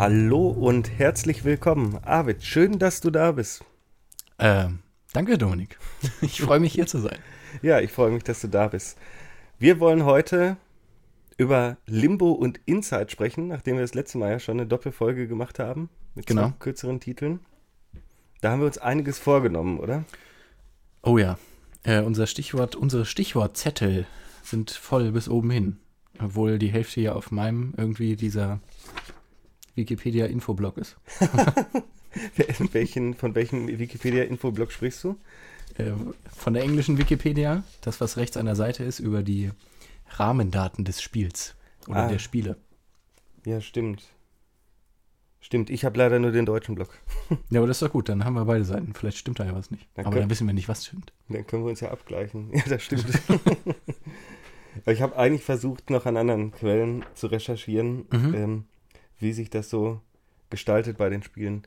Hallo und herzlich willkommen. Arvid, schön, dass du da bist. Ähm, danke, Dominik. Ich freue mich, hier zu sein. Ja, ich freue mich, dass du da bist. Wir wollen heute über Limbo und Inside sprechen, nachdem wir das letzte Mal ja schon eine Doppelfolge gemacht haben mit Genau. zwei kürzeren Titeln. Da haben wir uns einiges vorgenommen, oder? Oh ja, äh, unser Stichwort, unsere Stichwortzettel sind voll bis oben hin. Obwohl die Hälfte ja auf meinem irgendwie dieser Wikipedia-Infoblog ist. Welchen, von welchem Wikipedia-Infoblog sprichst du? Äh, von der englischen Wikipedia, das, was rechts an der Seite ist, über die Rahmendaten des Spiels oder Ah. der Spiele. Ja, stimmt. Stimmt, ich habe leider nur den deutschen Blog. Ja, aber das ist doch gut, dann haben wir beide Seiten. Vielleicht stimmt da ja was nicht. Dann aber können- dann wissen wir nicht, was stimmt. Dann können wir uns ja abgleichen. Ja, das stimmt. Ich habe eigentlich versucht, noch an anderen Quellen zu recherchieren, Mhm. ähm, wie sich das so gestaltet bei den Spielen.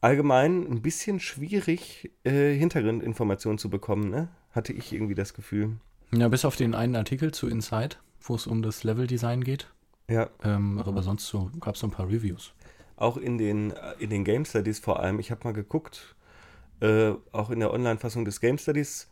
Allgemein ein bisschen schwierig, äh, Hintergrundinformationen zu bekommen, ne? Hatte ich irgendwie das Gefühl. Ja, bis auf den einen Artikel zu Inside, wo es um das Leveldesign geht. Ja, Ähm, aber sonst so, gab es so ein paar Reviews. auch in den, in den Game Studies vor allem. Ich habe mal geguckt, äh, auch in der Online-Fassung des Game Studies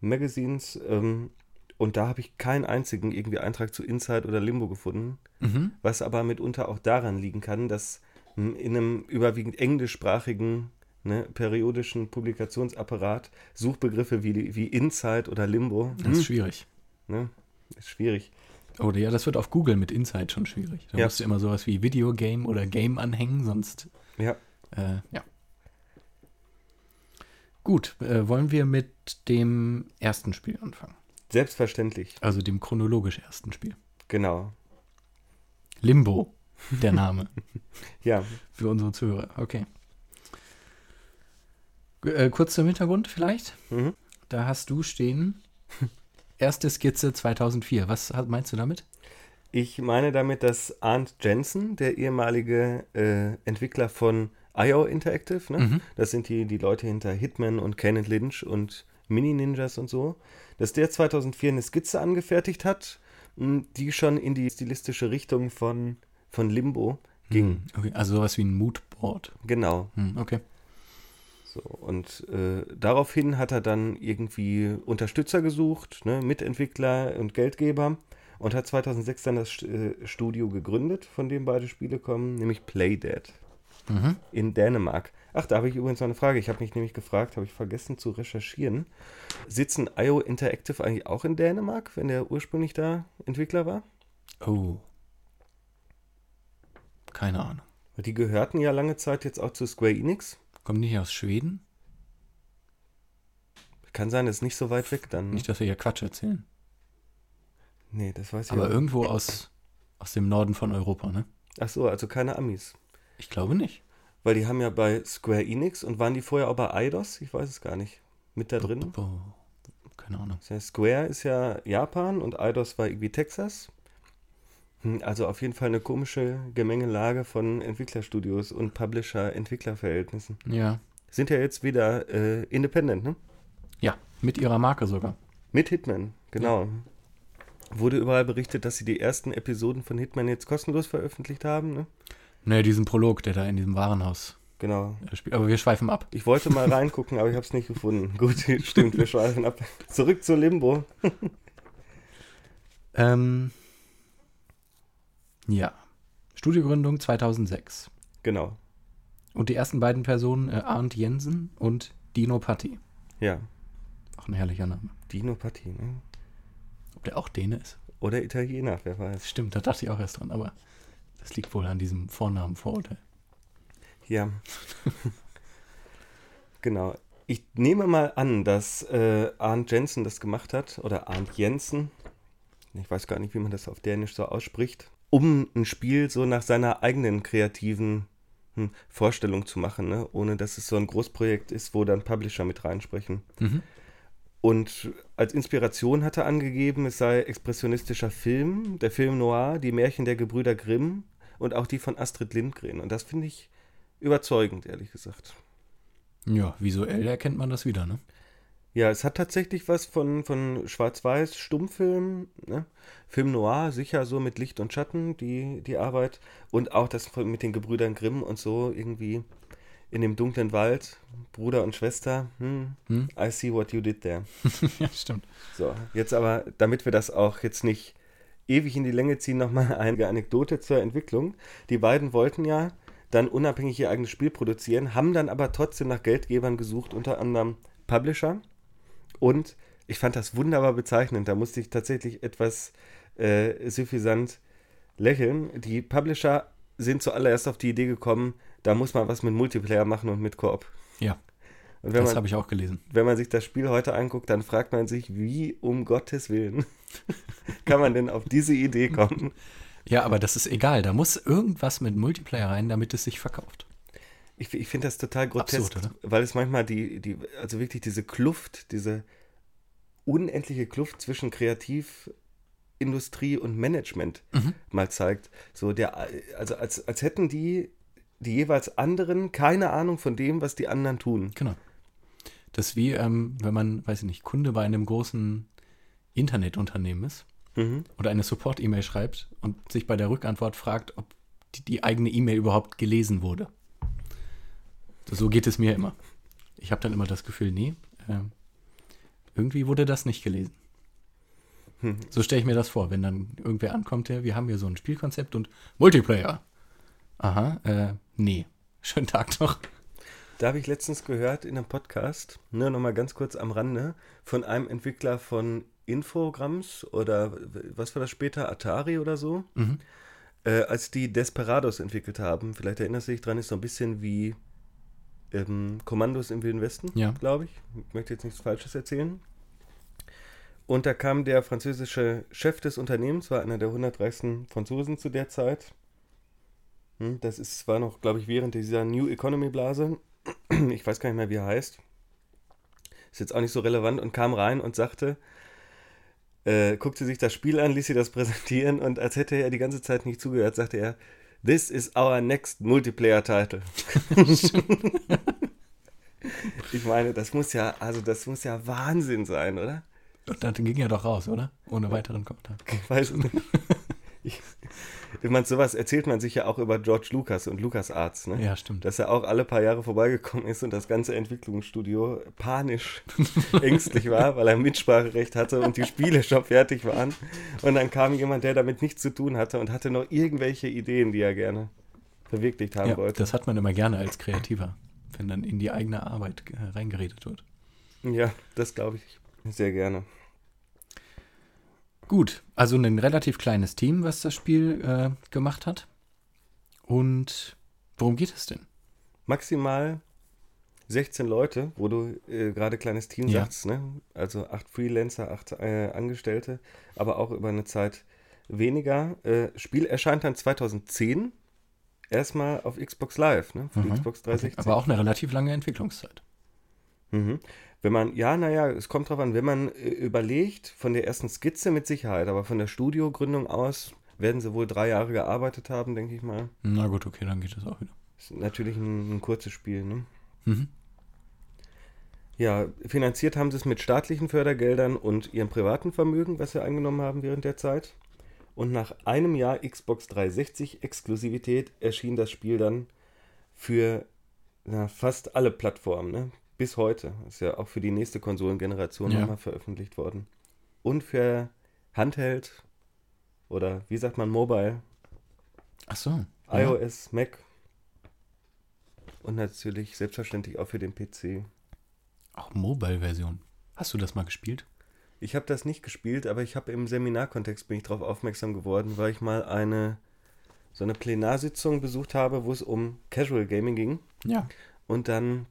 Magazins, ähm, und da habe ich keinen einzigen irgendwie Eintrag zu Inside oder Limbo gefunden. Mhm. was aber mitunter auch daran liegen kann, dass hm, in einem überwiegend englischsprachigen ne, periodischen Publikationsapparat Suchbegriffe wie, wie Inside oder Limbo Das hm, ist schwierig. ne, ist schwierig. Oh, ja, das wird auf Google mit Inside schon schwierig. Da Ja. musst du immer sowas wie Videogame oder Game anhängen, sonst, Ja, äh, ja. Gut, äh, wollen wir mit dem ersten Spiel anfangen? Selbstverständlich, Also dem chronologisch ersten Spiel. genau. Limbo, der Name Ja, für unsere Zuhörer. Okay. Äh, kurz zum Hintergrund vielleicht. mhm. Da hast du stehen, erste Skizze 2004. Was meinst du damit? ich meine damit, dass Arndt Jensen, der ehemalige äh, Entwickler von IO Interactive, ne? Mhm. das sind die, die Leute hinter Hitman und Kenneth Lynch und Mini-Ninjas und so, dass der 2004 eine Skizze angefertigt hat, die schon in die stilistische Richtung von, von Limbo ging. Hm, Okay, also sowas wie ein Moodboard. Genau. Hm, okay. So, und äh, daraufhin hat er dann irgendwie Unterstützer gesucht, ne, Mitentwickler und Geldgeber und hat 2006 dann das äh, Studio gegründet, von dem beide Spiele kommen, nämlich Playdead Mhm. in Dänemark. Ach, da habe ich übrigens noch eine Frage. Ich habe mich nämlich gefragt, habe ich vergessen zu recherchieren. Sitzen IO Interactive eigentlich auch in Dänemark, wenn der ursprünglich da Entwickler war? Oh. Keine Ahnung. Die gehörten ja lange Zeit jetzt auch zu Square Enix. Kommen die nicht aus Schweden? Kann sein, ist nicht so weit weg dann. Nicht, dass wir hier Quatsch erzählen. Nee, das weiß ich Aber auch. irgendwo aus, aus dem Norden von Europa, ne? Ach so, also keine Amis. Ich glaube nicht. Weil die haben ja bei Square Enix und waren die vorher auch bei Eidos? Ich weiß es gar nicht. Mit da drin? Keine Ahnung. Ja, Square ist ja Japan und Eidos war irgendwie Texas. Hm, Also auf jeden Fall eine komische Gemengelage von Entwicklerstudios und Publisher-Entwicklerverhältnissen. Ja. Sind ja jetzt wieder äh, independent, ne? Ja, mit ihrer Marke sogar. Mit Hitman, genau. Wurde überall berichtet, dass sie die ersten Episoden von Hitman jetzt kostenlos veröffentlicht haben, ne? Ne, diesen Prolog, der da in diesem Warenhaus Genau. äh. Aber wir schweifen ab. Ich wollte mal reingucken, aber ich habe es nicht gefunden. Gut, stimmt, wir schweifen ab. Zurück zu Limbo. Ähm, ja. Studiogründung 2006. Genau, Und die ersten beiden Personen, äh, Arndt Jensen und Dino Patti. ja. Auch ein herrlicher Name. Dinopathie, ne? Ob der auch Däne ist? Oder Italiener, wer weiß. Stimmt, da dachte ich auch erst dran, aber das liegt wohl an diesem Vornamen Vorurteil. Ja. genau. Ich nehme mal an, dass äh, Arndt Jensen das gemacht hat, oder Arndt Jensen. Ich weiß gar nicht, wie man das auf Dänisch so ausspricht. Um ein Spiel so nach seiner eigenen kreativen hm, Vorstellung zu machen, ne? ohne dass es so ein Großprojekt ist, wo dann Publisher mit reinsprechen. Mhm. Und als Inspiration hat er angegeben, es sei expressionistischer Film, der Film Noir, die Märchen der Gebrüder Grimm und auch die von Astrid Lindgren. Und das finde ich überzeugend, ehrlich gesagt. Ja, visuell erkennt man das wieder, ne? Ja, es hat tatsächlich was von, von Schwarz-Weiß, Stummfilm, ne? Film Noir, sicher so mit Licht und Schatten, die, die Arbeit. Und auch das mit den Gebrüdern Grimm und so irgendwie in dem dunklen Wald, Bruder und Schwester. Hm, Hm? I see what you did there. ja, stimmt. So, jetzt aber, damit wir das auch jetzt nicht ewig in die Länge ziehen, nochmal eine Anekdote zur Entwicklung. Die beiden wollten ja dann unabhängig ihr eigenes Spiel produzieren, haben dann aber trotzdem nach Geldgebern gesucht, unter anderem Publisher. Und ich fand das wunderbar bezeichnend. Da musste ich tatsächlich etwas äh, suffisant lächeln. Die Publisher sind zuallererst auf die Idee gekommen, da muss man was mit Multiplayer machen und mit Koop. Ja, Und wenn das habe ich auch gelesen. wenn man sich das Spiel heute anguckt, dann fragt man sich, wie um Gottes Willen kann man denn auf diese Idee kommen? Ja, aber das ist egal. Da muss irgendwas mit Multiplayer rein, damit es sich verkauft. Ich, ich finde das total grotesk, Absurd, weil es manchmal die, die, also wirklich diese Kluft, diese unendliche Kluft zwischen Kreativindustrie und Management Mhm. mal zeigt. So der, also als, als hätten die, die jeweils anderen keine Ahnung von dem, was die anderen tun. Genau. Das ist wie, ähm, wenn man, weiß ich nicht, Kunde bei einem großen Internetunternehmen ist Mhm. oder eine Support-E-Mail schreibt und sich bei der Rückantwort fragt, ob die, die eigene E-Mail überhaupt gelesen wurde. So geht es mir immer. Ich habe dann immer das Gefühl, nee, ähm, irgendwie wurde das nicht gelesen. Hm. So stelle ich mir das vor, wenn dann irgendwer ankommt, der, wir haben hier so ein Spielkonzept und Multiplayer. Aha, äh, nee. Schönen Tag noch. Da habe ich letztens gehört in einem Podcast, nur noch mal ganz kurz am Rande, von einem Entwickler von Infograms oder was war das später, Atari oder so, Mhm. äh, als die Desperados entwickelt haben. Vielleicht erinnerst du dich dran, ist so ein bisschen wie ähm, Kommandos im Wilden Westen, Ja. glaube ich. Ich möchte jetzt nichts Falsches erzählen. Und da kam der französische Chef des Unternehmens, war einer der 130. Franzosen zu der Zeit. Hm, Das ist, war noch, glaube ich, während dieser New Economy Blase. Ich weiß gar nicht mehr, wie er heißt. Ist jetzt auch nicht so relevant und kam rein und sagte, äh, guckte sich das Spiel an, ließ sie das präsentieren und als hätte er die ganze Zeit nicht zugehört, sagte er, This is our next Multiplayer Title. ich meine, das muss ja, also das muss ja Wahnsinn sein, oder? Und dann ging er doch raus, oder? Ohne weiteren Kommentar. Ich weiß es nicht. Ich, meine, sowas erzählt man sich ja auch über George Lucas und Lucas Arts, ne? Ja, stimmt. dass er auch alle paar Jahre vorbeigekommen ist und das ganze Entwicklungsstudio panisch ängstlich war, weil er Mitspracherecht hatte und die Spiele schon fertig waren. Und dann kam jemand, der damit nichts zu tun hatte und hatte noch irgendwelche Ideen, die er gerne verwirklicht haben Ja, wollte. das hat man immer gerne als Kreativer, wenn dann in die eigene Arbeit äh, reingeredet wird. Ja, das glaube ich sehr gerne. Gut, also ein relativ kleines Team, was das Spiel äh, gemacht hat. Und worum geht es denn? Maximal 16 Leute, wo du äh, gerade kleines Team Ja. sagst, ne? Also acht Freelancer, acht äh, Angestellte, aber auch über eine Zeit weniger. Äh, Spiel erscheint dann 2010 erstmal auf Xbox Live, ne? Für Mhm. Xbox 360. Aber auch eine relativ lange Entwicklungszeit. Mhm. Wenn man, ja, naja, es kommt drauf an, wenn man äh, überlegt, von der ersten Skizze mit Sicherheit, aber von der Studiogründung aus werden sie wohl drei Jahre gearbeitet haben, denke ich mal. Na gut, okay, dann geht das auch wieder. Ist natürlich ein, ein kurzes Spiel, ne? Mhm. Ja, finanziert haben sie es mit staatlichen Fördergeldern und ihrem privaten Vermögen, was sie eingenommen haben während der Zeit. Und nach einem Jahr Xbox 360 Exklusivität erschien das Spiel dann für na, fast alle Plattformen, ne? Bis heute. Ist ja auch für die nächste Konsolengeneration Ja. nochmal veröffentlicht worden. Und für Handheld oder wie sagt man Mobile, Ach so. Ja. iOS, Mac und natürlich selbstverständlich auch für den PC. Auch Mobile-Version. Hast du das mal gespielt? Ich habe das nicht gespielt, aber ich habe im Seminarkontext bin ich darauf aufmerksam geworden, weil ich mal eine so eine Plenarsitzung besucht habe, wo es um Casual Gaming ging Ja. und dann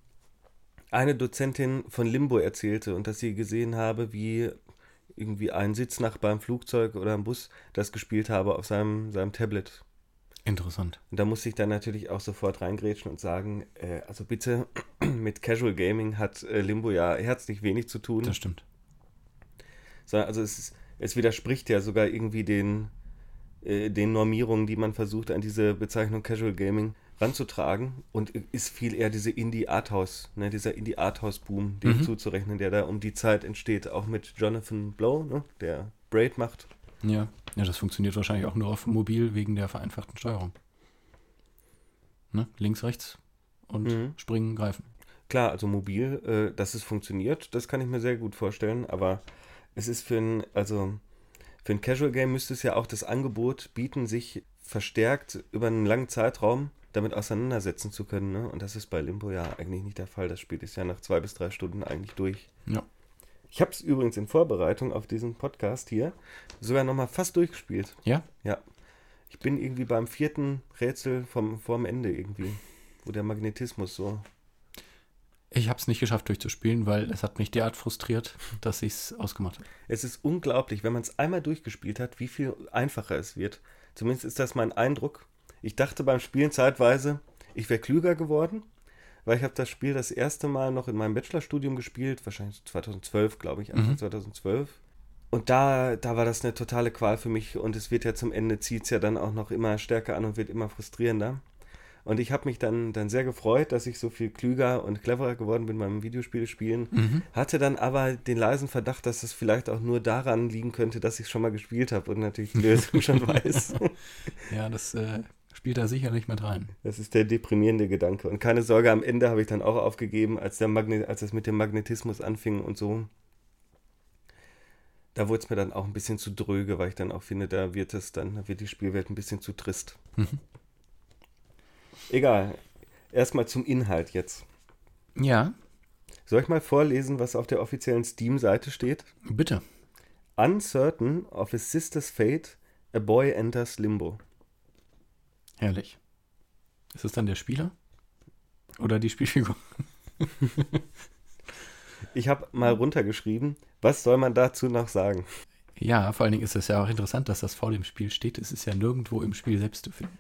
eine Dozentin von Limbo erzählte und dass sie gesehen habe, wie irgendwie ein Sitznachbar im Flugzeug oder im Bus das gespielt habe auf seinem, seinem Tablet. Interessant. Und da musste ich dann natürlich auch sofort reingrätschen und sagen, äh, also bitte, mit Casual Gaming hat äh, Limbo ja herzlich wenig zu tun. Das stimmt. sondern also es, ist- es widerspricht ja sogar irgendwie den, äh, den Normierungen, die man versucht an diese Bezeichnung Casual Gaming ranzutragen und ist viel eher diese Indie-Arthouse, ne, dieser Indie-Arthouse-Boom, dem Mhm. zuzurechnen, der da um die Zeit entsteht, auch mit Jonathan Blow, ne, der Braid macht. Ja. ja, das funktioniert wahrscheinlich auch nur auf mobil wegen der vereinfachten Steuerung. Ne? Links, rechts und Mhm. springen, greifen. Klar, also mobil, äh, dass es funktioniert, das kann ich mir sehr gut vorstellen, aber es ist für ein, also für ein Casual Game müsste es ja auch das Angebot bieten, sich verstärkt über einen langen Zeitraum damit auseinandersetzen zu können, ne? Und das ist bei Limbo ja eigentlich nicht der Fall. Das Spiel ist ja nach zwei bis drei Stunden eigentlich durch. Ja. Ich habe es übrigens in Vorbereitung auf diesen Podcast hier sogar nochmal fast durchgespielt. Ja? Ja. Ich bin irgendwie beim vierten Rätsel vom, vorm Ende irgendwie, wo der Magnetismus so Ich habe es nicht geschafft durchzuspielen, weil es hat mich derart frustriert, dass ich es ausgemacht habe. Es ist unglaublich, wenn man es einmal durchgespielt hat, wie viel einfacher es wird. Zumindest ist das mein Eindruck. Ich dachte beim Spielen zeitweise, ich wäre klüger geworden, weil ich habe das Spiel das erste Mal noch in meinem Bachelorstudium gespielt, wahrscheinlich 2012, glaube ich, Anfang Mhm. 2012. Und da, da war das eine totale Qual für mich und es wird ja zum Ende, zieht es ja dann auch noch immer stärker an und wird immer frustrierender. Und ich habe mich dann, dann sehr gefreut, dass ich so viel klüger und cleverer geworden bin beim Videospiele-Spielen. Mhm. Hatte dann aber den leisen Verdacht, dass es vielleicht auch nur daran liegen könnte, dass ich schon mal gespielt habe und natürlich die Lösung schon weiß. Ja, das äh, spielt da sicherlich mit rein. Das ist der deprimierende Gedanke. Und keine Sorge, am Ende habe ich dann auch aufgegeben, als, der Magne als es mit dem Magnetismus anfing und so. Da wurde es mir dann auch ein bisschen zu dröge, weil ich dann auch finde, da wird es dann, da wird die Spielwelt ein bisschen zu trist. Mhm. Egal. Erstmal zum Inhalt jetzt. Ja, Soll ich mal vorlesen, was auf der offiziellen Steam-Seite steht? bitte. Uncertain of his sister's fate, a boy enters limbo. Herrlich. Ist es dann der Spieler? Oder die Spielfigur? Ich habe mal runtergeschrieben, was soll man dazu noch sagen? Ja, vor allen Dingen ist es ja auch interessant, dass das vor dem Spiel steht. Es ist ja nirgendwo im Spiel selbst zu finden.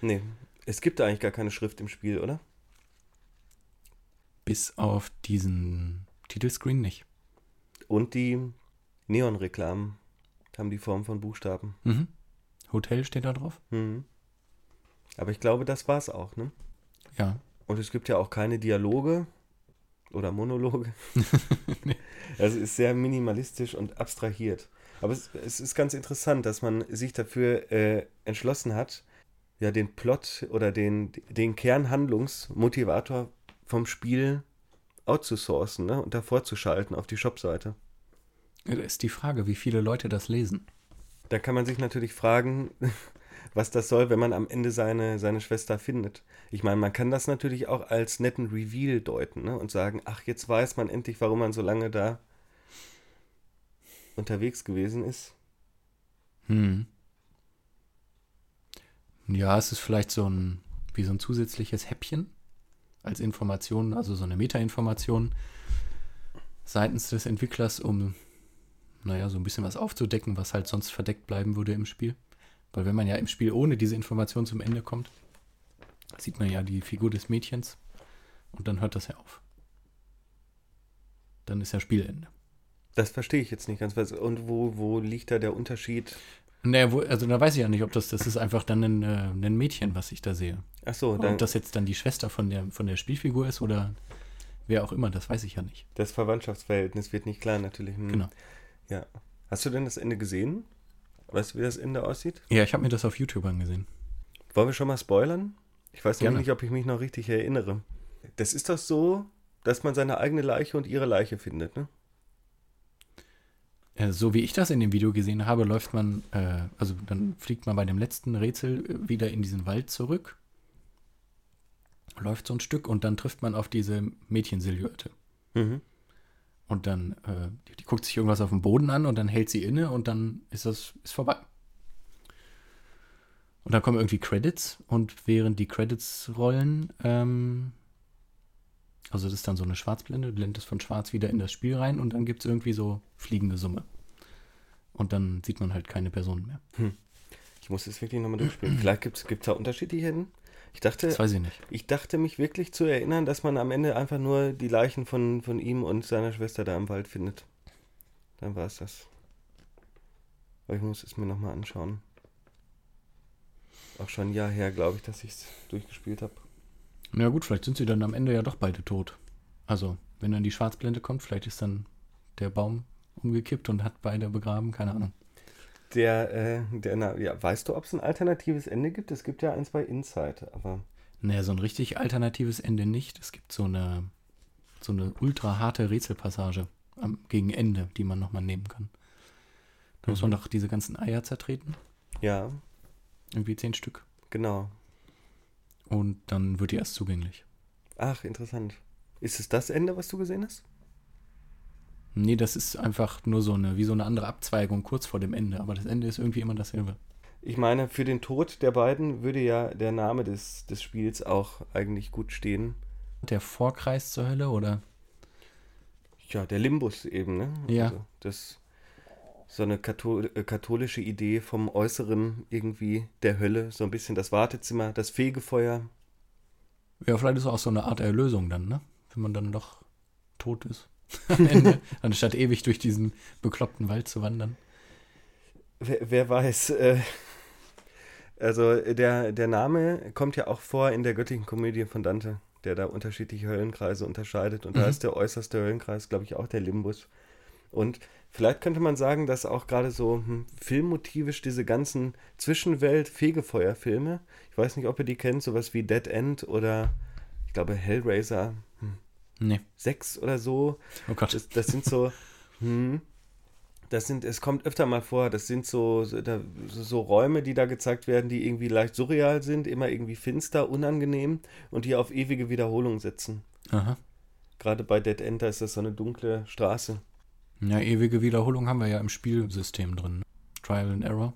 Nee, es gibt da eigentlich gar keine Schrift im Spiel, oder? Bis auf diesen Titelscreen nicht. Und die Neon-Reklamen haben die Form von Buchstaben. Mhm. Hotel steht da drauf? Mhm. Aber ich glaube, das war's auch, ne? Ja. Und es gibt ja auch keine Dialoge oder Monologe. Also es ist sehr minimalistisch und abstrahiert. Aber es, es ist ganz interessant, dass man sich dafür äh, entschlossen hat, ja, den Plot oder den, den Kernhandlungsmotivator vom Spiel outzusourcen ne? und davor zu schalten auf die Shopseite. Da ist die Frage, wie viele Leute das lesen. Da kann man sich natürlich fragen, was das soll, wenn man am Ende seine, seine Schwester findet. Ich meine, man kann das natürlich auch als netten Reveal deuten ne? und sagen, ach, jetzt weiß man endlich, warum man so lange da unterwegs gewesen ist. Hm. Ja, es ist vielleicht so ein, wie so ein zusätzliches Häppchen als Information, also so eine Metainformation seitens des Entwicklers, um, naja, so ein bisschen was aufzudecken, was halt sonst verdeckt bleiben würde im Spiel. Weil wenn man ja im Spiel ohne diese Information zum Ende kommt, sieht man ja die Figur des Mädchens und dann hört das ja auf. Dann ist ja Spielende. Das verstehe ich jetzt nicht ganz. Und wo, wo liegt da der Unterschied? Naja, wo, also da weiß ich ja nicht, ob das, das ist einfach dann ein, äh, ein Mädchen, was ich da sehe. Ach so, dann, Ob das jetzt dann die Schwester von der, von der Spielfigur ist oder wer auch immer, das weiß ich ja nicht. das Verwandtschaftsverhältnis wird nicht klar, natürlich. Hm. Genau. Ja. Hast du denn das Ende gesehen? Weißt du, wie das Ende aussieht? Ja, ich habe mir das auf YouTube angesehen. Wollen wir schon mal spoilern? Ich weiß Gerne. nicht, ob ich mich noch richtig erinnere. Das ist doch so, dass man seine eigene Leiche und ihre Leiche findet, ne? Äh, so wie ich das in dem Video gesehen habe, läuft man, äh, also dann fliegt man bei dem letzten Rätsel äh, wieder in diesen Wald zurück, läuft so ein Stück und dann trifft man auf diese Mädchensilhouette. Mhm. Und dann, äh, die, die guckt sich irgendwas auf dem Boden an und dann hält sie inne und dann ist das, ist vorbei. Und dann kommen irgendwie Credits und während die Credits rollen, ähm, also das ist dann so eine Schwarzblende, du blendest von schwarz wieder in das Spiel rein und dann gibt es irgendwie so fliegende Summe. Und dann sieht man halt keine Personen mehr. Ich muss es wirklich nochmal durchspielen. Vielleicht gibt es da unterschiedliche hin. Ich dachte, Das weiß ich nicht. ich dachte mich wirklich zu erinnern, dass man am Ende einfach nur die Leichen von, von ihm und seiner Schwester da im Wald findet. Dann war es das. Aber ich muss es mir nochmal anschauen. Auch schon ein Jahr her, glaube ich, dass ich es durchgespielt habe. Na gut, vielleicht sind sie dann am Ende ja doch beide tot. Also, wenn dann die Schwarzblende kommt, vielleicht ist dann der Baum umgekippt und hat beide begraben, keine Ahnung. Der, äh, der, na, ja, weißt du, ob es ein alternatives Ende gibt? Es gibt ja eins bei Inside, aber. Naja, so ein richtig alternatives Ende nicht. Es gibt so eine, so eine ultra harte Rätselpassage am, gegen Ende, die man nochmal nehmen kann. Da muss man doch diese ganzen Eier zertreten. Ja, Irgendwie zehn Stück. genau. Und dann wird die erst zugänglich. Ach, interessant. Ist es das Ende, was du gesehen hast? Nee, das ist einfach nur so eine, wie so eine andere Abzweigung kurz vor dem Ende. Aber das Ende ist irgendwie immer dasselbe. Ich meine, für den Tod der beiden würde ja der Name des, des Spiels auch eigentlich gut stehen. Der Vorkreis zur Hölle oder? Ja, der Limbus eben, ne? Ja. Also das so eine Kathol äh, katholische Idee vom Äußeren irgendwie der Hölle, so ein bisschen das Wartezimmer, das Fegefeuer. Ja, vielleicht ist es auch so eine Art Erlösung dann, ne? Wenn man dann doch tot ist. Am Ende, anstatt ewig durch diesen bekloppten Wald zu wandern. Wer, wer weiß. Äh, also der, der Name kommt ja auch vor in der göttlichen Komödie von Dante, der da unterschiedliche Höllenkreise unterscheidet. Und da Mhm. ist der äußerste Höllenkreis, glaube ich, auch der Limbus. Und vielleicht könnte man sagen, dass auch gerade so hm, filmmotivisch diese ganzen Zwischenwelt-Fegefeuer-Filme, ich weiß nicht, ob ihr die kennt, sowas wie Dead End oder ich glaube Hellraiser Nee. 6 oder so, Oh Gott. das, das sind so, hm, das sind, es kommt öfter mal vor, das sind so, so, so Räume, die da gezeigt werden, die irgendwie leicht surreal sind, immer irgendwie finster, unangenehm und die auf ewige Wiederholung setzen. Aha. Gerade bei Dead End, da ist das so eine dunkle Straße. Ja, ewige Wiederholung haben wir ja im Spielsystem drin. Trial and Error.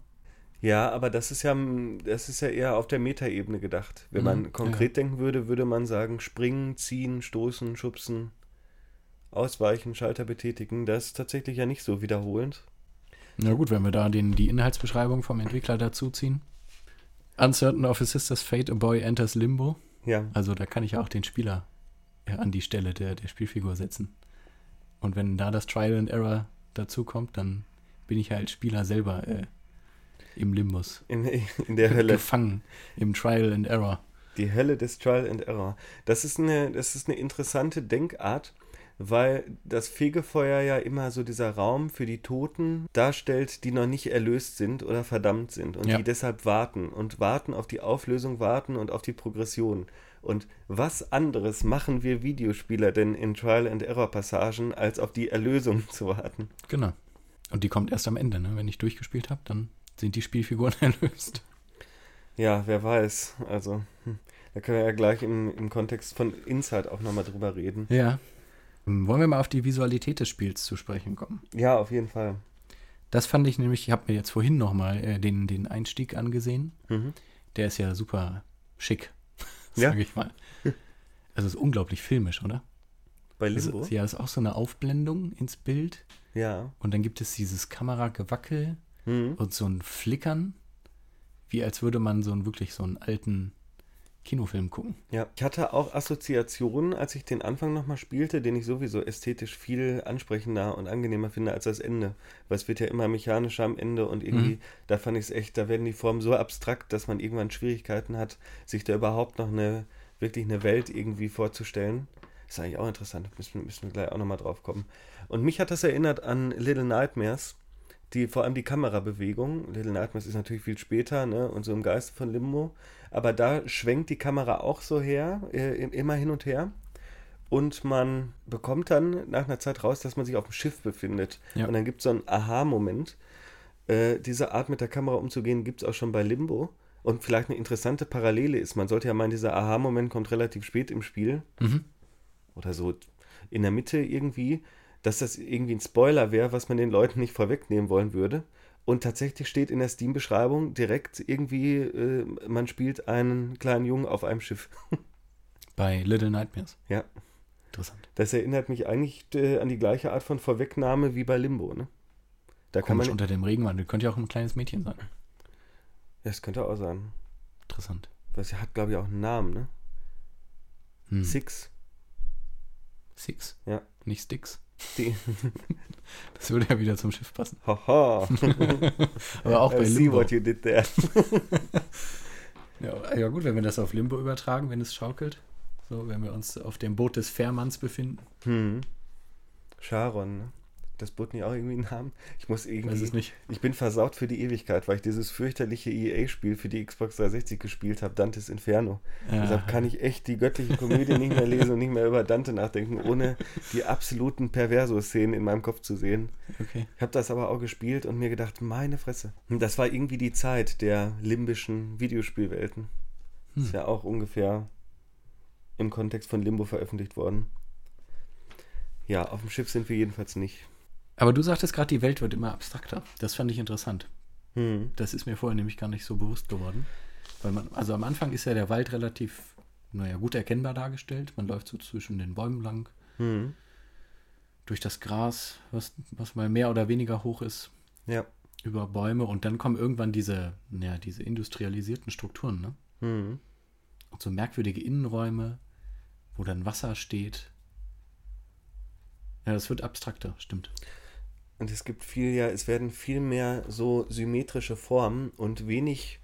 Ja, aber das ist ja, das ist ja eher auf der Metaebene gedacht. Wenn Mhm, man konkret denken würde, würde man sagen, springen, ziehen, stoßen, schubsen, ausweichen, Schalter betätigen. Das ist tatsächlich ja nicht so wiederholend. Na gut, wenn wir da den, die Inhaltsbeschreibung vom Entwickler dazuziehen. Uncertain of a sister's fate, a boy enters limbo. Ja, Also da kann ich ja auch den Spieler an die Stelle der, der Spielfigur setzen. Und wenn da das Trial and Error dazu kommt, dann bin ich ja als Spieler selber äh, im Limbus. in, in der Hölle. Gefangen im Trial and Error. Die Hölle des Trial and Error. Das ist eine, das ist eine interessante Denkart, weil das Fegefeuer ja immer so dieser Raum für die Toten darstellt, die noch nicht erlöst sind oder verdammt sind und Ja. die deshalb warten und warten auf die Auflösung, warten und auf die Progression. Und was anderes machen wir Videospieler denn in Trial and Error Passagen, als auf die Erlösung zu warten? Genau. Und die kommt erst am Ende, ne? Wenn ich durchgespielt habe, dann sind die Spielfiguren erlöst. Ja, wer weiß. Also, hm, da können wir ja gleich im, im Kontext von Inside auch nochmal drüber reden. Ja. Ähm, Wollen wir mal auf die Visualität des Spiels zu sprechen kommen? Ja, auf jeden Fall. Das fand ich nämlich, ich habe mir jetzt vorhin nochmal äh, den, den Einstieg angesehen. Mhm. Der ist ja super schick, Ja. sage ich mal. Also es ist unglaublich filmisch, oder? Bei Das Limbo? ist, ja, ist auch so eine Aufblendung ins Bild. Ja. Und dann gibt es dieses Kameragewackel Mhm. und so ein Flickern, wie als würde man so einen wirklich so einen alten Kinofilm gucken. Ja. Ich hatte auch Assoziationen, als ich den Anfang nochmal spielte, den ich sowieso ästhetisch viel ansprechender und angenehmer finde als das Ende. Weil es wird ja immer mechanischer am Ende und irgendwie, Mhm. da fand ich es echt, da werden die Formen so abstrakt, dass man irgendwann Schwierigkeiten hat, sich da überhaupt noch eine, wirklich eine Welt irgendwie vorzustellen. ist eigentlich auch interessant, müssen, müssen wir gleich auch nochmal drauf kommen. Und mich hat das erinnert an Little Nightmares, die, vor allem die Kamerabewegung. Little Nightmares ist natürlich viel später, ne, und so im Geiste von Limbo. Aber da schwenkt die Kamera auch so her, äh, immer hin und her. Und man bekommt dann nach einer Zeit raus, dass man sich auf dem Schiff befindet. Ja. Und dann gibt es so einen Aha-Moment. Äh, diese Art mit der Kamera umzugehen, gibt es auch schon bei Limbo. Und vielleicht eine interessante Parallele ist, man sollte ja meinen, dieser Aha-Moment kommt relativ spät im Spiel. Mhm. Oder so in der Mitte irgendwie, dass das irgendwie ein Spoiler wäre, was man den Leuten nicht vorwegnehmen wollen würde. Und tatsächlich steht in der Steam-Beschreibung direkt irgendwie, äh, man spielt einen kleinen Jungen auf einem Schiff. Bei Little Nightmares. Ja. Interessant. Das erinnert mich eigentlich äh, an die gleiche Art von Vorwegnahme wie bei Limbo, ne? Da kann Komisch man. unter dem Regenwandel. Könnte ja auch ein kleines Mädchen sein. Das könnte auch sein. Interessant. Das hat, glaube ich, auch einen Namen, ne? Hm. Six. Six. Ja. Nicht Sticks. Die. Das würde ja wieder zum Schiff passen. Haha. Aber auch bei I see Limbo. what you did there. Ja, ja, gut, wenn wir das auf Limbo übertragen, wenn es schaukelt. So, wenn wir uns auf dem Boot des Fährmanns befinden. Hm. Charon, ne? Das Boot nicht auch irgendwie einen Namen? Ich muss irgendwie. Weiß es nicht. Ich bin versaut für die Ewigkeit, weil ich dieses fürchterliche EA-Spiel für die Xbox 360 gespielt habe, Dantes Inferno. Ja. Deshalb kann ich echt die göttliche Komödie nicht mehr lesen und nicht mehr über Dante nachdenken, ohne die absoluten Perverso-Szenen in meinem Kopf zu sehen. Okay. Ich habe das aber auch gespielt und mir gedacht, meine Fresse. Das war irgendwie die Zeit der limbischen Videospielwelten. Hm. Ist ja auch ungefähr im Kontext von Limbo veröffentlicht worden. Ja, auf dem Schiff sind wir jedenfalls nicht. Aber du sagtest gerade, die Welt wird immer abstrakter. Das fand ich interessant. Hm. Das ist mir vorher nämlich gar nicht so bewusst geworden. Weil man, also am Anfang ist ja der Wald relativ, naja, gut erkennbar dargestellt. Man läuft so zwischen den Bäumen lang, Hm. durch das Gras, was, was mal mehr oder weniger hoch ist, Ja. über Bäume und dann kommen irgendwann diese, naja, diese industrialisierten Strukturen, ne? Hm. Und so merkwürdige Innenräume, wo dann Wasser steht. Ja, das wird abstrakter, stimmt. Und es gibt viel, ja, es werden viel mehr so symmetrische Formen und wenig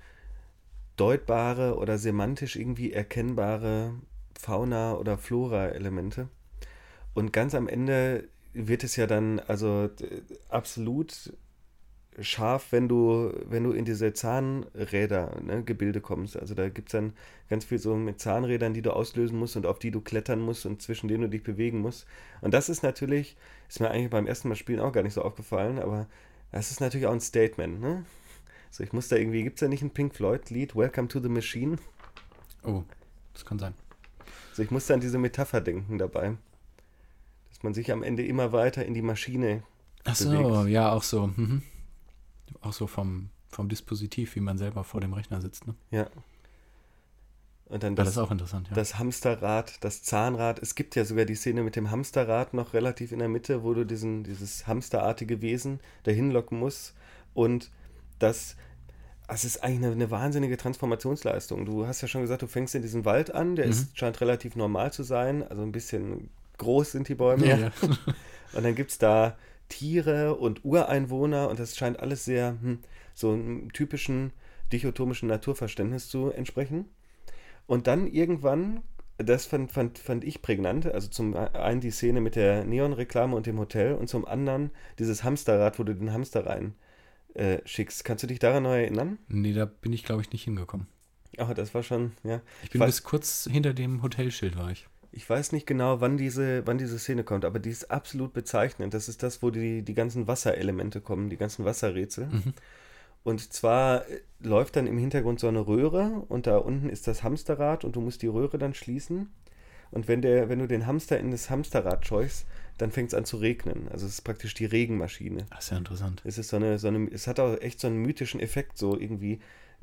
deutbare oder semantisch irgendwie erkennbare Fauna- oder Flora-Elemente. Und ganz am Ende wird es ja dann also absolut scharf, wenn du, wenn du in diese Zahnräder, ne, Gebilde kommst. Also da gibt es dann ganz viel so mit Zahnrädern, die du auslösen musst und auf die du klettern musst und zwischen denen du dich bewegen musst. Und das ist natürlich, ist mir eigentlich beim ersten Mal spielen auch gar nicht so aufgefallen, aber das ist natürlich auch ein Statement, ne? So, ich muss da irgendwie, gibt es da nicht ein Pink Floyd-Lied, Welcome to the Machine? Oh, das kann sein. So, ich muss da an diese Metapher denken dabei. Dass man sich am Ende immer weiter in die Maschine Ach so, bewegst. ja, auch so. Mhm. Auch so vom, vom Dispositiv, wie man selber vor dem Rechner sitzt, ne? Ja. Und dann Das, das, ist auch interessant, ja. das Hamsterrad, das Zahnrad. Es gibt ja sogar die Szene mit dem Hamsterrad noch relativ in der Mitte, wo du diesen, dieses hamsterartige Wesen dahin locken musst. Und das, das ist eigentlich eine, eine wahnsinnige Transformationsleistung. Du hast ja schon gesagt, du fängst in diesem Wald an, der Mhm. ist, scheint relativ normal zu sein. Also ein bisschen groß sind die Bäume. ja. Und dann gibt es da Tiere und Ureinwohner und das scheint alles sehr hm, so einem typischen dichotomischen Naturverständnis zu entsprechen. Und dann irgendwann, das fand, fand, fand ich prägnant, also zum einen die Szene mit der Neon-Reklame und dem Hotel und zum anderen dieses Hamsterrad, wo du den Hamster rein äh, schickst. Kannst du dich daran noch erinnern? Nee, da bin ich, glaube ich, nicht hingekommen. Ach, das war schon, ja. Ich bin weiß- bis kurz hinter dem Hotelschild war ich. Ich weiß nicht genau, wann diese, wann diese Szene kommt, aber die ist absolut bezeichnend. Das ist das, wo die, die ganzen Wasserelemente kommen, die ganzen Wasserrätsel. Mhm. Und zwar äh, läuft dann im Hintergrund so eine Röhre und da unten ist das Hamsterrad und du musst die Röhre dann schließen. Und wenn, der, wenn du den Hamster in das Hamsterrad scheuchst, dann fängt es an zu regnen. Also es ist praktisch die Regenmaschine. Das ist ja interessant. Es ist so eine, so eine, es hat auch echt so einen mythischen Effekt, so irgendwie.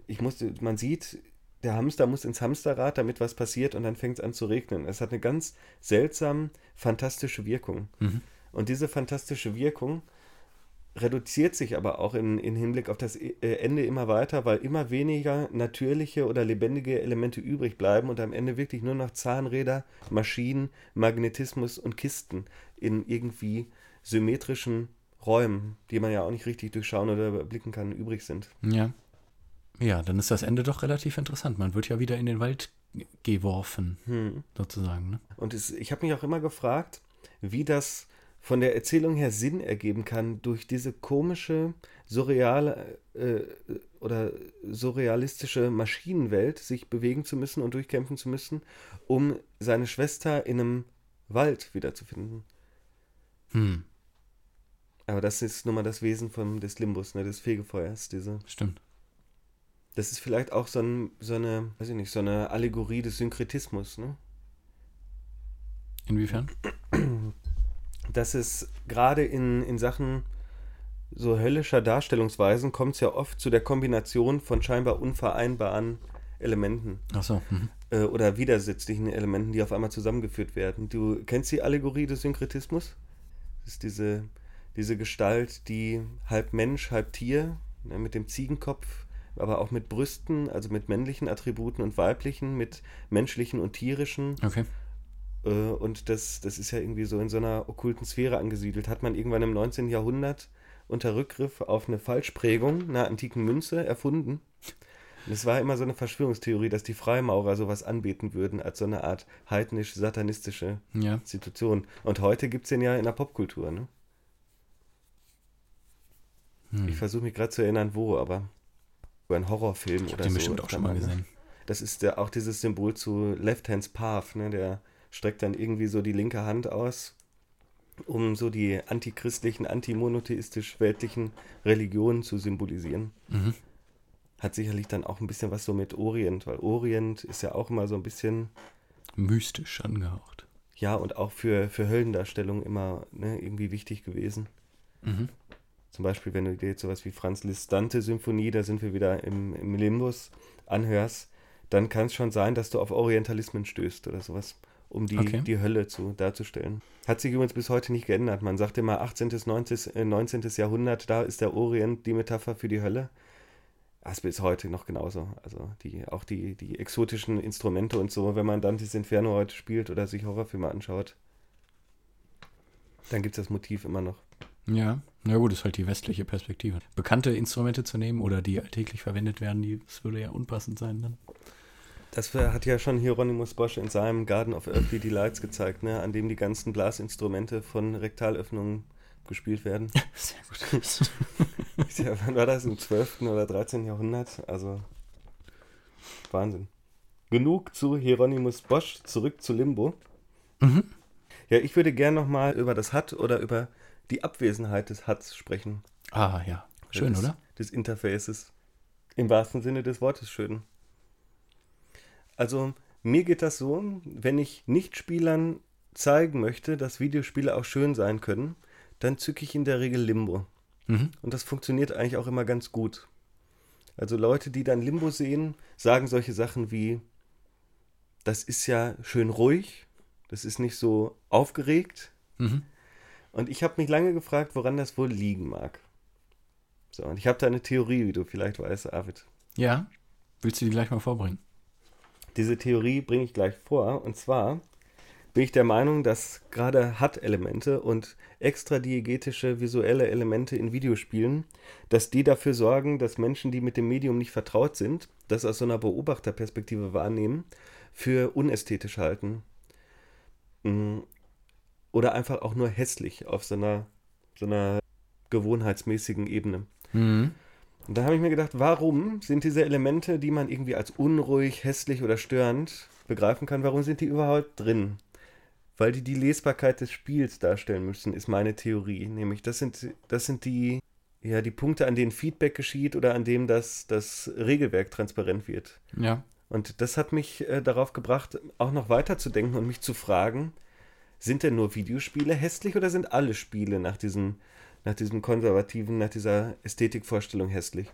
Ich musste, man sieht, der Hamster muss ins Hamsterrad, damit was passiert und dann fängt es an zu regnen. Es hat eine ganz seltsam fantastische Wirkung. Mhm. Und diese fantastische Wirkung reduziert sich aber auch in, in Hinblick auf das äh, Ende immer weiter, weil immer weniger natürliche oder lebendige Elemente übrig bleiben und am Ende wirklich nur noch Zahnräder, Maschinen, Magnetismus und Kisten in irgendwie symmetrischen Räumen, die man ja auch nicht richtig durchschauen oder überblicken kann, übrig sind. Ja. Ja, dann ist das Ende doch relativ interessant. Man wird ja wieder in den Wald geworfen, Hm. sozusagen. Ne? Und es, ich habe mich auch immer gefragt, wie das von der Erzählung her Sinn ergeben kann, durch diese komische, surreale äh, oder surrealistische Maschinenwelt sich bewegen zu müssen und durchkämpfen zu müssen, um seine Schwester in einem Wald wiederzufinden. Hm, Aber das ist nun mal das Wesen vom, des Limbus, ne, des Fegefeuers. Diese. stimmt. Das ist vielleicht auch so, ein, so eine, weiß ich nicht, so eine Allegorie des Synkretismus, ne? Inwiefern? dass es gerade in, in Sachen so höllischer Darstellungsweisen kommt es ja oft zu der Kombination von scheinbar unvereinbaren Elementen Ach so. Mhm. äh, oder widersetzlichen Elementen, die auf einmal zusammengeführt werden. Du kennst die Allegorie des Synkretismus? Das ist diese, diese Gestalt, die halb Mensch, halb Tier, ne, mit dem Ziegenkopf, aber auch mit Brüsten, also mit männlichen Attributen und weiblichen, mit menschlichen und tierischen Okay. äh, Und das, das ist ja irgendwie so in so einer okkulten Sphäre angesiedelt. Hat man irgendwann im 19. Jahrhundert unter Rückgriff auf eine Falschprägung einer antiken Münze erfunden. Es war immer so eine Verschwörungstheorie, dass die Freimaurer sowas anbeten würden als so eine Art heidnisch-satanistische Ja. Institution. Und heute gibt es den ja in der Popkultur. Ne? Hm. Ich versuche mich gerade zu erinnern, wo, aber über einen Horrorfilm Ich oder den so. bestimmt auch schon mal ne? gesehen. Das ist der, auch dieses Symbol zu Left Hand's Path, ne? Der streckt dann irgendwie so die linke Hand aus, um so die antichristlichen, antimonotheistisch-weltlichen Religionen zu symbolisieren. Mhm. Hat sicherlich dann auch ein bisschen was so mit Orient, weil Orient ist ja auch immer so ein bisschen, Mystisch angehaucht. ja, und auch für, für Höllendarstellung immer ne, irgendwie wichtig gewesen. Mhm. Zum Beispiel, wenn du dir jetzt sowas wie Franz Liszt Dante-Symphonie, da sind wir wieder im, im Limbus, anhörst, dann kann es schon sein, dass du auf Orientalismen stößt oder sowas, um die, Okay. die Hölle zu, darzustellen. Hat sich übrigens bis heute nicht geändert. Man sagt immer 18. 19. äh, 19. Jahrhundert, da ist der Orient die Metapher für die Hölle. Das ist bis heute noch genauso. Also die, auch die, die exotischen Instrumente und so, wenn man Dantes Inferno heute spielt oder sich Horrorfilme anschaut, dann gibt es das Motiv immer noch. Ja, na gut, ist halt die westliche Perspektive. Bekannte Instrumente zu nehmen oder die alltäglich verwendet werden, die, das würde ja unpassend sein dann. Das hat ja schon Hieronymus Bosch in seinem Garden of Earthly Delights gezeigt, ne, an dem die ganzen Blasinstrumente von Rektalöffnungen gespielt werden. Sehr gut. ja, wann war das? Im 12. oder 13. Jahrhundert? Also Wahnsinn. Genug zu Hieronymus Bosch, zurück zu Limbo. Mhm. Ja, ich würde gern nochmal über das HUD oder über die Abwesenheit des HUDs sprechen. Ah, ja. Schön, des, oder? Des Interfaces. Im wahrsten Sinne des Wortes schön. Also, mir geht das so, wenn ich Nichtspielern zeigen möchte, dass Videospiele auch schön sein können, dann zücke ich in der Regel Limbo. Mhm. Und das funktioniert eigentlich auch immer ganz gut. Also Leute, die dann Limbo sehen, sagen solche Sachen wie, das ist ja schön ruhig, das ist nicht so aufgeregt. Mhm. Und ich habe mich lange gefragt, woran das wohl liegen mag. So, und ich habe da eine Theorie, wie du vielleicht weißt, Arvid. Ja. Willst du die gleich mal vorbringen? Diese Theorie bringe ich gleich vor. Und zwar bin ich der Meinung, dass gerade HUD-Elemente und extra diegetische visuelle Elemente in Videospielen, dass die dafür sorgen, dass Menschen, die mit dem Medium nicht vertraut sind, das aus so einer Beobachterperspektive wahrnehmen, für unästhetisch halten. Oder einfach auch nur hässlich auf so einer, so einer gewohnheitsmäßigen Ebene. Mhm. Und da habe ich mir gedacht, warum sind diese Elemente, die man irgendwie als unruhig, hässlich oder störend begreifen kann, warum sind die überhaupt drin? Weil die die Lesbarkeit des Spiels darstellen müssen, ist meine Theorie. Nämlich, das sind, das sind die, ja, die Punkte, an denen Feedback geschieht oder an dem das, das Regelwerk transparent wird. Ja. Und das hat mich äh, darauf gebracht, auch noch weiter zu denken und mich zu fragen, sind denn nur Videospiele hässlich oder sind alle Spiele nach diesem, nach diesem konservativen, nach dieser Ästhetikvorstellung hässlich?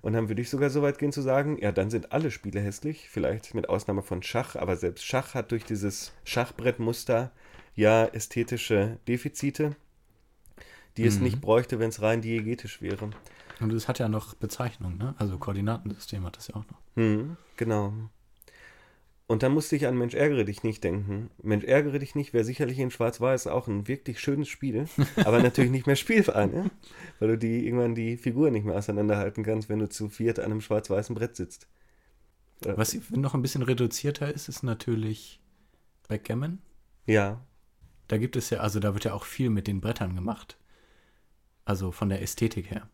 Und dann würde ich sogar so weit gehen zu sagen, ja, dann sind alle Spiele hässlich, vielleicht mit Ausnahme von Schach, aber selbst Schach hat durch dieses Schachbrettmuster ja ästhetische Defizite, die es Mhm. nicht bräuchte, wenn es rein diegetisch wäre. Und es hat ja noch Bezeichnung, ne? Also Koordinatensystem hat das ja auch noch. Hm, genau. Und dann musste ich an Mensch ärgere dich nicht denken. Mensch ärgere dich nicht wäre sicherlich in Schwarz-Weiß auch ein wirklich schönes Spiel, aber natürlich nicht mehr spielbar, ne? weil du die irgendwann die Figur nicht mehr auseinanderhalten kannst, wenn du zu viert an einem schwarz-weißen Brett sitzt. Was noch ein bisschen reduzierter ist, ist natürlich Backgammon. Ja, Da gibt es ja, also da wird ja auch viel mit den Brettern gemacht. Also von der Ästhetik her.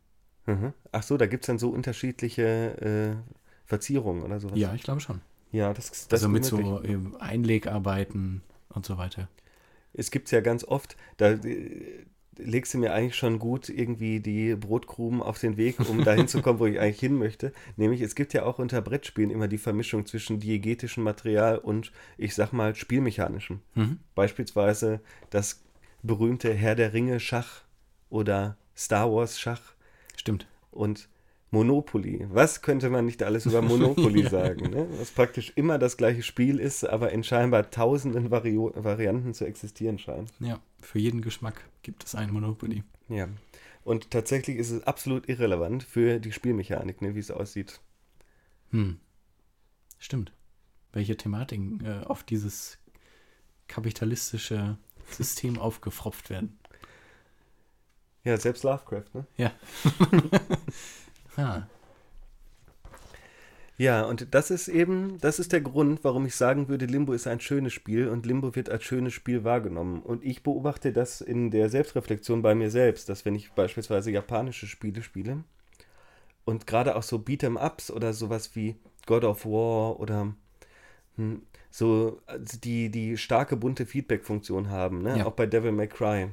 mhm. ach so, da gibt es dann so unterschiedliche äh, Verzierungen oder sowas. Ja, ich glaube schon. Ja das, das also mit so ähm, Einlegarbeiten und so weiter. Es gibt es ja ganz oft, da äh, legst du mir eigentlich schon gut irgendwie die Brotkrumen auf den Weg, um dahin zu kommen, wo ich eigentlich hin möchte. Nämlich, es gibt ja auch unter Brettspielen immer die Vermischung zwischen diegetischem Material und, ich sag mal, spielmechanischem. Mhm. Beispielsweise das berühmte Herr der Ringe Schach oder Star Wars Schach Stimmt. und Monopoly. Was könnte man nicht alles über Monopoly Ja. sagen? Ne? Was praktisch immer das gleiche Spiel ist, aber in scheinbar tausenden Vario Varianten zu existieren scheint. Ja, für jeden Geschmack gibt es ein Monopoly. Ja. Und tatsächlich ist es absolut irrelevant für die Spielmechanik, ne, wie es aussieht. Hm. Stimmt. Welche Thematiken äh, auf dieses kapitalistische System aufgefropft werden. Ja, selbst Lovecraft, ne? Ja. ah, Ja, und das ist eben, das ist der Grund, warum ich sagen würde, Limbo ist ein schönes Spiel und Limbo wird als schönes Spiel wahrgenommen. Und ich beobachte das in der Selbstreflexion bei mir selbst, dass wenn ich beispielsweise japanische Spiele spiele und gerade auch so Beat'em-Ups oder sowas wie God of War oder hm, so also die, die starke bunte Feedback-Funktion haben, ne? Ja. auch bei Devil May Cry.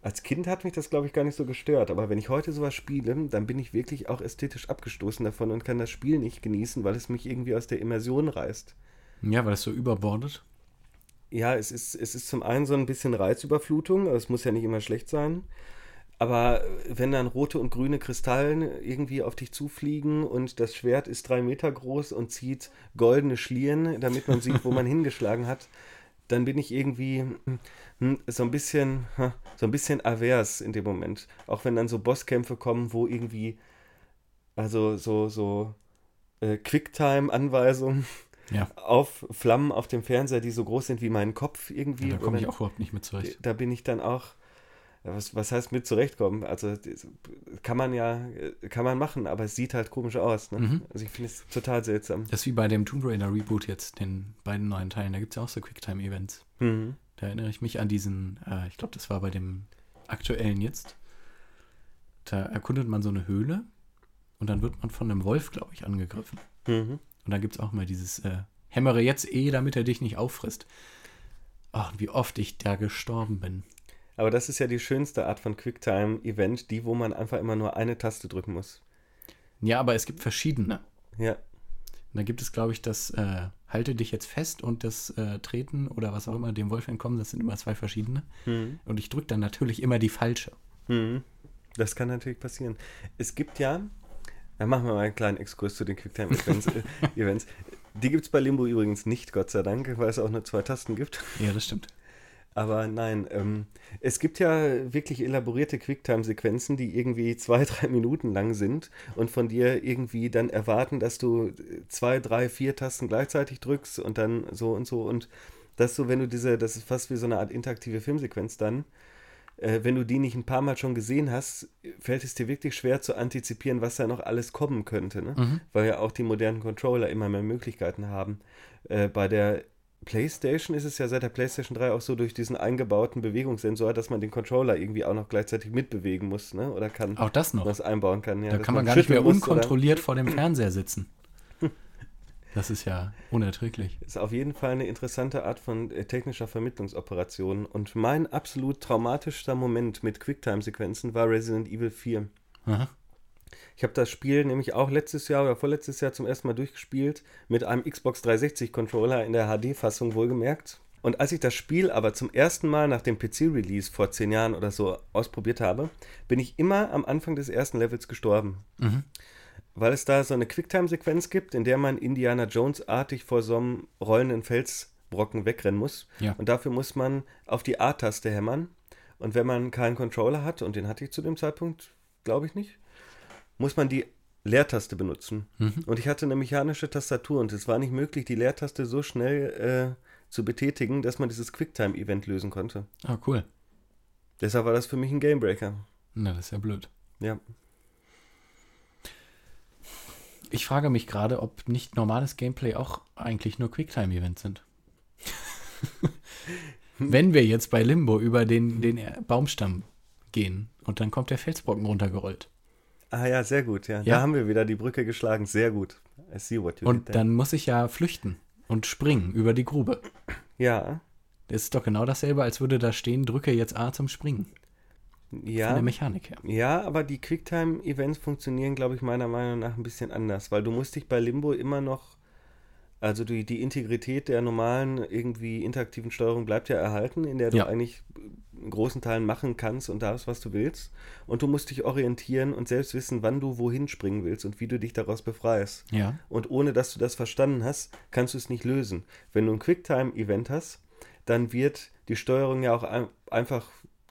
Als Kind hat mich das, glaube ich, gar nicht so gestört. Aber wenn ich heute sowas spiele, dann bin ich wirklich auch ästhetisch abgestoßen davon und kann das Spiel nicht genießen, weil es mich irgendwie aus der Immersion reißt. Ja, weil es so überbordet. Ja, es ist, es ist zum einen so ein bisschen Reizüberflutung, aber es muss ja nicht immer schlecht sein. Aber wenn dann rote und grüne Kristallen irgendwie auf dich zufliegen und das Schwert ist drei Meter groß und zieht goldene Schlieren, damit man sieht, wo man hingeschlagen hat, dann bin ich irgendwie hm, so ein bisschen, so ein bisschen avers in dem Moment. Auch wenn dann so Bosskämpfe kommen, wo irgendwie, also so, so äh, Quicktime-Anweisungen Ja, auf Flammen auf dem Fernseher, die so groß sind wie mein Kopf irgendwie. da komme ich auch überhaupt nicht mit zurecht. da bin ich dann auch, ja, was, was heißt mit zurechtkommen? Also kann man ja, äh, kann man machen, aber es sieht halt komisch aus. Ne? Mhm. Also ich finde es total seltsam. Das ist wie bei dem Tomb Raider Reboot jetzt, den beiden neuen Teilen. Da gibt es ja auch so Quicktime-Events. Mhm. Da erinnere ich mich an diesen, äh, ich glaube, das war bei dem aktuellen jetzt. Da erkundet man so eine Höhle und dann wird man von einem Wolf, glaube ich, angegriffen. Mhm. Und da gibt es auch mal dieses äh, Hämmere jetzt eh, damit er dich nicht auffrisst. Ach, wie oft ich da gestorben bin. Aber das ist ja die schönste Art von Quicktime-Event, die, wo man einfach immer nur eine Taste drücken muss. Ja, aber es gibt verschiedene. Ja, Und da gibt es, glaube ich, das äh, Halte dich jetzt fest und das äh, Treten oder was auch immer dem Wolf entkommen, das sind immer zwei verschiedene. Mhm. Und ich drücke dann natürlich immer die falsche. Mhm. Das kann natürlich passieren. Es gibt ja, dann machen wir mal einen kleinen Exkurs zu den Quicktime-Events. äh, Events. Die gibt es bei Limbo übrigens nicht, Gott sei Dank, weil es auch nur zwei Tasten gibt. Ja, das stimmt. Aber nein, ähm, es gibt ja wirklich elaborierte Quicktime-Sequenzen, die irgendwie zwei, drei Minuten lang sind und von dir irgendwie dann erwarten, dass du zwei, drei, vier Tasten gleichzeitig drückst und dann so und so. Und dass du, wenn du diese, das ist fast wie so eine Art interaktive Filmsequenz dann, äh, wenn du die nicht ein paar Mal schon gesehen hast, fällt es dir wirklich schwer zu antizipieren, was da noch alles kommen könnte. Ne? Mhm. Weil ja auch die modernen Controller immer mehr Möglichkeiten haben. Äh, bei der PlayStation ist es ja seit der PlayStation 3 auch so durch diesen eingebauten Bewegungssensor, dass man den Controller irgendwie auch noch gleichzeitig mitbewegen muss, ne? Oder kann Auch das noch. was einbauen kann. Ja, da kann man gar nicht mehr unkontrolliert vor dem Fernseher sitzen. Das ist ja unerträglich. Ist auf jeden Fall eine interessante Art von äh, technischer Vermittlungsoperation. Und mein absolut traumatischster Moment mit Quicktime-Sequenzen war Resident Evil 4. Aha. Ich habe das Spiel nämlich auch letztes Jahr oder vorletztes Jahr zum ersten Mal durchgespielt mit einem Xbox 360 Controller in der HD-Fassung wohlgemerkt. Und als ich das Spiel aber zum ersten Mal nach dem PC-Release vor zehn Jahren oder so ausprobiert habe, bin ich immer am Anfang des ersten Levels gestorben. Mhm. Weil es da so eine Quicktime-Sequenz gibt, in der man Indiana Jones-artig vor so einem rollenden Felsbrocken wegrennen muss. Ja. Und dafür muss man auf die A-Taste hämmern. Und wenn man keinen Controller hat, und den hatte ich zu dem Zeitpunkt, glaube ich nicht, muss man die Leertaste benutzen. Mhm. Und ich hatte eine mechanische Tastatur und es war nicht möglich, die Leertaste so schnell äh, zu betätigen, dass man dieses Quicktime-Event lösen konnte. Ah, cool. Deshalb war das für mich ein Gamebreaker. Na, das ist ja blöd. Ja. Ich frage mich gerade, ob nicht normales Gameplay auch eigentlich nur Quicktime-Events sind. Wenn wir jetzt bei Limbo über den, den Baumstamm gehen und dann kommt der Felsbrocken runtergerollt. Ah ja, sehr gut, ja. Ja. Da haben wir wieder die Brücke geschlagen. Sehr gut. I see what you Und dann muss ich ja flüchten und springen über die Grube. Ja, Das ist doch genau dasselbe, als würde da stehen, drücke jetzt A zum Springen. Von ja. der Mechanik her. Ja, aber die Quicktime-Events funktionieren, glaube ich, meiner Meinung nach ein bisschen anders, weil du musst dich bei Limbo immer noch, also die, die Integrität der normalen irgendwie interaktiven Steuerung bleibt ja erhalten, in der du Ja. eigentlich in großen Teilen machen kannst und darfst, was du willst. Und du musst dich orientieren und selbst wissen, wann du wohin springen willst und wie du dich daraus befreist. Ja. Und ohne dass du das verstanden hast, kannst du es nicht lösen. Wenn du ein Quicktime-Event hast, dann wird die Steuerung ja auch ein, einfach,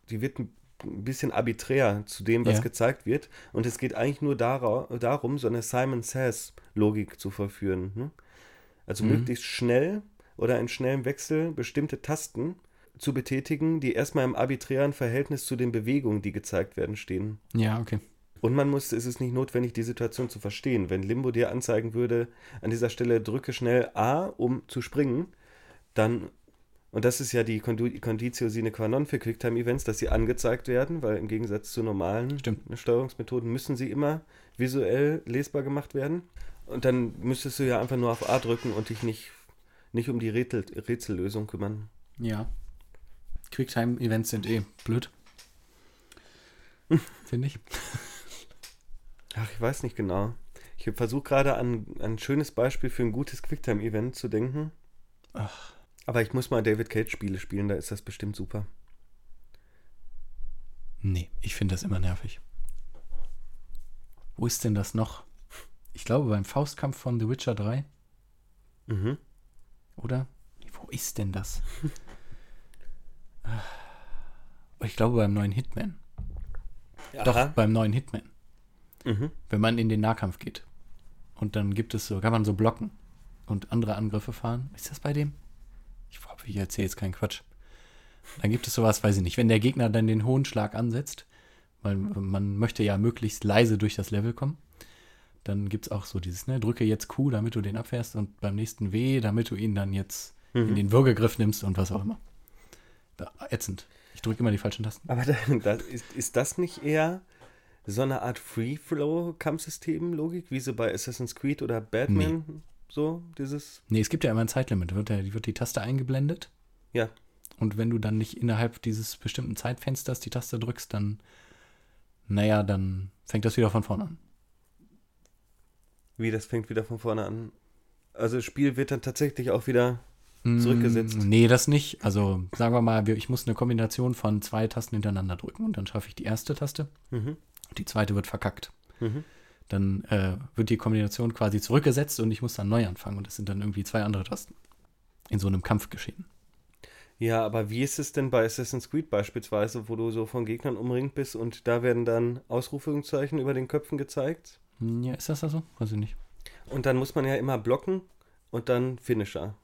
die wird ein bisschen arbiträr zu dem, was Ja. gezeigt wird. Und es geht eigentlich nur dara- darum, so eine Simon Says-Logik zu verführen. Ne? Also Mhm. möglichst schnell oder in schnellem Wechsel bestimmte Tasten zu betätigen, die erstmal im arbiträren Verhältnis zu den Bewegungen, die gezeigt werden, stehen. Ja, okay. Und man muss, es ist nicht notwendig, die Situation zu verstehen. Wenn Limbo dir anzeigen würde, an dieser Stelle drücke schnell A, um zu springen, dann, und das ist ja die Conditio sine qua non für Quicktime-Events, dass sie angezeigt werden, weil im Gegensatz zu normalen Stimmt. Steuerungsmethoden müssen sie immer visuell lesbar gemacht werden. Und dann müsstest du ja einfach nur auf A drücken und dich nicht, nicht um die Rätsel, Rätsellösung kümmern. Ja. Quicktime-Events sind eh blöd. Finde ich. Ach, ich weiß nicht genau. Ich versuche gerade an, an ein schönes Beispiel für ein gutes Quicktime-Event zu denken. Ach. Aber ich muss mal David Cage-Spiele spielen, da ist das bestimmt super. Nee, ich finde das immer nervig. Wo ist denn das noch? Ich glaube beim Faustkampf von The Witcher 3. Mhm. Oder? Wo ist denn das? ich glaube beim neuen Hitman. Doch, Aha. beim neuen Hitman. Mhm. Wenn man in den Nahkampf geht. Und dann gibt es so, kann man so blocken und andere Angriffe fahren. Ist das bei dem? Ich hoffe, ich erzähle jetzt keinen Quatsch. Dann gibt es sowas, weiß ich nicht. Wenn der Gegner dann den hohen Schlag ansetzt, weil man möchte ja möglichst leise durch das Level kommen, dann gibt es auch so dieses, ne, drücke jetzt Q, damit du den abfährst und beim nächsten W, damit du ihn dann jetzt in den Würgegriff nimmst und was auch immer. Ätzend. Ich drücke immer die falschen Tasten. Aber da, da ist, ist das nicht eher so eine Art Free-Flow-Kampfsystem-Logik, wie sie bei Assassin's Creed oder Batman so, dieses, Nee, es gibt ja immer ein Zeitlimit. Wird, der, wird die Taste eingeblendet ja, und wenn du dann nicht innerhalb dieses bestimmten Zeitfensters die Taste drückst, dann, naja, dann fängt das wieder von vorne an. wie das fängt wieder von vorne an. Also das Spiel wird dann tatsächlich auch wieder Zurückgesetzt. Mm, Nee, das nicht. Also sagen wir mal, ich muss eine Kombination von zwei Tasten hintereinander drücken und dann schaffe ich die erste Taste. Mhm. Die zweite wird verkackt. Mhm. Dann äh, wird die Kombination quasi zurückgesetzt und ich muss dann neu anfangen. Und das sind dann irgendwie zwei andere Tasten. In so einem Kampf geschehen. Ja, aber wie ist es denn bei Assassin's Creed beispielsweise, wo du so von Gegnern umringt bist und da werden dann Ausrufungszeichen über den Köpfen gezeigt? Hm, Ja, ist das da so? Weiß ich nicht. Und dann muss man ja immer blocken und dann Finisher.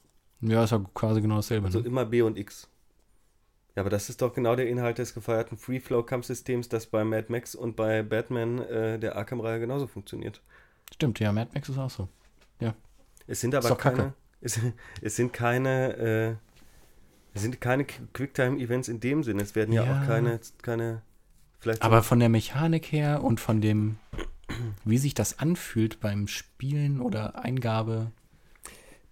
Ja, ist ja quasi genau dasselbe. Also Ne? immer B und X. Ja, aber das ist doch genau der Inhalt des gefeierten Free-Flow-Kampfsystems, das bei Mad Max und bei Batman äh, der Arkham-Reihe genauso funktioniert. Stimmt, ja, Mad Max ist auch so. Es sind aber keine. Es, es sind keine. Äh, es sind keine Quicktime-Events in dem Sinne. Es werden ja, Ja. auch keine. keine Aber von der Mechanik her und von dem, wie sich das anfühlt beim Spielen oder Eingabe.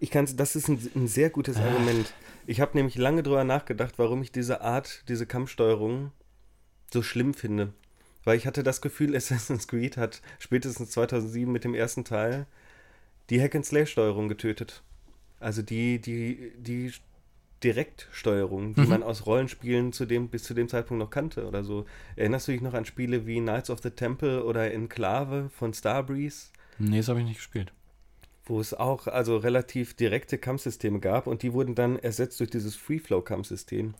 Ich kann, das ist ein, ein sehr gutes Ah. Argument. Ich habe nämlich lange drüber nachgedacht, warum ich diese Art, diese Kampfsteuerung so schlimm finde. Weil ich hatte das Gefühl, Assassin's Creed hat spätestens 2007 mit dem ersten Teil die Hack-and-Slay-Steuerung getötet. Also die, die, die Direktsteuerung, die Mhm. man aus Rollenspielen zu dem, bis zu dem Zeitpunkt noch kannte oder so. Erinnerst du dich noch an Spiele wie Knights of the Temple oder Enclave von Starbreeze? Nee, das habe ich nicht gespielt. Wo es auch also relativ direkte Kampfsysteme gab und die wurden dann ersetzt durch dieses Free-Flow-Kampfsystem.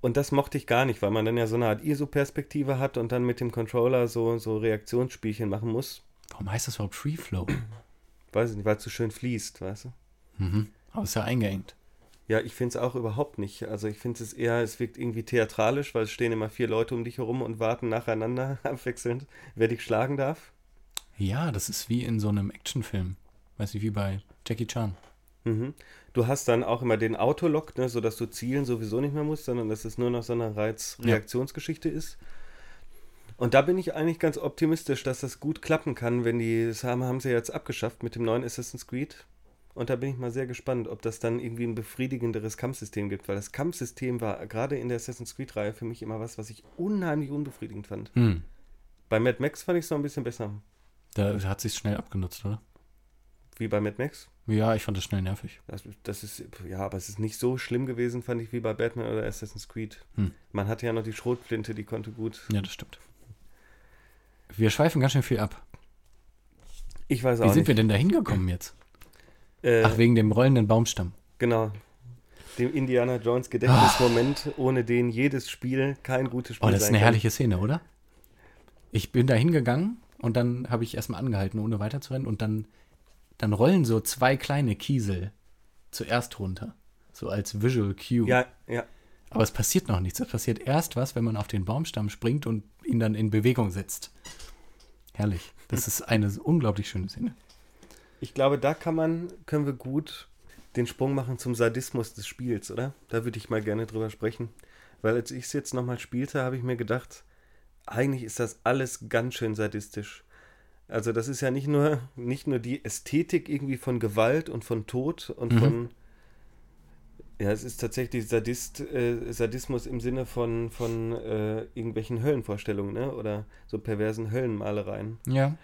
Und das mochte ich gar nicht, weil man dann ja so eine Art ISO-Perspektive hat und dann mit dem Controller so, so Reaktionsspielchen machen muss. Warum heißt das überhaupt Free Flow? Weiß ich nicht, weil es so schön fließt, weißt du? Mhm. Aber ist ja eingeengt. Ja, ich finde es auch überhaupt nicht. Also ich finde es eher, es wirkt irgendwie theatralisch, weil es stehen immer vier Leute um dich herum und warten nacheinander abwechselnd, wer dich schlagen darf. Ja, das ist wie in so einem Actionfilm. Weiß nicht, wie bei Jackie Chan. Mhm. Du hast dann auch immer den Autolock, ne, sodass du zielen sowieso nicht mehr musst, sondern dass es nur noch so eine Reiz-Reaktionsgeschichte ist. Und da bin ich eigentlich ganz optimistisch, dass das gut klappen kann, wenn die, das haben, haben sie jetzt abgeschafft mit dem neuen Assassin's Creed. Und da bin ich mal sehr gespannt, ob das dann irgendwie ein befriedigenderes Kampfsystem gibt, weil das Kampfsystem war gerade in der Assassin's Creed-Reihe für mich immer was, was ich unheimlich unbefriedigend fand. Hm. Bei Mad Max fand ich es noch ein bisschen besser. Da hat sich schnell abgenutzt, oder? Wie bei Mad Max. Ja, ich fand das schnell nervig. Das, das ist, ja, aber es ist nicht so schlimm gewesen, fand ich, wie bei Batman oder Assassin's Creed. Hm. Man hatte ja noch die Schrotflinte, die konnte gut. Ja, das stimmt. Wir schweifen ganz schön viel ab. Ich weiß Wie auch sind nicht. wir denn da hingekommen jetzt? Äh, Ach, wegen dem rollenden Baumstamm. genau. Dem Indiana Jones Gedächtnismoment, ohne den jedes Spiel kein gutes Spiel Oh, das ist eine kann. herrliche Szene, oder? Ich bin da hingegangen und dann habe ich erstmal angehalten, ohne weiterzurennen. Und dann, dann rollen so zwei kleine Kiesel zuerst runter. So als Visual Cue. Ja, ja. Aber es passiert noch nichts. Es passiert erst was, wenn man auf den Baumstamm springt und ihn dann in Bewegung setzt. Herrlich. Das ist eine unglaublich schöne Szene. Ich glaube, da kann man, können wir gut den Sprung machen zum Sadismus des Spiels, oder? Da würde ich mal gerne drüber sprechen. Weil als ich es jetzt nochmal spielte, habe ich mir gedacht, eigentlich ist das alles ganz schön sadistisch. Also das ist ja nicht nur, nicht nur die Ästhetik irgendwie von Gewalt und von Tod und Mhm. von ja, es ist tatsächlich Sadist, äh, Sadismus im Sinne von, von äh, irgendwelchen Höllenvorstellungen, ne? Oder so perversen Höllenmalereien. Ja.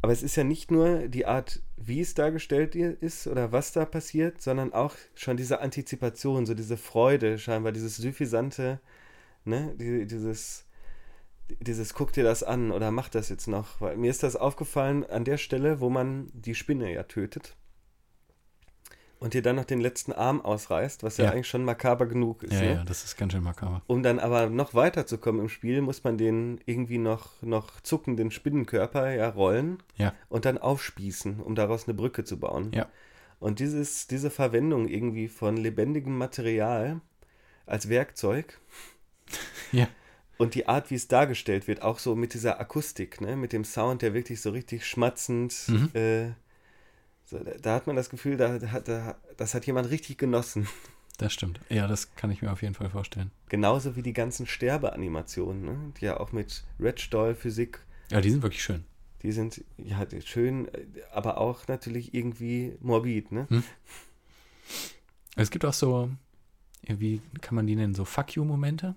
Aber es ist ja nicht nur die Art, wie es dargestellt ist oder was da passiert, sondern auch schon diese Antizipation, so diese Freude scheinbar, dieses suffisante, ne, die, dieses, dieses guck dir das an oder mach das jetzt noch. Weil mir ist das aufgefallen an der Stelle, wo man die Spinne ja tötet und dir dann noch den letzten Arm ausreißt, was ja, Ja. eigentlich schon makaber genug ist. Ja, ne? ja, das ist ganz schön makaber. Um dann aber noch weiterzukommen im Spiel, muss man den irgendwie noch, noch zuckenden Spinnenkörper ja rollen Ja. und dann aufspießen, um daraus eine Brücke zu bauen. Ja. Und dieses, diese Verwendung irgendwie von lebendigem Material als Werkzeug Ja. Und die Art, wie es dargestellt wird, auch so mit dieser Akustik, ne? mit dem Sound, der wirklich so richtig schmatzend, Mhm. äh, so, da, da hat man das Gefühl, da, da, da, das hat jemand richtig genossen. Das stimmt. Ja, das kann ich mir auf jeden Fall vorstellen. Genauso wie die ganzen Sterbeanimationen, ne? die ja auch mit Red-Doll-Physik, Ja, die sind wirklich schön. die sind ja schön, aber auch natürlich irgendwie morbid. Ne? Es gibt auch so, wie kann man die nennen, so Fuck you-Momente.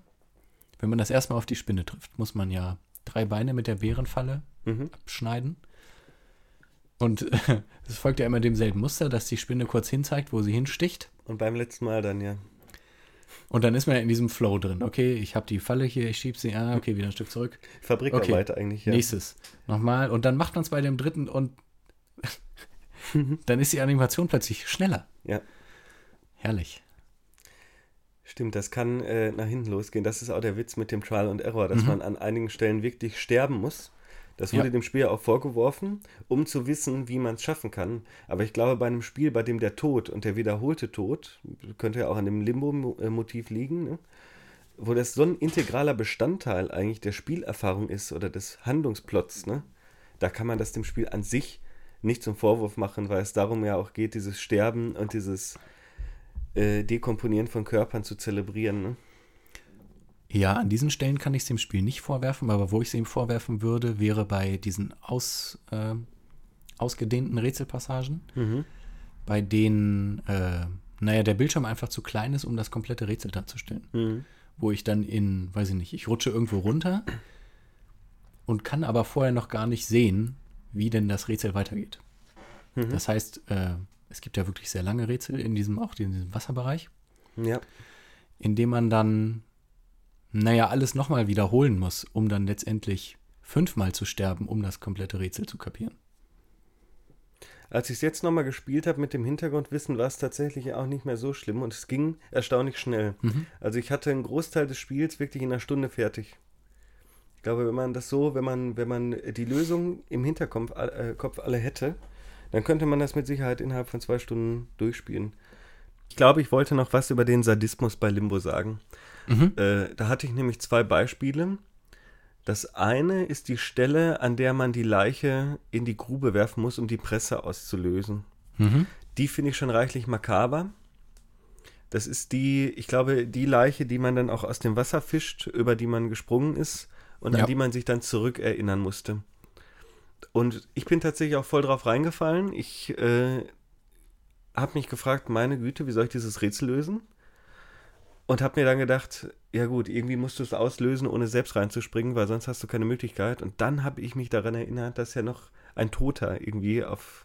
Wenn man das erstmal auf die Spinne trifft, muss man ja drei Beine mit der Bärenfalle Mhm. abschneiden. Und es folgt ja immer demselben Muster, dass die Spinne kurz hinzeigt, wo sie hinsticht. Und beim letzten Mal dann, ja. Und dann ist man ja in diesem Flow drin. Okay, ich habe die Falle hier, ich schiebe sie, ah, okay, wieder ein Stück zurück. Fabrikarbeit eigentlich, ja. Nächstes. Nochmal. Und dann macht man es bei dem dritten und dann ist die Animation plötzlich schneller. Ja. Herrlich. Stimmt, das kann äh, nach hinten losgehen. Das ist auch der Witz mit dem Trial and Error, dass Mhm. man an einigen Stellen wirklich sterben muss. Das wurde Ja. dem Spiel auch vorgeworfen, um zu wissen, wie man es schaffen kann. Aber ich glaube, bei einem Spiel, bei dem der Tod und der wiederholte Tod, könnte ja auch an dem Limbo-Motiv liegen, ne? wo das so ein integraler Bestandteil eigentlich der Spielerfahrung ist oder des Handlungsplots, ne? da kann man das dem Spiel an sich nicht zum Vorwurf machen, weil es darum ja auch geht, dieses Sterben und dieses äh, Dekomponieren von Körpern zu zelebrieren. Ne? Ja, an diesen Stellen kann ich es dem Spiel nicht vorwerfen, aber wo ich es ihm vorwerfen würde, wäre bei diesen aus, äh, ausgedehnten Rätselpassagen, Mhm. bei denen, äh, naja, der Bildschirm einfach zu klein ist, um das komplette Rätsel darzustellen. Mhm. Wo ich dann in, weiß ich nicht, ich rutsche irgendwo runter und kann aber vorher noch gar nicht sehen, wie denn das Rätsel weitergeht. Mhm. Das heißt, äh, es gibt ja wirklich sehr lange Rätsel in diesem, auch in diesem Wasserbereich. Ja. indem man dann, naja, alles nochmal wiederholen muss, um dann letztendlich fünfmal zu sterben, um das komplette Rätsel zu kapieren. Als ich es jetzt nochmal gespielt habe mit dem Hintergrundwissen, war es tatsächlich auch nicht mehr so schlimm und es ging erstaunlich schnell. Mhm. Also ich hatte einen Großteil des Spiels wirklich in einer Stunde fertig. Ich glaube, wenn man das so, wenn man, wenn man die Lösung im Hinterkopf äh, alle hätte, dann könnte man das mit Sicherheit innerhalb von zwei Stunden durchspielen. Ich glaube, ich wollte noch was über den Sadismus bei Limbo sagen. Mhm. Äh, da hatte ich nämlich zwei Beispiele. Das eine ist die Stelle, an der man die Leiche in die Grube werfen muss, um die Presse auszulösen. Mhm. Die finde ich schon reichlich makaber. Das ist die, ich glaube, die Leiche, die man dann auch aus dem Wasser fischt, über die man gesprungen ist und Ja. an die man sich dann zurückerinnern musste. Und ich bin tatsächlich auch voll drauf reingefallen. Ich äh, habe mich gefragt, meine Güte, wie soll ich dieses Rätsel lösen? Und habe mir dann gedacht, ja gut, irgendwie musst du es auslösen, ohne selbst reinzuspringen, weil sonst hast du keine Möglichkeit. Und dann habe ich mich daran erinnert, dass ja noch ein Toter irgendwie auf,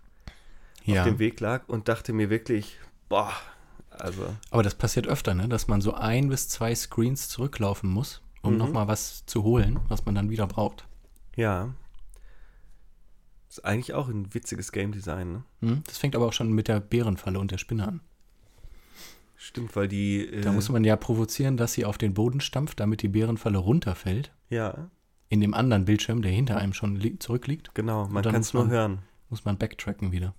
Ja, auf dem Weg lag und dachte mir wirklich, boah, also aber das passiert öfter, ne? dass man so ein bis zwei Screens zurücklaufen muss, um Mhm. nochmal was zu holen, was man dann wieder braucht. ja. Ist eigentlich auch ein witziges Game Design, ne? Mhm. Das fängt aber auch schon mit der Bärenfalle und der Spinne an. Stimmt, weil die. Äh, Da muss man ja provozieren, dass sie auf den Boden stampft, damit die Bärenfalle runterfällt. Ja, In dem anderen Bildschirm, der hinter einem schon li- zurückliegt, genau, man kann es muss nur hören. muss man backtracken wieder.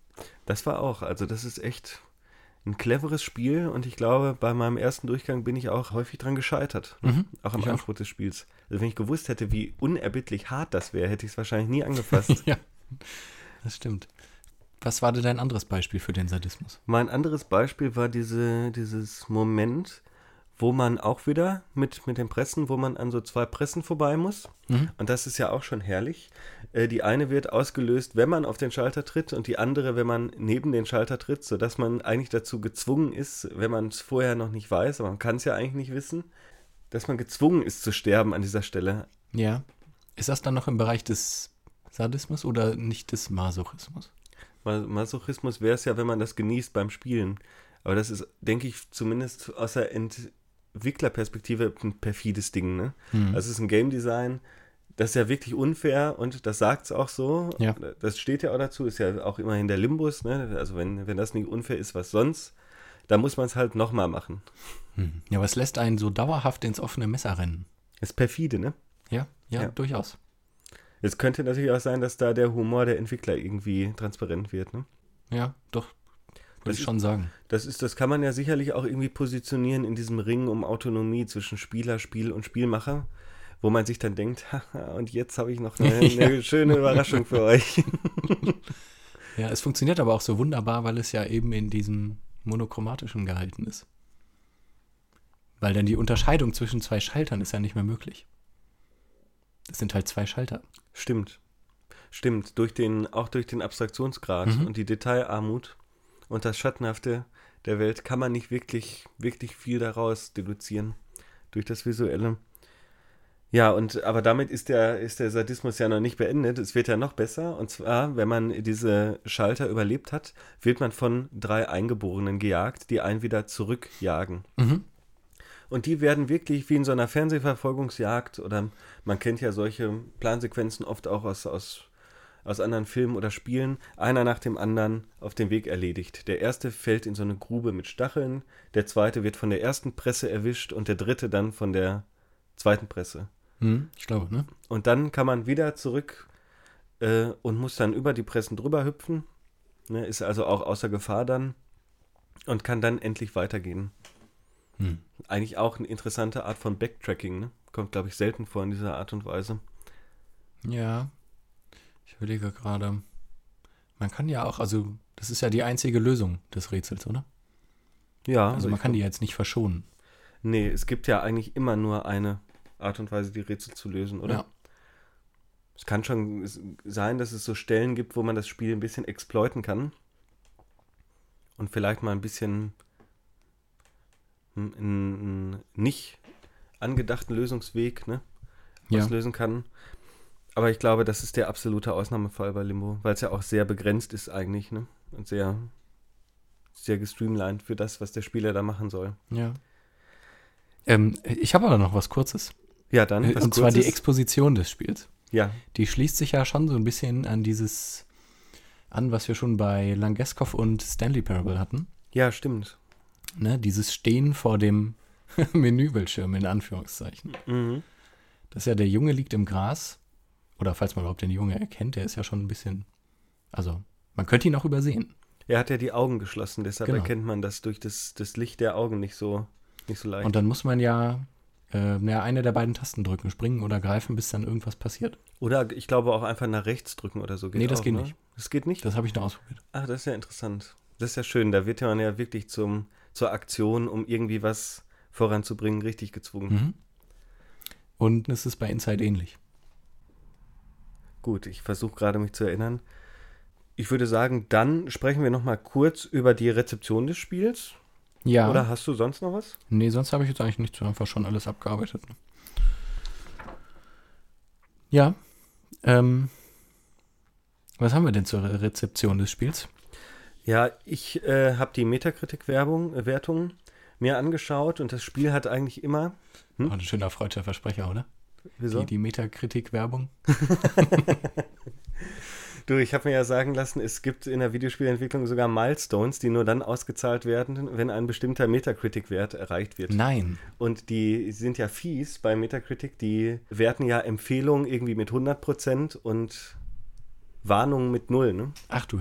Das war auch, also das ist echt. ein cleveres Spiel und ich glaube, bei meinem ersten Durchgang bin ich auch häufig dran gescheitert. Mhm, auch am. Anspruch des Spiels. Also wenn ich gewusst hätte, wie unerbittlich hart das wäre, hätte ich es wahrscheinlich nie angefasst. ja, das stimmt. Was war denn dein anderes Beispiel für den Sadismus? mein anderes Beispiel war diese, dieses Moment, wo man auch wieder mit, mit den Pressen, wo man an so zwei Pressen vorbei muss. Mhm. Und das ist ja auch schon herrlich. Äh, die eine wird ausgelöst, wenn man auf den Schalter tritt und die andere, wenn man neben den Schalter tritt, sodass man eigentlich dazu gezwungen ist, wenn man es vorher noch nicht weiß, aber man kann es ja eigentlich nicht wissen, dass man gezwungen ist zu sterben an dieser Stelle. Ja. Ist das dann noch im Bereich des Sadismus oder nicht des Masochismus? Mas- Masochismus wäre es ja, wenn man das genießt beim Spielen. Aber das ist, denke ich, zumindest aus der Entwicklerperspektive ein perfides Ding. Ne? Mhm. Also es ist ein Game Design, das ist ja wirklich unfair und das sagt es auch so. Ja. Das steht ja auch dazu, ist ja auch immerhin der Limbus. Ne? Also wenn, wenn das nicht unfair ist, was sonst, dann muss man es halt nochmal machen. Mhm. Ja, was lässt einen so dauerhaft ins offene Messer rennen? Das ist perfide, ne? Ja, ja, Ja. durchaus. Es könnte natürlich auch sein, dass da der Humor der Entwickler irgendwie transparent wird, ne? Ja, doch. Würde Das ich schon sagen. Das ist, das kann man ja sicherlich auch irgendwie positionieren in diesem Ring um Autonomie zwischen Spieler, Spiel und Spielmacher, wo man sich dann denkt, haha, und jetzt habe ich noch eine, eine schöne Überraschung für euch. Ja, es funktioniert aber auch so wunderbar, weil es ja eben in diesem monochromatischen gehalten ist. Weil dann die Unterscheidung zwischen zwei Schaltern ist ja nicht mehr möglich. Das sind halt zwei Schalter. Stimmt. Stimmt. Durch den, auch durch den Abstraktionsgrad Mhm. und die Detailarmut und das Schattenhafte der Welt kann man nicht wirklich, wirklich viel daraus deduzieren. Durch das Visuelle. Ja, und aber damit ist der, ist der Sadismus ja noch nicht beendet. Es wird ja noch besser. Und zwar, wenn man diese Schalter überlebt hat, wird man von drei Eingeborenen gejagt, die einen wieder zurückjagen. Mhm. Und die werden wirklich wie in so einer Fernsehverfolgungsjagd oder man kennt ja solche Plansequenzen oft auch aus, aus, aus anderen Filmen oder Spielen, einer nach dem anderen auf dem Weg erledigt. Der erste fällt in so eine Grube mit Stacheln, der zweite wird von der ersten Presse erwischt und der dritte dann von der zweiten Presse. Mhm, ich glaube, ne? Und dann kann man wieder zurück äh, und muss dann über die Pressen drüber hüpfen, ne, ist also auch außer Gefahr dann und kann dann endlich weitergehen Hm. eigentlich auch eine interessante Art von Backtracking, ne? Kommt, glaube ich, selten vor in dieser Art und Weise. Ja. Ich überlege gerade. Man kann ja auch, also, das ist ja die einzige Lösung des Rätsels, oder? Ja, Also, man ich kann die jetzt nicht verschonen. Nee, es gibt ja eigentlich immer nur eine Art und Weise, die Rätsel zu lösen, oder? Ja. Es kann schon sein, dass es so Stellen gibt, wo man das Spiel ein bisschen exploiten kann. Und vielleicht mal ein bisschen einen, nicht angedachten Lösungsweg, ne? Ja. auslösen kann. Aber ich glaube, das ist der absolute Ausnahmefall bei Limbo, weil es ja auch sehr begrenzt ist eigentlich, ne? Und sehr, sehr gestreamlined für das, was der Spieler da machen soll. Ja. Ähm, ich habe aber noch was Kurzes. Ja, dann. Äh, Und zwar die Kurzes. Exposition des Spiels. Ja, Die schließt sich ja schon so ein bisschen an dieses an, was wir schon bei Langeskov und Stanley Parable hatten. ja, stimmt. Ne? Dieses Stehen vor dem Menübildschirm in Anführungszeichen. Mhm. Das ist ja der Junge liegt im Gras. Oder falls man überhaupt den Junge erkennt, der ist ja schon ein bisschen. Also, man könnte ihn auch übersehen. Er hat ja die Augen geschlossen, deshalb Genau. erkennt man das durch das, das Licht der Augen nicht so, nicht so leicht. Und dann muss man ja, äh, eine der beiden Tasten drücken, springen oder greifen, bis dann irgendwas passiert. oder ich glaube auch einfach nach rechts drücken oder so. Nee, das auch, geht ne? nicht. Das geht nicht? Das habe ich noch ausprobiert. Ach, das ist ja interessant. Das ist ja schön. Da wird man ja wirklich zum, zur Aktion, um irgendwie was voranzubringen, richtig gezwungen. Mhm. Und es ist bei Inside ähnlich. Gut, ich versuche gerade mich zu erinnern. Ich würde sagen, dann sprechen wir noch mal kurz über die Rezeption des Spiels. Ja. Oder hast du sonst noch was? Nee, sonst habe ich jetzt eigentlich nicht so einfach schon alles abgearbeitet. ne? Ja. Ähm, was haben wir denn zur Re- Rezeption des Spiels? Ja, ich äh, habe die Metakritik-Werbung, äh, mir angeschaut und das Spiel hat eigentlich immer. Hm? Oh, ein schöner freudscher Versprecher, oder? Wieso? Die, die Metakritik-Werbung. Du, ich habe mir ja sagen lassen, es gibt in der Videospielentwicklung sogar Milestones, die nur dann ausgezahlt werden, wenn ein bestimmter Metacritic-Wert erreicht wird. Nein. Und die sind ja fies bei Metacritic, die werten ja Empfehlungen irgendwie mit 100% und Warnungen mit 0, ne? Ach du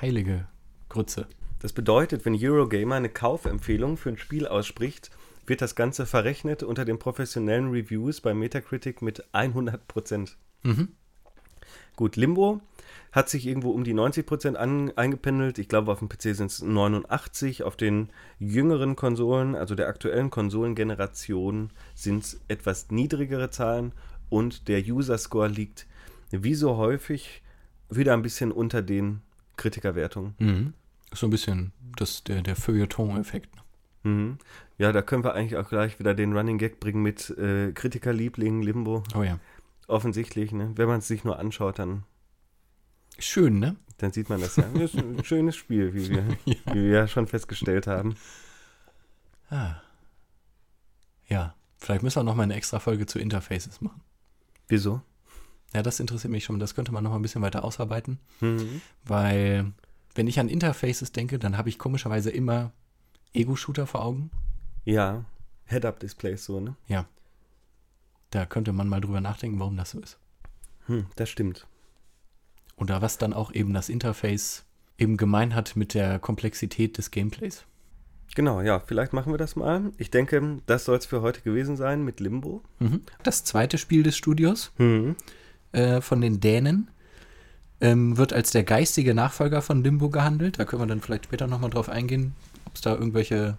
heilige Grütze. Das bedeutet, wenn Eurogamer eine Kaufempfehlung für ein Spiel ausspricht, wird das Ganze verrechnet unter den professionellen Reviews bei Metacritic mit 100%. Mhm. Gut, Limbo hat sich irgendwo um die 90% an, eingependelt. Ich glaube, auf dem PC sind es 89. Auf den jüngeren Konsolen, also der aktuellen Konsolengeneration, sind es etwas niedrigere Zahlen. Und der User-Score liegt wie so häufig wieder ein bisschen unter den Kritikerwertungen. Mhm. So ein bisschen das, der, der Feuilleton-Effekt. Mhm. Ja, da können wir eigentlich auch gleich wieder den Running Gag bringen mit äh, Kritikerlieblingen Limbo. Oh ja. Offensichtlich, ne? Wenn man es sich nur anschaut, dann, Schön, ne? dann sieht man das ja. Das ist ein schönes Spiel, wie wir, Ja. wie wir ja schon festgestellt haben. Ah. Ja, vielleicht müssen wir noch mal eine extra Folge zu Interfaces machen. Wieso? Ja, das interessiert mich schon. Das könnte man noch mal ein bisschen weiter ausarbeiten, Mhm. weil wenn ich an Interfaces denke, dann habe ich komischerweise immer Ego-Shooter vor Augen. Ja, Head-Up-Displays so, ne? Ja. Da könnte man mal drüber nachdenken, warum das so ist. Hm, das stimmt. Oder was dann auch eben das Interface eben gemein hat mit der Komplexität des Gameplays. Genau, ja, vielleicht machen wir das mal. Ich denke, das soll es für heute gewesen sein mit Limbo. Mhm. Das zweite Spiel des Studios Mhm. äh, von den Dänen ähm, wird als der geistige Nachfolger von Limbo gehandelt. Da können wir dann vielleicht später nochmal drauf eingehen, ob es da irgendwelche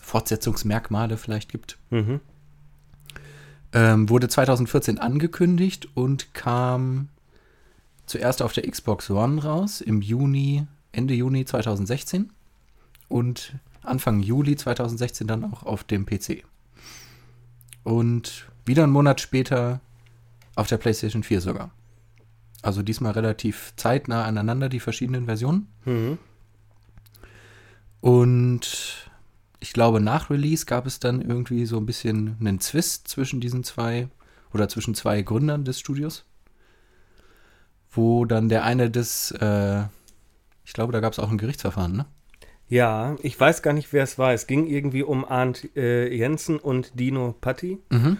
Fortsetzungsmerkmale vielleicht gibt. Mhm. Ähm, wurde 2014 angekündigt und kam zuerst auf der Xbox One raus im Juni, Ende Juni 2016 und Anfang Juli 2016 dann auch auf dem PC. Und wieder einen Monat später auf der PlayStation 4 sogar. Also diesmal relativ zeitnah aneinander die verschiedenen Versionen. Mhm. Und ich glaube, nach Release gab es dann irgendwie so ein bisschen einen Zwist zwischen diesen zwei oder zwischen zwei Gründern des Studios, wo dann der eine des, äh, ich glaube, da gab es auch ein Gerichtsverfahren, ne? Ja, ich weiß gar nicht, wer es war. Es ging irgendwie um Arndt äh, Jensen und Dino Patti. Mhm.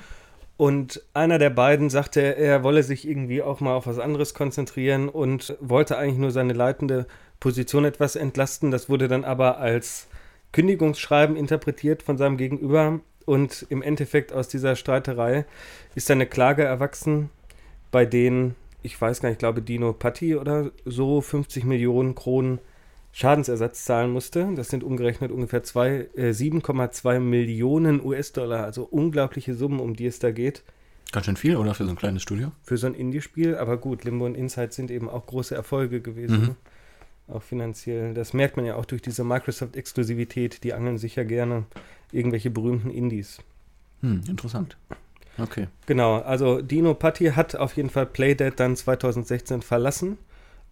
Und einer der beiden sagte, er wolle sich irgendwie auch mal auf was anderes konzentrieren und wollte eigentlich nur seine leitende Position etwas entlasten. Das wurde dann aber als Kündigungsschreiben interpretiert von seinem Gegenüber. Und im Endeffekt aus dieser Streiterei ist eine Klage erwachsen, bei denen, ich weiß gar nicht, ich glaube Dino Patti oder so 50 Millionen Kronen Schadensersatz zahlen musste. Das sind umgerechnet ungefähr zwei, äh, 7,2 Millionen US-Dollar, also unglaubliche Summen, um die es da geht Ganz schön viel, oder? Für so ein kleines Studio. für so ein Indie-Spiel. Aber gut, Limbo und Inside sind eben auch große Erfolge gewesen, Mhm. auch finanziell. Das merkt man ja auch durch diese Microsoft-Exklusivität. Die angeln sich ja gerne irgendwelche berühmten Indies. Hm, interessant. Okay. Genau, also Dino Patti hat auf jeden Fall Playdead dann 2016 verlassen.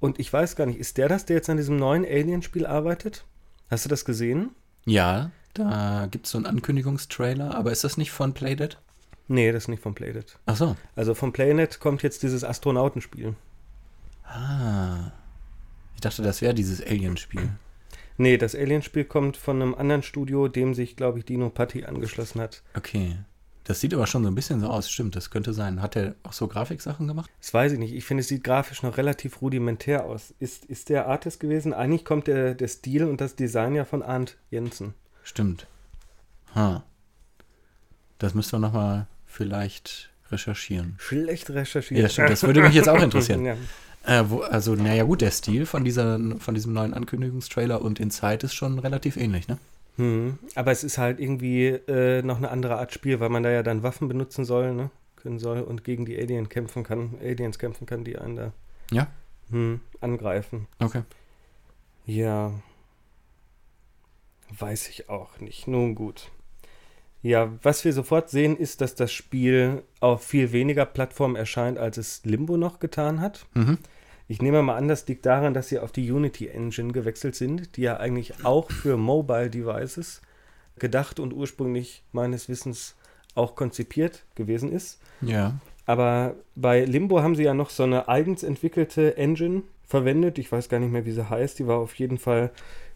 Und ich weiß gar nicht, ist der das, der jetzt an diesem neuen Alien-Spiel arbeitet? Hast du das gesehen? Ja, da gibt es so einen Ankündigungstrailer, aber ist das nicht von Playdead? Nee, das ist nicht von Playdead. Ach so. Also von Playnet kommt jetzt dieses Astronautenspiel. Ah. Ich dachte, das wäre dieses Alien-Spiel. Nee, das Alien-Spiel kommt von einem anderen Studio, dem sich, glaube ich, Dino Patti angeschlossen hat. Okay. Das sieht aber schon so ein bisschen so aus. Stimmt, das könnte sein. Hat er auch so Grafiksachen gemacht? Das weiß ich nicht. Ich finde, es sieht grafisch noch relativ rudimentär aus. Ist, ist der Artist gewesen? Eigentlich kommt der, der Stil und das Design ja von Arndt Jensen. Stimmt. Ha. Das müssten wir nochmal vielleicht recherchieren. Schlecht recherchiert. Ja, stimmt. Das würde mich jetzt auch interessieren. ja. Äh, wo, also, naja, gut, der Stil von, dieser, von diesem neuen Ankündigungstrailer und Inside ist schon relativ ähnlich, ne? Hm. Aber es ist halt irgendwie äh, noch eine andere Art Spiel, weil man da ja dann Waffen benutzen soll, ne? Können soll und gegen die Alien kämpfen kann, Aliens kämpfen kann, die einen da Ja? hm, angreifen. Okay. Ja. Weiß ich auch nicht. Nun gut. Ja, was wir sofort sehen, ist, dass das Spiel auf viel weniger Plattformen erscheint, als es Limbo noch getan hat. Mhm. Ich nehme mal an, das liegt daran, dass sie auf die Unity Engine gewechselt sind, die ja eigentlich auch für Mobile Devices gedacht und ursprünglich meines Wissens auch konzipiert gewesen ist. Ja. Aber bei Limbo haben sie ja noch so eine eigens entwickelte Engine verwendet. Ich weiß gar nicht mehr, wie sie heißt. Die war auf jeden Fall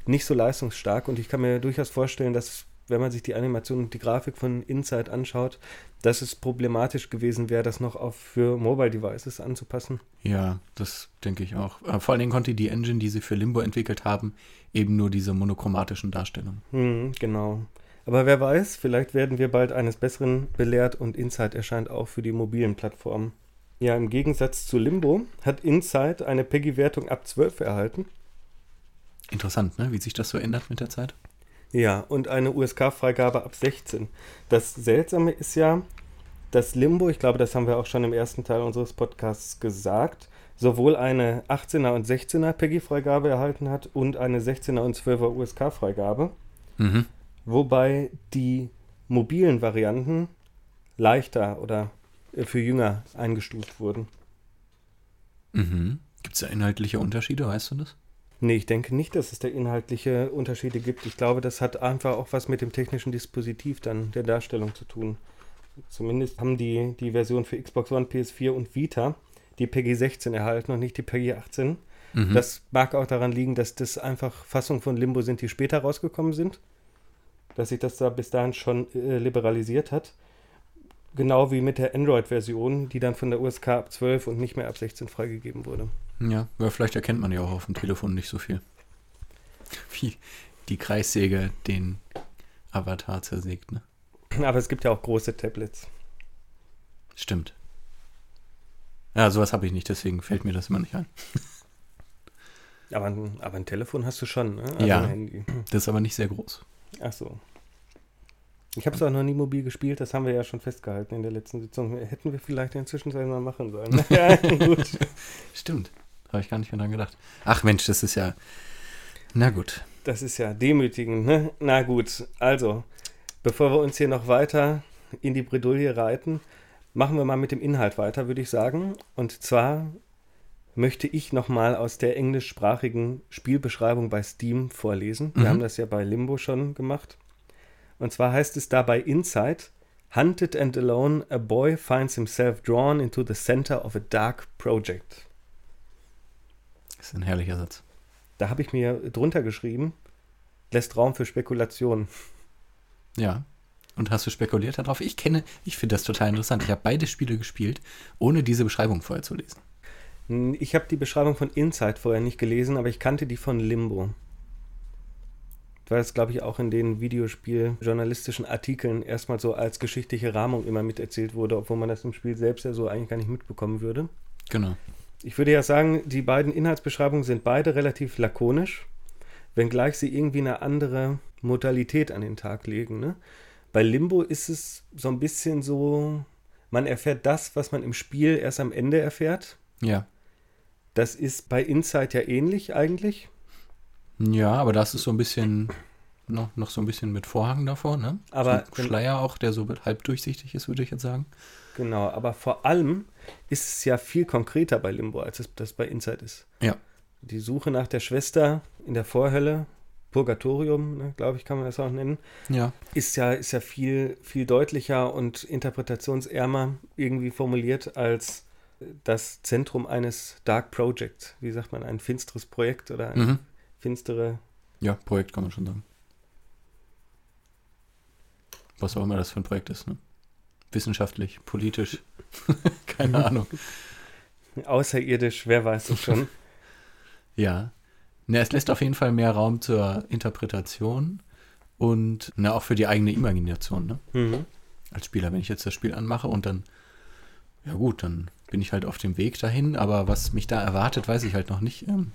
nicht so leistungsstark und ich kann mir durchaus vorstellen, dass wenn man sich die Animation und die Grafik von Inside anschaut, dass es problematisch gewesen wäre, das noch auf für Mobile Devices anzupassen. Ja, das denke ich auch. Äh, vor allen Dingen konnte die Engine, die sie für Limbo entwickelt haben, eben nur diese monochromatischen Darstellungen. Hm, genau. Aber wer weiß, vielleicht werden wir bald eines Besseren belehrt und Inside erscheint auch für die mobilen Plattformen. Ja, im Gegensatz zu Limbo hat Inside eine Peggy-Wertung ab 12 erhalten. Interessant, ne? wie sich das so ändert mit der Zeit. Ja, und eine USK-Freigabe ab 16. Das Seltsame ist ja, dass Limbo, ich glaube, das haben wir auch schon im ersten Teil unseres Podcasts gesagt, sowohl eine 18er und 16er Peggy-Freigabe erhalten hat und eine 16er und 12er USK-Freigabe. Mhm. Wobei die mobilen Varianten leichter oder äh, für jünger eingestuft wurden. Mhm. Gibt es da inhaltliche Unterschiede, weißt du das? Nee, ich denke nicht, dass es da inhaltliche Unterschiede gibt. Ich glaube, das hat einfach auch was mit dem technischen Dispositiv dann der Darstellung zu tun. Zumindest haben die, die Version für Xbox One, PS4 und Vita die PG 16 erhalten und nicht die PG 18. Mhm. Das mag auch daran liegen, dass das einfach Fassungen von Limbo sind, die später rausgekommen sind. Dass sich das da bis dahin schon äh, liberalisiert hat. Genau wie mit der Android-Version, die dann von der USK ab 12 und nicht mehr ab 16 freigegeben wurde. Ja, aber vielleicht erkennt man ja auch auf dem Telefon nicht so viel. Wie die Kreissäge den Avatar zersägt, ne? Aber es gibt ja auch große Tablets. Stimmt. Ja, sowas habe ich nicht, deswegen fällt mir das immer nicht ein. Aber ein, aber ein Telefon hast du schon, ne? Also Ja. Das ist aber nicht sehr groß. Ach so. Ich habe es auch noch nie mobil gespielt, das haben wir ja schon festgehalten in der letzten Sitzung. Hätten wir vielleicht in der Zwischenzeit mal machen sollen. ja, gut. Stimmt. Habe ich gar nicht mehr dran gedacht. Ach Mensch, das ist ja. Na gut. Das ist ja demütigend, ne? Na gut, also, bevor wir uns hier noch weiter in die Bredouille reiten, machen wir mal mit dem Inhalt weiter, würde ich sagen. Und zwar möchte ich nochmal aus der englischsprachigen Spielbeschreibung bei Steam vorlesen. Wir Mhm. haben das ja bei Limbo schon gemacht. Und zwar heißt es dabei Inside, Hunted and alone, a boy finds himself drawn into the center of a dark project. Das ist ein herrlicher Satz. Da habe ich mir drunter geschrieben, lässt Raum für Spekulation. Ja. Und hast du spekuliert darauf? Ich kenne, ich finde das total interessant. Ich habe beide Spiele gespielt, ohne diese Beschreibung vorher zu lesen. Ich habe die Beschreibung von Inside vorher nicht gelesen, aber ich kannte die von Limbo. Weil es, glaube ich, auch in den Videospiel-journalistischen Artikeln erstmal so als geschichtliche Rahmung immer miterzählt wurde, obwohl man das im Spiel selbst ja so eigentlich gar nicht mitbekommen würde. Genau. Ich würde ja sagen, die beiden Inhaltsbeschreibungen sind beide relativ lakonisch, wenngleich sie irgendwie eine andere Modalität an den Tag legen. Ne? Bei Limbo ist es so ein bisschen so, man erfährt das, was man im Spiel erst am Ende erfährt. Ja. Das ist bei Inside ja ähnlich eigentlich. Ja, aber das ist so ein bisschen, noch, noch so ein bisschen mit Vorhang davor, ne? Aber so Schleier auch, der so halb durchsichtig ist, würde ich jetzt sagen. Genau, aber vor allem ist es ja viel konkreter bei Limbo, als es das bei Inside ist. Ja. Die Suche nach der Schwester in der Vorhölle, Purgatorium, ne, glaube ich, kann man das auch nennen, Ja. ist ja, ist ja viel, viel deutlicher und interpretationsärmer irgendwie formuliert als das Zentrum eines Dark Projects. Wie sagt man, ein finsteres Projekt oder eine Mhm. finstere. Ja, Projekt kann man schon sagen. Was auch immer das für ein Projekt ist, ne? Wissenschaftlich, politisch. Keine Ahnung. Außerirdisch, wer weiß es schon. Ja. Ne, es lässt auf jeden Fall mehr Raum zur Interpretation und ne, auch für die eigene Imagination, ne? mhm. Als Spieler, wenn ich jetzt das Spiel anmache und dann, ja gut, dann bin ich halt auf dem Weg dahin, aber was mich da erwartet, weiß ich halt noch nicht. Ähm,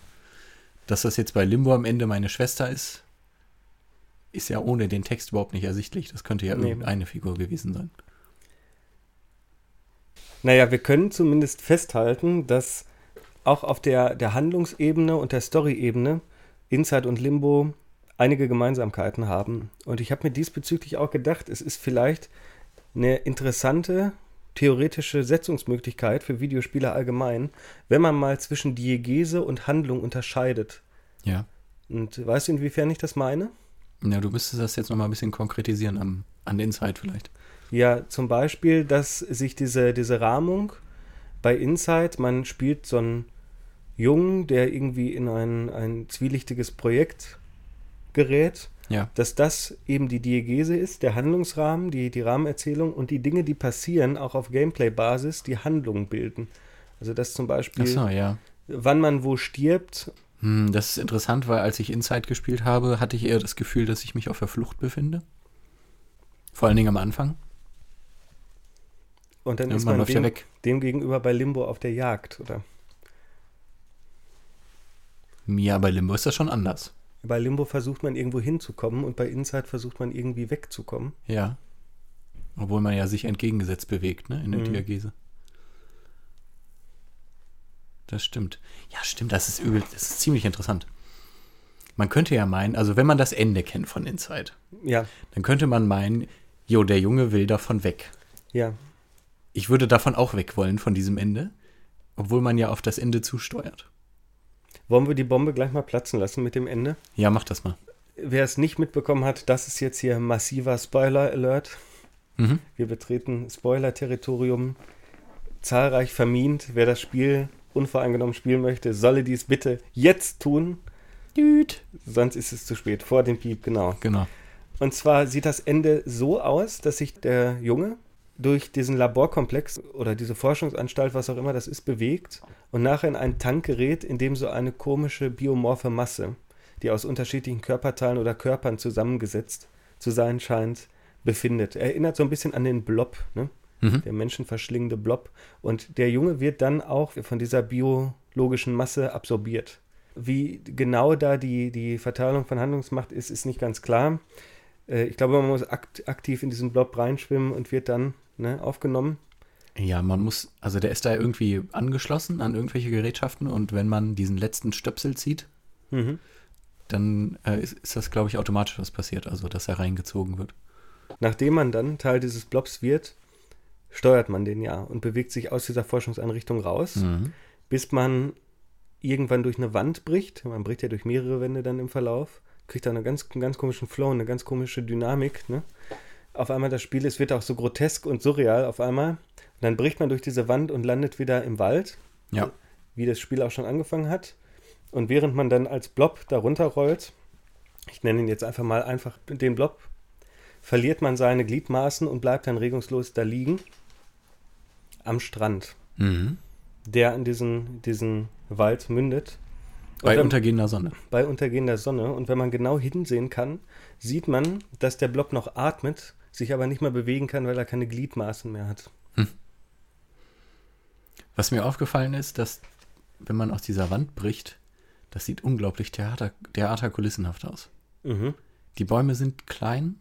dass das jetzt bei Limbo am Ende meine Schwester ist, ist ja ohne den Text überhaupt nicht ersichtlich. Das könnte ja Nee. irgendeine Figur gewesen sein. Naja, wir können zumindest festhalten, dass auch auf der, der Handlungsebene und der Story-Ebene Inside und Limbo einige Gemeinsamkeiten haben. Und ich habe mir diesbezüglich auch gedacht, es ist vielleicht eine interessante theoretische Setzungsmöglichkeit für Videospieler allgemein, wenn man mal zwischen Diegese und Handlung unterscheidet. Ja. Und weißt du, inwiefern ich das meine? Ja, du müsstest das jetzt nochmal ein bisschen konkretisieren am, an den Insight vielleicht. Ja, zum Beispiel, dass sich diese, diese Rahmung bei Inside, man spielt so einen Jungen, der irgendwie in ein, ein zwielichtiges Projekt gerät Ja. dass das eben die Diegese ist, der Handlungsrahmen, die, die Rahmenerzählung und die Dinge, die passieren, auch auf Gameplay-Basis, die Handlung bilden. Also dass zum Beispiel, Achso, ja. wann man wo stirbt, Hm, das ist interessant, weil als ich Inside gespielt habe, hatte ich eher das Gefühl, dass ich mich auf der Flucht befinde. Vor allen Dingen am Anfang. Und dann Ja, ist man man ja dem, weg. dem gegenüber bei Limbo auf der Jagd, oder? Ja, bei Limbo ist das schon anders. Bei Limbo versucht man irgendwo hinzukommen und bei Inside versucht man irgendwie wegzukommen. Ja. Obwohl man ja sich entgegengesetzt bewegt, ne, in der Mhm. Diagese. Das stimmt. Ja, stimmt, das ist übel, das ist ziemlich interessant. Man könnte ja meinen, also wenn man das Ende kennt von Inside, Ja, dann könnte man meinen, jo, der Junge will davon weg. ja. Ich würde davon auch weg wollen, von diesem Ende, obwohl man ja auf das Ende zusteuert. Wollen wir die Bombe gleich mal platzen lassen mit dem Ende? Ja, mach das mal. Wer es nicht mitbekommen hat, das ist jetzt hier massiver Spoiler-Alert. Mhm. Wir betreten Spoiler-Territorium. Zahlreich vermint. Wer das Spiel unvoreingenommen spielen möchte, solle dies bitte jetzt tun. Düt. Sonst ist es zu spät. Vor dem Piep, genau. Genau. Und zwar sieht das Ende so aus, dass sich der Junge durch diesen Laborkomplex oder diese Forschungsanstalt, was auch immer das ist, bewegt und nachher in einen Tank gerät, in dem so eine komische biomorphe Masse, die aus unterschiedlichen Körperteilen oder Körpern zusammengesetzt zu sein scheint, befindet. Erinnert so ein bisschen an den Blob, ne? Mhm. der menschenverschlingende Blob. Und der Junge wird dann auch von dieser biologischen Masse absorbiert. Wie genau da die, die Verteilung von Handlungsmacht ist, ist nicht ganz klar. Äh, Ich glaube, man muss akt aktiv in diesen Blob reinschwimmen und wird dann ne, aufgenommen. Ja, man muss, also der ist da irgendwie angeschlossen an irgendwelche Gerätschaften und wenn man diesen letzten Stöpsel zieht, Mhm. dann äh, ist, ist das, glaube ich, automatisch was passiert, also dass er reingezogen wird. Nachdem man dann Teil dieses Blobs wird, steuert man den ja und bewegt sich aus dieser Forschungseinrichtung raus, Mhm. bis man irgendwann durch eine Wand bricht. Man bricht ja durch mehrere Wände dann im Verlauf, kriegt da eine ganz, einen ganz komischen Flow, eine ganz komische Dynamik. Ne? Auf einmal das Spiel, es wird auch so grotesk und surreal auf einmal. Und dann bricht man durch diese Wand und landet wieder im Wald, Ja. wie das Spiel auch schon angefangen hat. Und während man dann als Blob darunter rollt, ich nenne ihn jetzt einfach mal einfach den Blob, verliert man seine Gliedmaßen und bleibt dann regungslos da liegen am Strand, Mhm. der in diesen, diesen Wald mündet. Bei wenn- untergehender Sonne. bei untergehender Sonne. Und wenn man genau hinsehen kann, sieht man, dass der Blob noch atmet, sich aber nicht mehr bewegen kann, weil er keine Gliedmaßen mehr hat. Was mir aufgefallen ist, dass, wenn man aus dieser Wand bricht, das sieht unglaublich theater, theaterkulissenhaft aus. Mhm. Die Bäume sind klein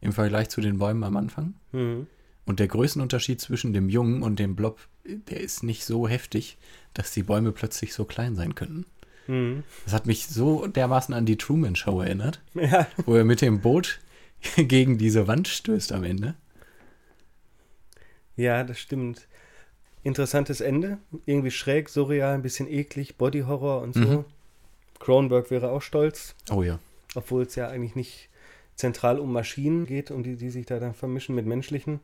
im Vergleich zu den Bäumen am Anfang. Mhm. Und der Größenunterschied zwischen dem Jungen und dem Blob, der ist nicht so heftig, dass die Bäume plötzlich so klein sein könnten. Mhm. Das hat mich so dermaßen an die Truman Show erinnert, Ja, wo er mit dem Boot gegen diese Wand stößt am Ende. ja, das stimmt. Interessantes Ende. Irgendwie schräg, surreal, ein bisschen eklig, Bodyhorror und so. Mhm. Cronenberg wäre auch stolz, Oh ja. obwohl es ja eigentlich nicht zentral um Maschinen geht, um die, die sich da dann vermischen mit menschlichen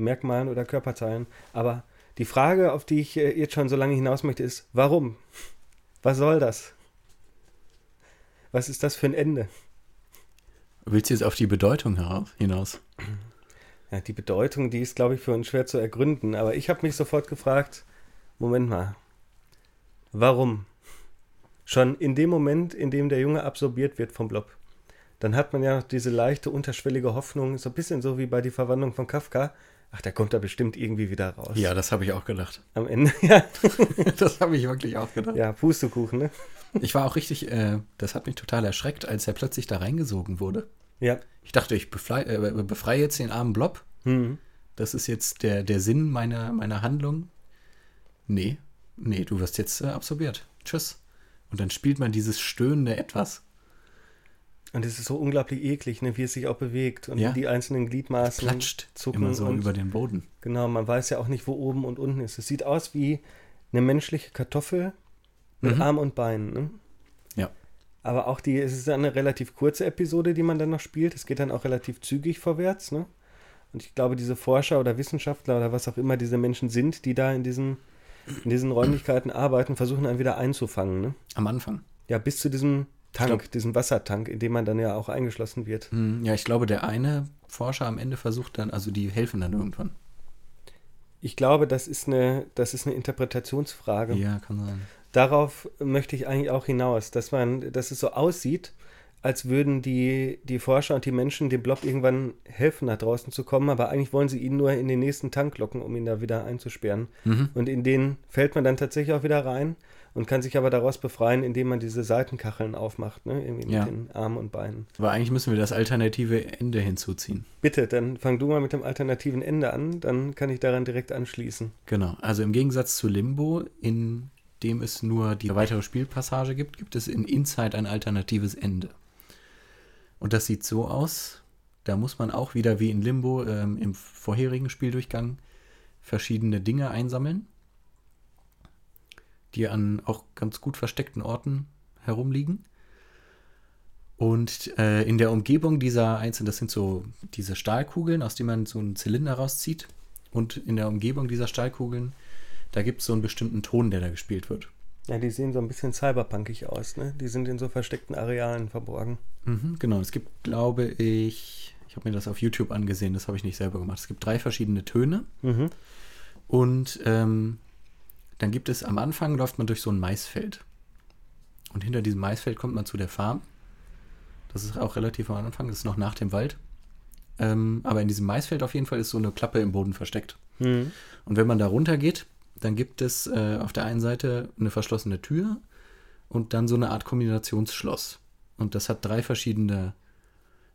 Merkmalen oder Körperteilen. Aber die Frage, auf die ich äh, jetzt schon so lange hinaus möchte, ist, warum? Was soll das? Was ist das für ein Ende? Willst du jetzt auf die Bedeutung hinaus? Ja, die Bedeutung, die ist, glaube ich, für uns schwer zu ergründen. Aber ich habe mich sofort gefragt, Moment mal, warum? Schon in dem Moment, in dem der Junge absorbiert wird vom Blob, dann hat man ja noch diese leichte, unterschwellige Hoffnung, so ein bisschen so wie bei die Verwandlung von Kafka. Ach, der kommt da bestimmt irgendwie wieder raus. Ja, das habe ich auch gedacht. Am Ende, ja. das habe ich wirklich auch gedacht. Ja, Pustekuchen, ne? Ich war auch richtig, äh, das hat mich total erschreckt, als er plötzlich da reingesogen wurde. Ja. Ich dachte, ich befrei, äh, befreie jetzt den armen Blob. Hm. Das ist jetzt der, der Sinn meiner, meiner Handlung. Nee, nee, du wirst jetzt äh, absorbiert. Tschüss. Und dann spielt man dieses stöhnende Etwas. Und es ist so unglaublich eklig, ne, wie es sich auch bewegt und Ja. wie die einzelnen Gliedmaßen Platscht zucken immer so und über den Boden. Genau, man weiß ja auch nicht, wo oben und unten ist. Es sieht aus wie eine menschliche Kartoffel mit Mhm. Arm und Beinen. Ne? Ja. Aber auch die, es ist eine relativ kurze Episode, die man dann noch spielt. Es geht dann auch relativ zügig vorwärts. Ne? Und ich glaube, diese Forscher oder Wissenschaftler oder was auch immer diese Menschen sind, die da in diesen, in diesen Räumlichkeiten arbeiten, versuchen einen wieder einzufangen. Ne? Am Anfang. Ja, bis zu diesem Tank, glaub- diesen Wassertank, in dem man dann ja auch eingeschlossen wird. Hm, Ja, ich glaube, der eine Forscher am Ende versucht dann, also die helfen dann irgendwann. Ich glaube, das ist eine, das ist eine Interpretationsfrage. Ja, kann sein. Darauf möchte ich eigentlich auch hinaus, dass man, dass es so aussieht, als würden die, die Forscher und die Menschen dem Blob irgendwann helfen, nach draußen zu kommen, aber eigentlich wollen sie ihn nur in den nächsten Tank locken, um ihn da wieder einzusperren. Mhm. Und in den fällt man dann tatsächlich auch wieder rein und kann sich aber daraus befreien, indem man diese Seitenkacheln aufmacht, ne? Irgendwie Ja. mit den Armen und Beinen. Aber eigentlich müssen wir das alternative Ende hinzuziehen. Bitte, dann fang du mal mit dem alternativen Ende an, dann kann ich daran direkt anschließen. Genau. Also im Gegensatz zu Limbo, in dem es nur die weitere Spielpassage gibt, gibt es in Inside ein alternatives Ende. Und das sieht so aus, da muss man auch wieder wie in Limbo ähm, im vorherigen Spieldurchgang verschiedene Dinge einsammeln, die an auch ganz gut versteckten Orten herumliegen. Und äh, in der Umgebung dieser einzelnen, das sind so diese Stahlkugeln, aus denen man so einen Zylinder rauszieht. Und in der Umgebung dieser Stahlkugeln, da gibt es so einen bestimmten Ton, der da gespielt wird. Ja, die sehen so ein bisschen cyberpunkig aus, ne? Die sind in so versteckten Arealen verborgen. Mhm, genau, es gibt, glaube ich, ich habe mir das auf YouTube angesehen, das habe ich nicht selber gemacht. Es gibt drei verschiedene Töne Mhm. und ähm, dann gibt es am Anfang, läuft man durch so ein Maisfeld. Und hinter diesem Maisfeld kommt man zu der Farm. Das ist auch relativ am Anfang, das ist noch nach dem Wald. Ähm, aber in diesem Maisfeld auf jeden Fall ist so eine Klappe im Boden versteckt. Mhm. Und wenn man da runter geht, dann gibt es äh, auf der einen Seite eine verschlossene Tür und dann so eine Art Kombinationsschloss. Und das hat drei verschiedene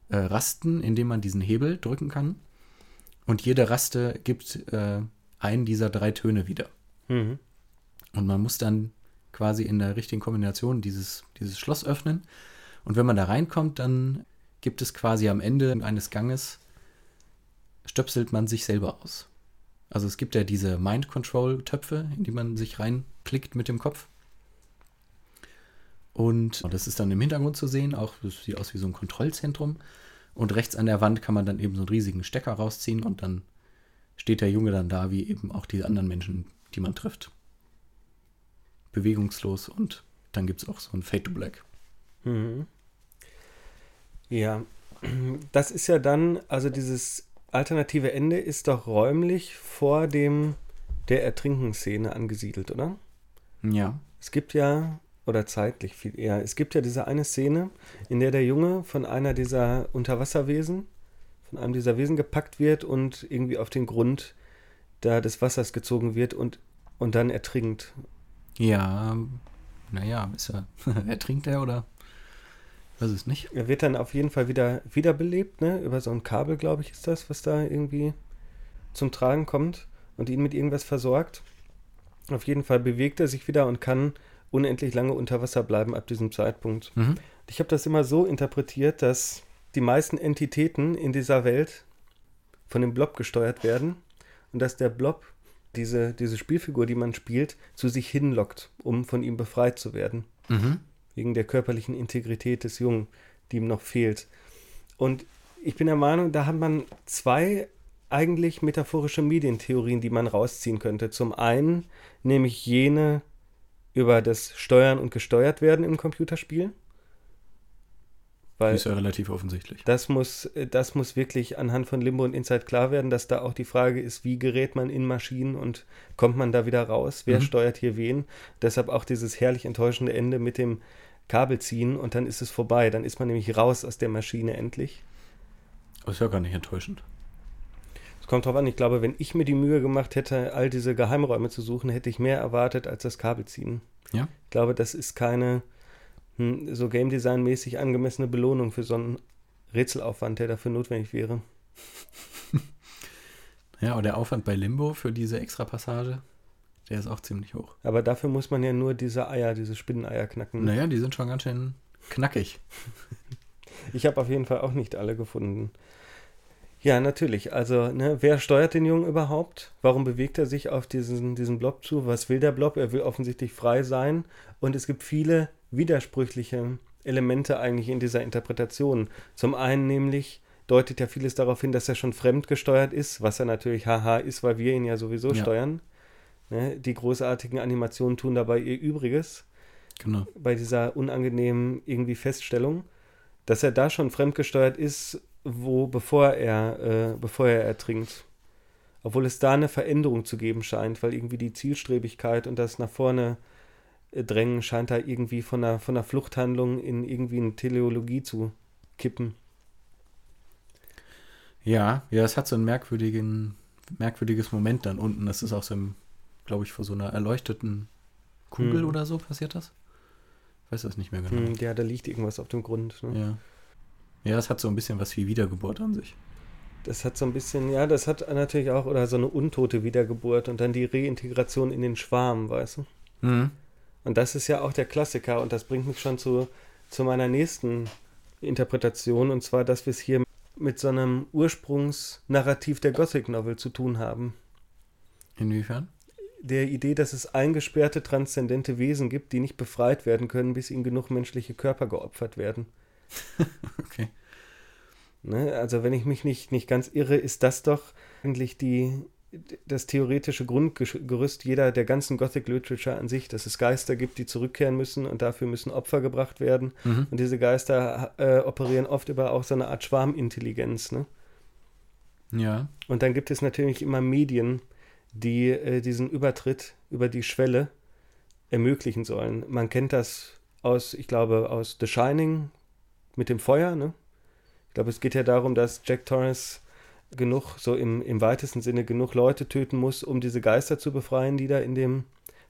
äh, Rasten, in denen man diesen Hebel drücken kann. Und jede Raste gibt äh, einen dieser drei Töne wieder. Mhm. Und man muss dann quasi in der richtigen Kombination dieses, dieses Schloss öffnen. Und wenn man da reinkommt, dann gibt es quasi am Ende eines Ganges, stöpselt man sich selber aus. Also es gibt ja diese Mind-Control-Töpfe, in die man sich reinklickt mit dem Kopf. Und das ist dann im Hintergrund zu sehen, auch das sieht aus wie so ein Kontrollzentrum. Und rechts an der Wand kann man dann eben so einen riesigen Stecker rausziehen und dann steht der Junge dann da, wie eben auch die anderen Menschen, die man trifft. Bewegungslos und dann gibt es auch so ein Fade to Black. Mhm. Ja, das ist ja dann, also dieses alternative Ende ist doch räumlich vor dem der Ertrinkenszene angesiedelt, oder? Ja. Es gibt ja, oder zeitlich viel eher, es gibt ja diese eine Szene, in der der Junge von einer dieser Unterwasserwesen, von einem dieser Wesen gepackt wird und irgendwie auf den Grund da des Wassers gezogen wird und, und dann ertrinkt. Ja, naja, ist er, ertrinkt er oder? Weiß es nicht. Er wird dann auf jeden Fall wieder wiederbelebt, ne? Über so ein Kabel, glaube ich, ist das, was da irgendwie zum Tragen kommt und ihn mit irgendwas versorgt. Auf jeden Fall bewegt er sich wieder und kann unendlich lange unter Wasser bleiben ab diesem Zeitpunkt. Mhm. Ich habe das immer so interpretiert, dass die meisten Entitäten in dieser Welt von dem Blob gesteuert werden und dass der Blob diese, diese Spielfigur, die man spielt, zu sich hinlockt, um von ihm befreit zu werden Mhm. Wegen der körperlichen Integrität des Jungen, die ihm noch fehlt. Und ich bin der Meinung, da hat man zwei eigentlich metaphorische Medientheorien, die man rausziehen könnte. Zum einen nämlich jene über das Steuern und gesteuert werden im Computerspiel. Weil Ist ja relativ offensichtlich. das muss, das muss wirklich anhand von Limbo und Inside klar werden, dass da auch die Frage ist, wie gerät man in Maschinen und kommt man da wieder raus? Wer Mhm. steuert hier wen? Deshalb auch dieses herrlich enttäuschende Ende mit dem Kabel ziehen und dann ist es vorbei. Dann ist man nämlich raus aus der Maschine endlich. Aber ist ja gar nicht enttäuschend. Es kommt drauf an, ich glaube, wenn ich mir die Mühe gemacht hätte, all diese Geheimräume zu suchen, hätte ich mehr erwartet als das Kabel ziehen. Ja? Ich glaube, das ist keine hm, so Game Design mäßig angemessene Belohnung für so einen Rätselaufwand, der dafür notwendig wäre. Ja, aber der Aufwand bei Limbo für diese Extra-Passage, der ist auch ziemlich hoch. Aber dafür muss man ja nur diese Eier, diese Spinneneier knacken. Naja, die sind schon ganz schön knackig. Ich habe auf jeden Fall auch nicht alle gefunden. Ja, natürlich. Also, ne, wer steuert den Jungen überhaupt? Warum bewegt er sich auf diesen, diesen Blob zu? Was will der Blob? Er will offensichtlich frei sein. Und es gibt viele widersprüchliche Elemente eigentlich in dieser Interpretation. Zum einen nämlich deutet ja vieles darauf hin, dass er schon fremdgesteuert ist, was er natürlich haha ist, weil wir ihn ja sowieso Ja. steuern. Ne? Die großartigen Animationen tun dabei ihr Übriges. Genau. bei dieser unangenehmen irgendwie Feststellung, dass er da schon fremdgesteuert ist, wo bevor er, äh, bevor er ertrinkt. Obwohl es da eine Veränderung zu geben scheint, weil irgendwie die Zielstrebigkeit und das nach vorne äh, drängen scheint da irgendwie von einer, von einer Fluchthandlung in irgendwie eine Teleologie zu kippen. Ja, ja, es hat so einen merkwürdigen, merkwürdiges Moment dann unten. Das ist auch so, glaube ich, vor so einer erleuchteten Kugel Hm. oder so passiert das. Ich weiß das nicht mehr genau. Hm, ja, da liegt irgendwas auf dem Grund. Ne? Ja. Ja, es hat so ein bisschen was wie Wiedergeburt an sich. Das hat so ein bisschen, ja, das hat natürlich auch, oder so eine untote Wiedergeburt und dann die Reintegration in den Schwarm, weißt du? Mhm. Und das ist ja auch der Klassiker und das bringt mich schon zu, zu meiner nächsten Interpretation und zwar, dass wir es hier mit so einem Ursprungsnarrativ der Gothic Novel zu tun haben. Inwiefern? Der Idee, dass es eingesperrte transzendente Wesen gibt, die nicht befreit werden können, bis ihnen genug menschliche Körper geopfert werden. Okay. Ne? Also wenn ich mich nicht, nicht ganz irre, ist das doch eigentlich die, das theoretische Grundgerüst jeder der ganzen Gothic Literature an sich, dass es Geister gibt, die zurückkehren müssen und dafür müssen Opfer gebracht werden. Mhm. Und diese Geister äh, operieren oft über auch so eine Art Schwarmintelligenz. Ne? Ja. Und dann gibt es natürlich immer Medien, die äh, diesen Übertritt über die Schwelle ermöglichen sollen. Man kennt das aus, ich glaube, aus The Shining mit dem Feuer. Ne? Ich glaube, es geht ja darum, dass Jack Torrance genug, so im, im weitesten Sinne, genug Leute töten muss, um diese Geister zu befreien, die da in dem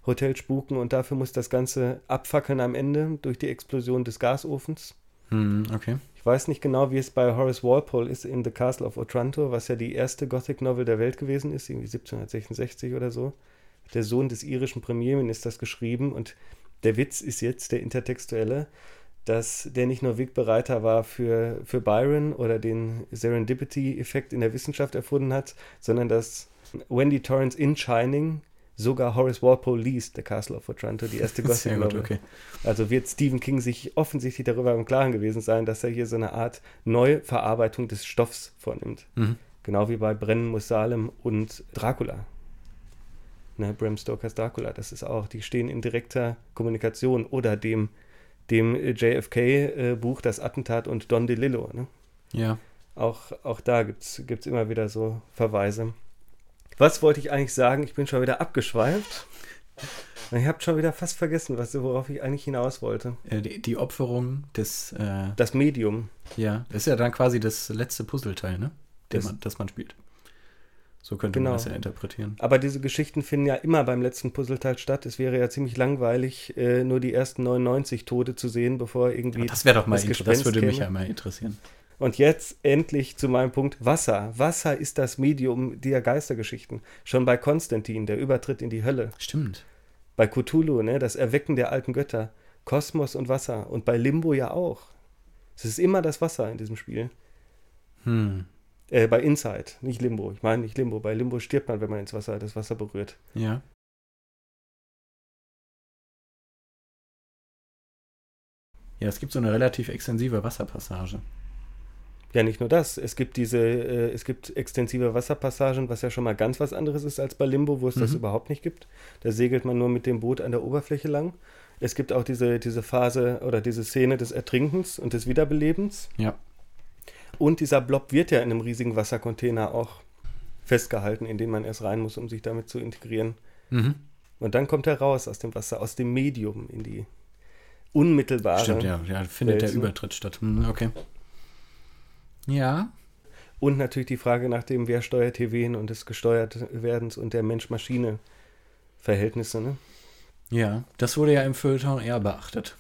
Hotel spuken. Und dafür muss das Ganze abfackeln am Ende durch die Explosion des Gasofens. Mhm, okay. Ich weiß nicht genau, wie es bei Horace Walpole ist in The Castle of Otranto, was ja die erste Gothic Novel der Welt gewesen ist, irgendwie 1766 oder so. Der Sohn des irischen Premierministers geschrieben und der Witz ist jetzt der intertextuelle, dass der nicht nur Wegbereiter war für, für Byron oder den Serendipity-Effekt in der Wissenschaft erfunden hat, sondern dass Wendy Torrance in Shining sogar Horace Walpole liest, The Castle of Otranto, die erste Gothic Novel. okay. Also wird Stephen King sich offensichtlich darüber im Klaren gewesen sein, dass er hier so eine Art Neuverarbeitung des Stoffs vornimmt. Mhm. Genau wie bei Brennen muss Salem und Dracula. Ne, Bram Stokers Dracula, das ist auch, die stehen in direkter Kommunikation oder dem, dem JFK-Buch Das Attentat und Don DeLillo. Ne? Ja. Auch, auch da gibt es immer wieder so Verweise. Was wollte ich eigentlich sagen? Ich bin schon wieder abgeschweift. Ich habe schon wieder fast vergessen, was, worauf ich eigentlich hinaus wollte. Äh, die, die Opferung des, äh, Das Medium. ja, das ist ja dann quasi das letzte Puzzleteil, ne? Das- man, das man spielt. So könnte Genau. man das ja interpretieren. Aber diese Geschichten finden ja immer beim letzten Puzzleteil statt. Es wäre ja ziemlich langweilig, äh, nur die ersten 99 Tote zu sehen, bevor irgendwie. Aber das wäre doch mal, das inter- das Gespenst würde mich käme. ja mal interessieren. Und jetzt endlich zu meinem Punkt Wasser. Wasser ist das Medium der Geistergeschichten. Schon bei Konstantin, der Übertritt in die Hölle. Stimmt. Bei Cthulhu, ne, das Erwecken der alten Götter. Kosmos und Wasser. Und bei Limbo ja auch. Es ist immer das Wasser in diesem Spiel. Hm. Äh, bei Inside, nicht Limbo. Ich meine nicht Limbo. Bei Limbo stirbt man, wenn man ins Wasser, das Wasser berührt. Ja. Ja, es gibt so eine relativ extensive Wasserpassage. Ja, nicht nur das. Es gibt diese, äh, es gibt extensive Wasserpassagen, was ja schon mal ganz was anderes ist als bei Limbo, wo es das Mhm. überhaupt nicht gibt. Da segelt man nur mit dem Boot an der Oberfläche lang. Es gibt auch diese, diese Phase oder diese Szene des Ertrinkens und des Wiederbelebens. Ja. Und dieser Blob wird ja in einem riesigen Wassercontainer auch festgehalten, in den man erst rein muss, um sich damit zu integrieren. Mhm. Und dann kommt er raus aus dem Wasser, aus dem Medium in die unmittelbare. Stimmt, ja. ja findet der Welt, ne? Übertritt statt. Hm, okay. Ja. Und natürlich die Frage nach dem, wer steuert hier wen und des Gesteuertwerdens und der Mensch-Maschine-Verhältnisse, ne? Ja. Das wurde ja im Feuilleton eher beachtet.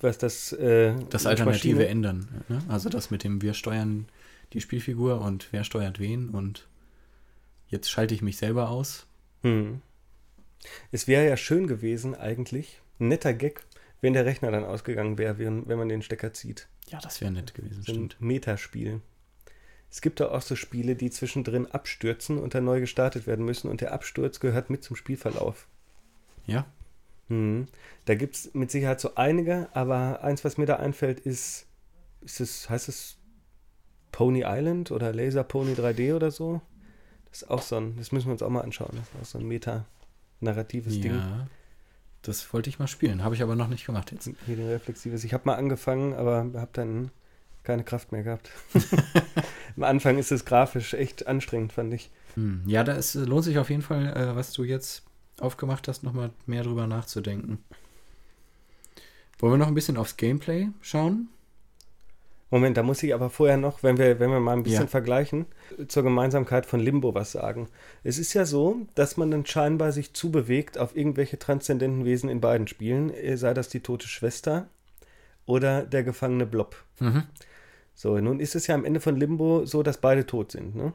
Was das, äh, Das Alternative ändern. Ne? Also das mit dem wir steuern die Spielfigur und wer steuert wen und jetzt schalte ich mich selber aus. Hm. Es wäre ja schön gewesen, eigentlich, ein netter Gag, wenn der Rechner dann ausgegangen wäre, wenn, wenn man den Stecker zieht. Ja, das wäre nett gewesen, So ein stimmt. Metaspiel. Es gibt da auch so Spiele, die zwischendrin abstürzen und dann neu gestartet werden müssen und der Absturz gehört mit zum Spielverlauf. Ja. Hm. Da gibt es mit Sicherheit so einige, aber eins, was mir da einfällt, ist, ist es, heißt es Pony Island oder Laser Pony 3D oder so? Das ist auch so ein, das müssen wir uns auch mal anschauen. Das ist auch so ein meta-narratives Ding. Das wollte ich mal spielen, habe ich aber noch nicht gemacht jetzt. Hier reflexives. Ich habe mal angefangen, aber habe dann keine Kraft mehr gehabt. Am Anfang ist es grafisch echt anstrengend, fand ich. Hm. Ja, da ist, lohnt sich auf jeden Fall, äh, was du jetzt aufgemacht hast, nochmal mehr drüber nachzudenken. Wollen wir noch ein bisschen aufs Gameplay schauen? Moment, da muss ich aber vorher noch, wenn wir, wenn wir mal ein bisschen ja. vergleichen, zur Gemeinsamkeit von Limbo was sagen. Es ist ja so, dass man dann scheinbar sich zubewegt auf irgendwelche transzendenten Wesen in beiden Spielen, äh, sei das die tote Schwester oder der gefangene Blob. Mhm. So, nun ist es ja am Ende von Limbo so, dass beide tot sind, ne?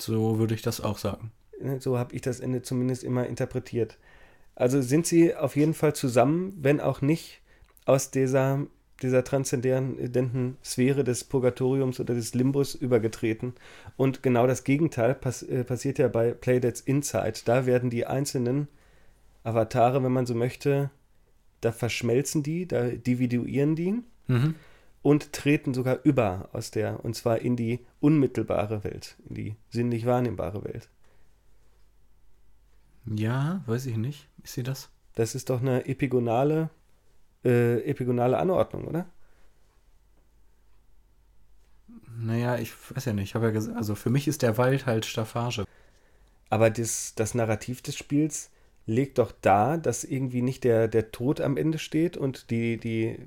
So würde ich das auch sagen. Ne, so habe ich das Ende zumindest immer interpretiert. Also sind sie auf jeden Fall zusammen, wenn auch nicht aus dieser, dieser transzendenten Sphäre des Purgatoriums oder des Limbus übergetreten. Und genau das Gegenteil pass äh, passiert ja bei Playdead's Inside. Da werden die einzelnen Avatare, wenn man so möchte, da verschmelzen die, da dividuieren die. Mhm und treten sogar über aus der, und zwar in die unmittelbare Welt, in die sinnlich wahrnehmbare Welt. Ja, weiß ich nicht. Ist sie das? Das ist doch eine epigonale, äh, epigonale Anordnung, oder? Naja, ich weiß ja nicht. Ich habe ja gesagt, also für mich ist der Wald halt Staffage. Aber das, das Narrativ des Spiels legt doch da, dass irgendwie nicht der, der Tod am Ende steht und die, die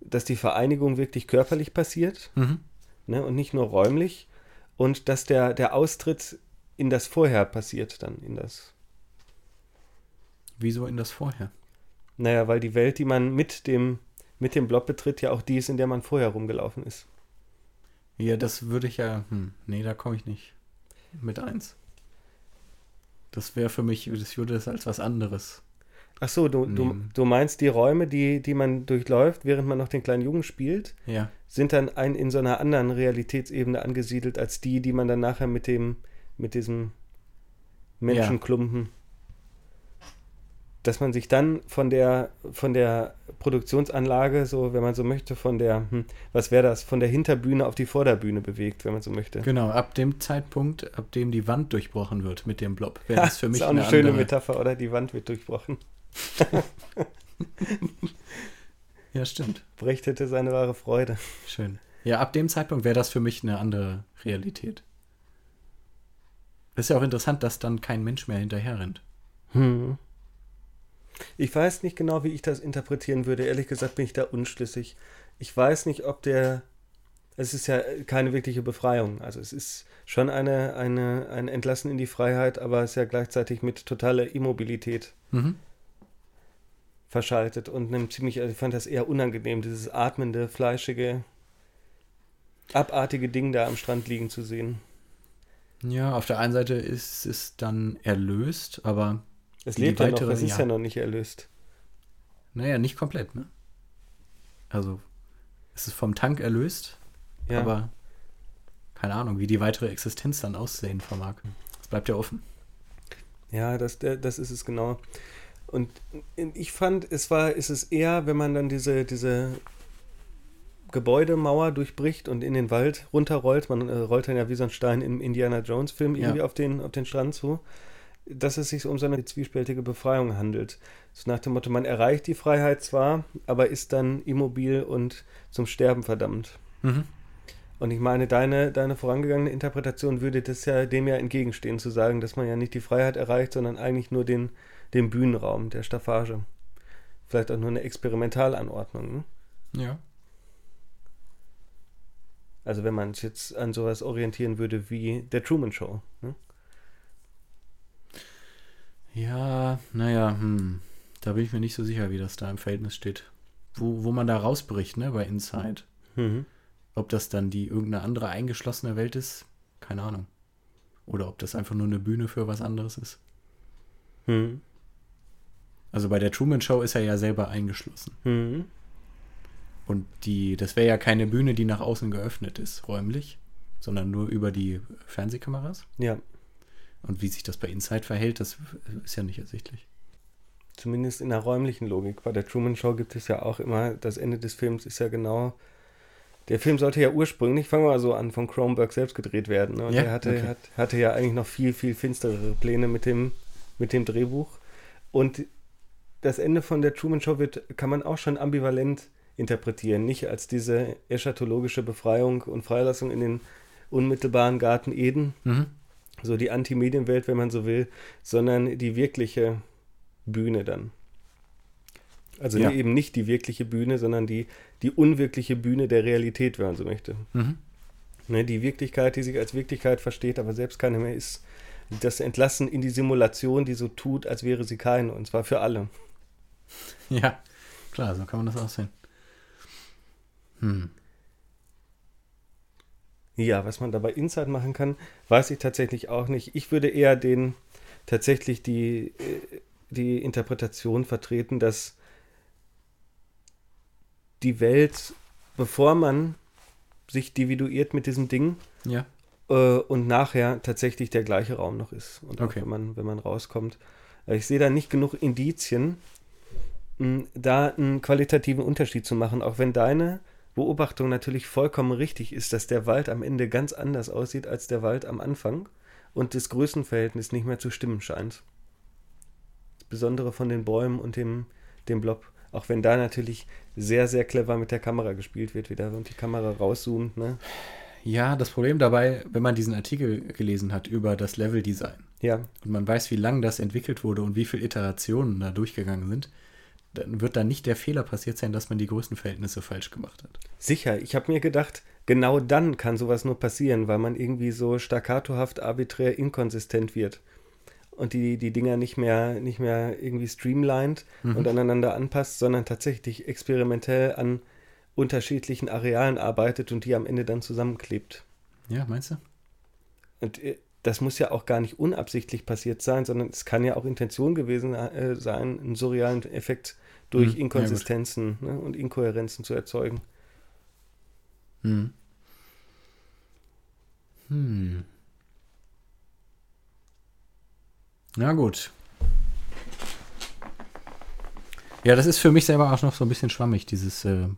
dass die Vereinigung wirklich körperlich passiert mhm. ne, und nicht nur räumlich und dass der, der Austritt in das Vorher passiert dann, in das. Wieso in das Vorher? Naja, weil die Welt, die man mit dem, mit dem Blob betritt, ja auch die ist, in der man vorher rumgelaufen ist. Ja, das würde ich ja. Hm, nee, da komme ich nicht mit eins. Das wäre für mich, das würde das als was anderes Ach so, du, du, du meinst die Räume, die, die man durchläuft, während man noch den kleinen Jungen spielt, ja. sind dann ein, in so einer anderen Realitätsebene angesiedelt als die, die man dann nachher mit dem, mit diesem Menschenklumpen. Dass man sich dann von der, von der Produktionsanlage, so, wenn man so möchte, von der, hm, was wäre das, von der Hinterbühne auf die Vorderbühne bewegt, wenn man so möchte. Genau, ab dem Zeitpunkt, ab dem die Wand durchbrochen wird mit dem Blob, wäre das für mich das ist auch eine, eine schöne andere. Metapher, oder? Die Wand wird durchbrochen. ja, stimmt. Brecht hätte seine wahre Freude. Schön. Ja, ab dem Zeitpunkt wäre das für mich eine andere Realität. ist ja auch interessant, dass dann kein Mensch mehr hinterher rennt. Hm. Ich weiß nicht genau, wie ich das interpretieren würde. Ehrlich gesagt bin ich da unschlüssig. Ich weiß nicht, ob der. Es ist ja keine wirkliche Befreiung. Also es ist schon eine, eine, ein Entlassen in die Freiheit, aber es ist ja gleichzeitig mit totaler Immobilität. Mhm verschaltet und einem ziemlich, also ich fand das eher unangenehm, dieses atmende, fleischige, abartige Ding da am Strand liegen zu sehen. Ja, auf der einen Seite ist es dann erlöst, aber. Es lebt ja noch, es ist ja. ja noch nicht erlöst. Naja, nicht komplett, ne? Also, es ist vom Tank erlöst, ja. aber keine Ahnung, wie die weitere Existenz dann aussehen vermag. Das bleibt ja offen. Ja, das, das ist es genau. Und ich fand, es war, ist es eher, wenn man dann diese, diese Gebäudemauer durchbricht und in den Wald runterrollt, man äh, rollt dann ja wie so ein Stein im Indiana Jones Film ja. irgendwie auf den, auf den Strand zu, dass es sich um so eine zwiespältige Befreiung handelt. So nach dem Motto, man erreicht die Freiheit zwar, aber ist dann immobil und zum Sterben verdammt. Mhm. Und ich meine, deine, deine vorangegangene Interpretation würde das ja dem ja entgegenstehen, zu sagen, dass man ja nicht die Freiheit erreicht, sondern eigentlich nur den, dem Bühnenraum, der Staffage. Vielleicht auch nur eine Experimentalanordnung. Ne? Ja. Also wenn man sich jetzt an sowas orientieren würde wie der Truman Show. Ne? Ja, naja, hm. da bin ich mir nicht so sicher, wie das da im Verhältnis steht. Wo, wo man da rausbricht, ne, bei Inside. Mhm. Ob das dann die irgendeine andere eingeschlossene Welt ist, keine Ahnung. Oder ob das einfach nur eine Bühne für was anderes ist. Mhm. Also bei der Truman Show ist er ja selber eingeschlossen. Mhm. Und die, das wäre ja keine Bühne, die nach außen geöffnet ist, räumlich, sondern nur über die Fernsehkameras. Ja. Und wie sich das bei Inside verhält, das ist ja nicht ersichtlich. Zumindest in der räumlichen Logik. Bei der Truman Show gibt es ja auch immer, das Ende des Films ist ja genau. Der Film sollte ja ursprünglich, fangen wir mal so an, von Kronberg selbst gedreht werden. Ne? Und ja, er hatte, okay. hat, hatte ja eigentlich noch viel, viel finsterere Pläne mit dem, mit dem Drehbuch. Und das Ende von der Truman Show wird, kann man auch schon ambivalent interpretieren. Nicht als diese eschatologische Befreiung und Freilassung in den unmittelbaren Garten Eden, Mhm. So die Anti-Medienwelt, wenn man so will, sondern die wirkliche Bühne dann. Also Ja. eben nicht die wirkliche Bühne, sondern die, die unwirkliche Bühne der Realität, wenn man so möchte. Mhm. Ne, die Wirklichkeit, die sich als Wirklichkeit versteht, aber selbst keine mehr ist. Das Entlassen in die Simulation, die so tut, als wäre sie keine, und zwar für alle. Ja, klar, so kann man das auch sehen. Hm. Ja, was man dabei Inside machen kann, weiß ich tatsächlich auch nicht. Ich würde eher den tatsächlich die, äh, die Interpretation vertreten, dass die Welt, bevor man sich dividuiert mit diesem Ding Ja. äh, und nachher tatsächlich der gleiche Raum noch ist. Und auch Okay. wenn man, wenn man rauskommt. Äh, Ich sehe da nicht genug Indizien, da einen qualitativen Unterschied zu machen, auch wenn deine Beobachtung natürlich vollkommen richtig ist, dass der Wald am Ende ganz anders aussieht als der Wald am Anfang und das Größenverhältnis nicht mehr zu stimmen scheint. Das Besondere von den Bäumen und dem, dem Blob. Auch wenn da natürlich sehr, sehr clever mit der Kamera gespielt wird wieder und die Kamera rauszoomt, ne? Ja, das Problem dabei, wenn man diesen Artikel gelesen hat über das Leveldesign Ja, und man weiß, wie lang das entwickelt wurde und wie viele Iterationen da durchgegangen sind, dann wird da nicht der Fehler passiert sein, dass man die Größenverhältnisse falsch gemacht hat. Sicher, ich habe mir gedacht, genau dann kann sowas nur passieren, weil man irgendwie so staccatohaft, arbiträr, inkonsistent wird und die, die Dinger nicht mehr, nicht mehr irgendwie streamlined und aneinander anpasst, sondern tatsächlich experimentell an unterschiedlichen Arealen arbeitet und die am Ende dann zusammenklebt. Ja, meinst du? Und äh, das muss ja auch gar nicht unabsichtlich passiert sein, sondern es kann ja auch Intention gewesen äh, sein, einen surrealen Effekt durch Hm, ja. Inkonsistenzen ne, und Inkohärenzen zu erzeugen. Hm. Hm. Na gut. Ja, das ist für mich selber auch noch so ein bisschen schwammig, dieses äh,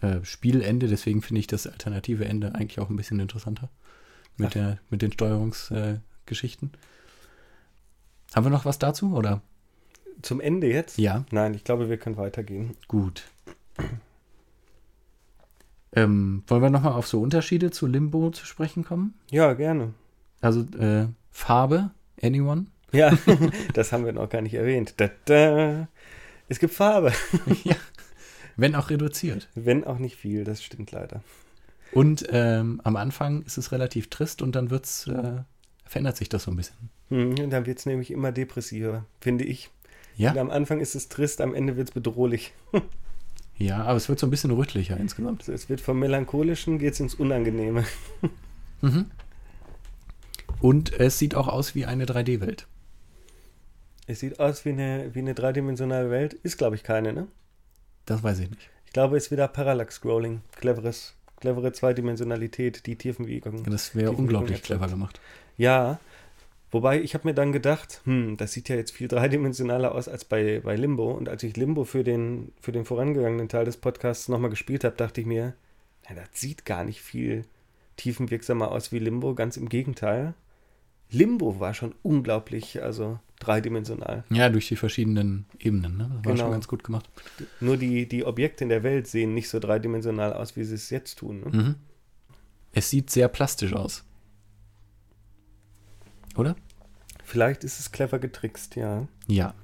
äh, Spielende. Deswegen finde ich das alternative Ende eigentlich auch ein bisschen interessanter. Mit, der, mit den Steuerungsgeschichten. Äh. Haben wir noch was dazu? Oder? Zum Ende jetzt? Ja, Nein, ich glaube, wir können weitergehen. gut. Ähm, wollen wir nochmal auf so Unterschiede zu Limbo zu sprechen kommen? Ja, gerne. Also äh, Farbe, anyone? Ja, das haben wir noch gar nicht erwähnt. Da, da. Es gibt Farbe, ja. Wenn auch reduziert. wenn auch nicht viel, das stimmt leider. Und ähm, am Anfang ist es relativ trist und dann wird's, äh, verändert sich das so ein bisschen. Hm, dann wird es nämlich immer depressiver, finde ich. Ja, Und am Anfang ist es trist, am Ende wird es bedrohlich. ja, aber es wird so ein bisschen rüttlicher insgesamt. Also es wird vom Melancholischen geht es ins Unangenehme. Mhm. Und es sieht auch aus wie eine 3D-Welt. Es sieht aus wie eine, wie eine dreidimensionale Welt. Ist, glaube ich, keine, ne? Das weiß ich nicht. Ich glaube, es ist wieder Parallax-Scrolling. Cleveres, clevere Zweidimensionalität, die Tiefenwiegung. Das wäre unglaublich clever gemacht. Ja, wobei ich habe mir dann gedacht, hm, das sieht ja jetzt viel dreidimensionaler aus als bei, bei Limbo. Und als ich Limbo für den, für den vorangegangenen Teil des Podcasts nochmal gespielt habe, dachte ich mir, ja, das sieht gar nicht viel tiefenwirksamer aus wie Limbo. Ganz im Gegenteil. Limbo war schon unglaublich, also dreidimensional. Ja, durch die verschiedenen Ebenen. Ne? Das war Genau. schon ganz gut gemacht. Nur die, die Objekte in der Welt sehen nicht so dreidimensional aus, wie sie es jetzt tun. Ne? Mhm. Es sieht sehr plastisch aus. Oder? Vielleicht ist es clever getrickst, ja. Ja.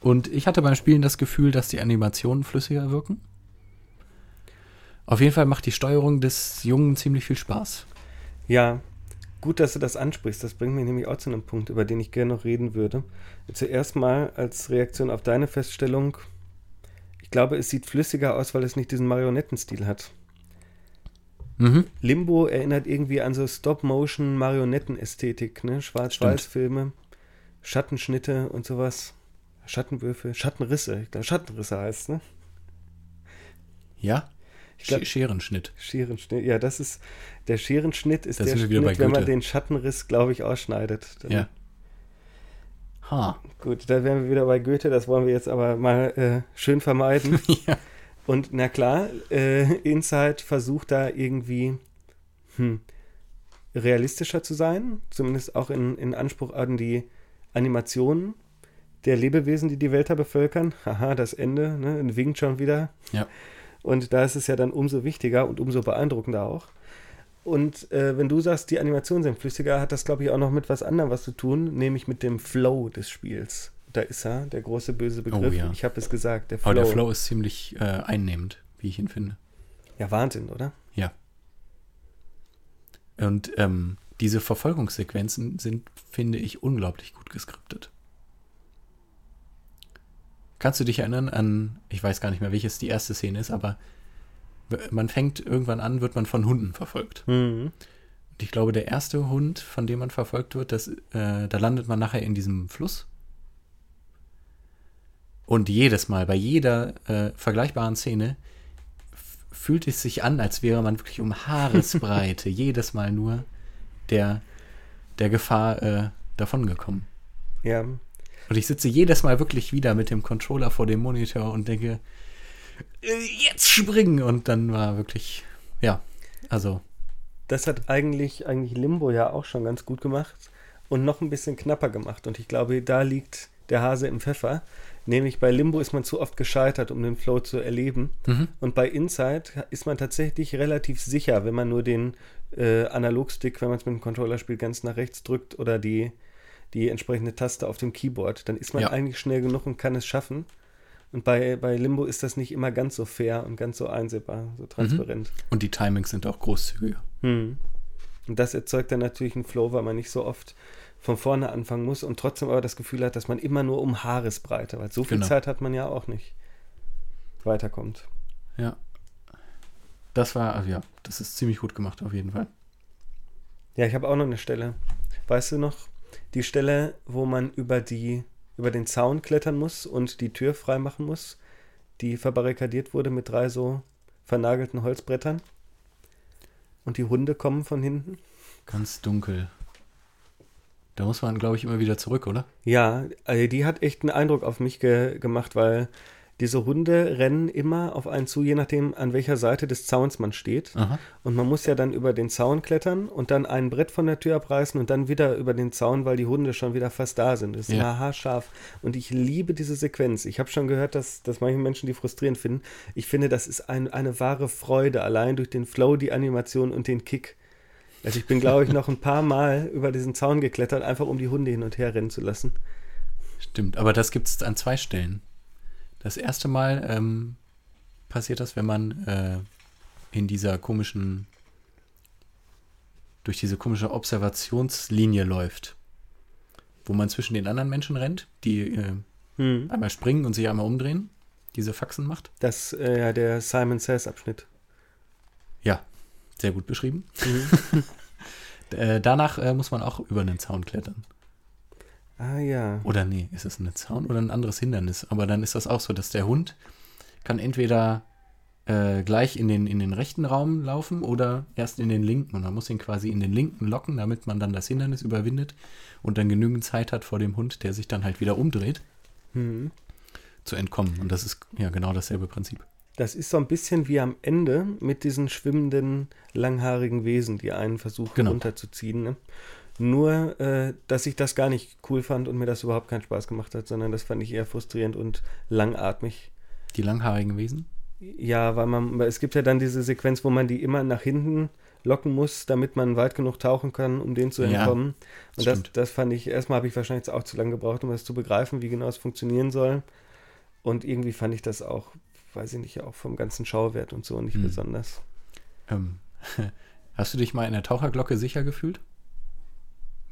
Und ich hatte beim Spielen das Gefühl, dass die Animationen flüssiger wirken. Auf jeden Fall macht die Steuerung des Jungen ziemlich viel Spaß. Ja, gut, dass du das ansprichst. Das bringt mich nämlich auch zu einem Punkt, über den ich gerne noch reden würde. Zuerst mal als Reaktion auf deine Feststellung. Ich glaube, es sieht flüssiger aus, weil es nicht diesen Marionettenstil hat. Mhm. Limbo erinnert irgendwie an so Stop-Motion-Marionettenästhetik, ne? Schwarz-Weiß-Filme, Schattenschnitte und sowas. Schattenwürfe, Schattenrisse. Ich glaube, Schattenrisse heißt, ne? Ja? Glaub- Sch Scherenschnitt. Scherenschnitt. Ja, das ist der Scherenschnitt ist Da der Schnitt, wenn man den Schattenriss, glaube ich, ausschneidet. Dann- Ja. Ha. Gut, da wären wir wieder bei Goethe, das wollen wir jetzt aber mal äh, schön vermeiden. ja. Und na klar, äh, Inside versucht da irgendwie hm, realistischer zu sein, zumindest auch in, in Anspruch an die Animationen. der Lebewesen, die die Welt da bevölkern. Haha, das Ende, ne, winkt schon wieder. Ja. Und da ist es ja dann umso wichtiger und umso beeindruckender auch. Und äh, wenn du sagst, die Animationen sind flüssiger, hat das, glaube ich, auch noch mit was anderem was zu tun, nämlich mit dem Flow des Spiels. Da ist er, der große böse Begriff. Oh, ja. Ich habe es gesagt, der Flow. Aber der Flow ist ziemlich äh, einnehmend, wie ich ihn finde. Ja, Wahnsinn, oder? Ja. Und ähm, diese Verfolgungssequenzen sind, finde ich, unglaublich gut geskriptet. Kannst du dich erinnern an, ich weiß gar nicht mehr, welches die erste Szene ist, aber man fängt irgendwann an, wird man von Hunden verfolgt. Mhm. Und ich glaube, der erste Hund, von dem man verfolgt wird, das, äh, da landet man nachher in diesem Fluss. Und jedes Mal, bei jeder äh, vergleichbaren Szene, fühlt es sich an, als wäre man wirklich um Haaresbreite jedes Mal nur der, der Gefahr äh, davongekommen. Ja, Und ich sitze jedes Mal wirklich wieder mit dem Controller vor dem Monitor und denke, äh, jetzt springen! Und dann war wirklich, ja, also, das hat eigentlich, eigentlich Limbo ja auch schon ganz gut gemacht und noch ein bisschen knapper gemacht. Und ich glaube, da liegt der Hase im Pfeffer. Nämlich bei Limbo ist man zu oft gescheitert, um den Flow zu erleben. mhm. Und bei Inside ist man tatsächlich relativ sicher, wenn man nur den äh, Analogstick, wenn man es mit dem Controller spielt, ganz nach rechts drückt oder die, die entsprechende Taste auf dem Keyboard, dann ist man Ja. eigentlich schnell genug und kann es schaffen. Und bei, bei Limbo ist das nicht immer ganz so fair und ganz so einsehbar, so transparent. und die Timings sind auch großzügiger. Hm. Und das erzeugt dann natürlich einen Flow, weil man nicht so oft von vorne anfangen muss und trotzdem aber das Gefühl hat, dass man immer nur um Haaresbreite, weil so viel Genau. Zeit hat man ja auch nicht, weiterkommt. Ja. Das war, also ja, das ist ziemlich gut gemacht auf jeden Fall. Ja, ich habe auch noch eine Stelle. Weißt du noch, die Stelle, wo man über die über den Zaun klettern muss und die Tür freimachen muss, die verbarrikadiert wurde mit drei so vernagelten Holzbrettern. Und die Hunde kommen von hinten. Ganz dunkel. Da muss man, glaube ich, immer wieder zurück, oder? Ja, also die hat echt einen Eindruck auf mich ge gemacht, weil diese Hunde rennen immer auf einen zu, je nachdem, an welcher Seite des Zauns man steht. Aha. Und man muss ja dann über den Zaun klettern und dann ein Brett von der Tür abreißen und dann wieder über den Zaun, weil die Hunde schon wieder fast da sind. Das ist Ja. haarscharf. Und ich liebe diese Sequenz. Ich habe schon gehört, dass, dass manche Menschen die frustrierend finden. Ich finde, das ist ein, eine wahre Freude, allein durch den Flow, die Animation und den Kick. Also ich bin, glaube ich, noch ein paar Mal über diesen Zaun geklettert, einfach um die Hunde hin und her rennen zu lassen. Stimmt, aber das gibt es an zwei Stellen. Das erste Mal ähm, passiert das, wenn man äh, in dieser komischen, durch diese komische Observationslinie läuft, wo man zwischen den anderen Menschen rennt, die äh, Hm. einmal springen und sich einmal umdrehen, diese Faxen macht. Das, äh, ja, der Simon Says-Abschnitt. Ja, sehr gut beschrieben. Mhm. Äh, danach äh, muss man auch über einen Zaun klettern. Ah ja. Oder nee, ist es ein Zaun oder ein anderes Hindernis? Aber dann ist das auch so, dass der Hund kann entweder äh, gleich in den, in den rechten Raum laufen oder erst in den linken. Und man muss ihn quasi in den linken locken, damit man dann das Hindernis überwindet und dann genügend Zeit hat vor dem Hund, der sich dann halt wieder umdreht, Mhm. zu entkommen. Und das ist ja genau dasselbe Prinzip. Das ist so ein bisschen wie am Ende mit diesen schwimmenden, langhaarigen Wesen, die einen versuchen Genau. runterzuziehen. Ne? Nur, äh, dass ich das gar nicht cool fand und mir das überhaupt keinen Spaß gemacht hat, sondern das fand ich eher frustrierend und langatmig. Die langhaarigen Wesen? Ja, weil man, es gibt ja dann diese Sequenz, wo man die immer nach hinten locken muss, damit man weit genug tauchen kann, um denen zu Ja, entkommen. und das, stimmt. das fand ich, erstmal habe ich wahrscheinlich auch zu lange gebraucht, um das zu begreifen, wie genau es funktionieren soll. Und irgendwie fand ich das auch, weiß ich nicht, auch vom ganzen Schauwert und so nicht Hm. besonders. Ähm, hast du dich mal in der Taucherglocke sicher gefühlt?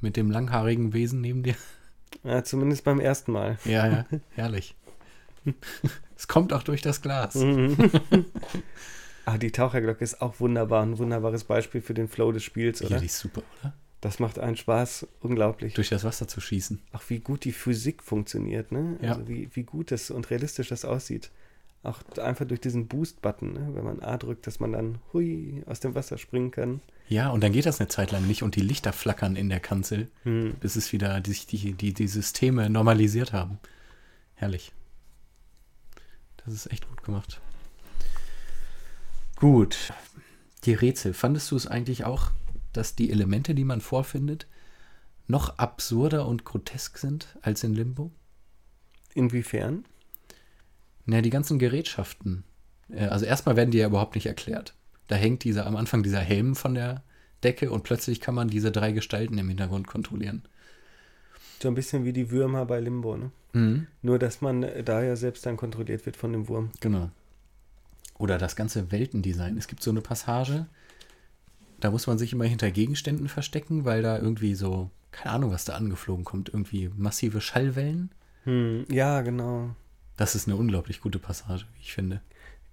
Mit dem langhaarigen Wesen neben dir? Ja, zumindest beim ersten Mal. Ja, ja, herrlich. es kommt auch durch das Glas. Mhm. ah, die Taucherglocke ist auch wunderbar, ein wunderbares Beispiel für den Flow des Spiels, Ja, oder? die ist super, oder? Das macht einen Spaß, unglaublich. Durch das Wasser zu schießen. Auch wie gut die Physik funktioniert, ne? Ja. Also wie, wie gut das und realistisch das aussieht. Auch einfach durch diesen Boost-Button, ne? wenn man A drückt, dass man dann hui aus dem Wasser springen kann. Ja, und dann geht das eine Zeit lang nicht und die Lichter flackern in der Kanzel, Hm. bis es wieder die, die, die, die Systeme normalisiert haben. Herrlich. Das ist echt gut gemacht. Gut. Die Rätsel. Fandest du es eigentlich auch, dass die Elemente, die man vorfindet, noch absurder und grotesk sind als in Limbo? Inwiefern? Na, die ganzen Gerätschaften. Äh, Also erstmal werden die ja überhaupt nicht erklärt. Da hängt dieser am Anfang dieser Helm von der Decke und plötzlich kann man diese drei Gestalten im Hintergrund kontrollieren. So ein bisschen wie die Würmer bei Limbo, ne? Mhm. Nur, dass man äh, da ja selbst dann kontrolliert wird von dem Wurm. Genau. Oder das ganze Weltendesign. Es gibt so eine Passage, da muss man sich immer hinter Gegenständen verstecken, weil da irgendwie so, keine Ahnung, was da angeflogen kommt, irgendwie massive Schallwellen. Hm, ja, genau. Das ist eine unglaublich gute Passage, wie ich finde.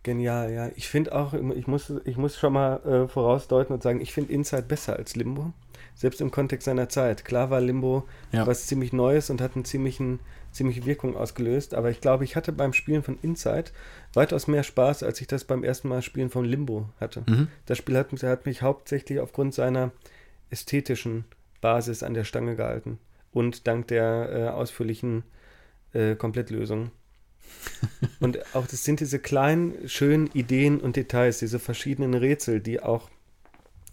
Genial, ja. Ich finde auch, ich muss, ich muss schon mal äh, vorausdeuten und sagen, ich finde Inside besser als Limbo. Selbst im Kontext seiner Zeit. Klar war Limbo Ja. was ziemlich Neues und hat eine ziemlichen, ziemliche Wirkung ausgelöst. Aber ich glaube, ich hatte beim Spielen von Inside weitaus mehr Spaß, als ich das beim ersten Mal Spielen von Limbo hatte. Mhm. Das Spiel hat, mich- hat mich hauptsächlich aufgrund seiner ästhetischen Basis an der Stange gehalten. Und dank der äh, ausführlichen äh, Komplettlösung. und auch das sind diese kleinen, schönen Ideen und Details, diese verschiedenen Rätsel, die auch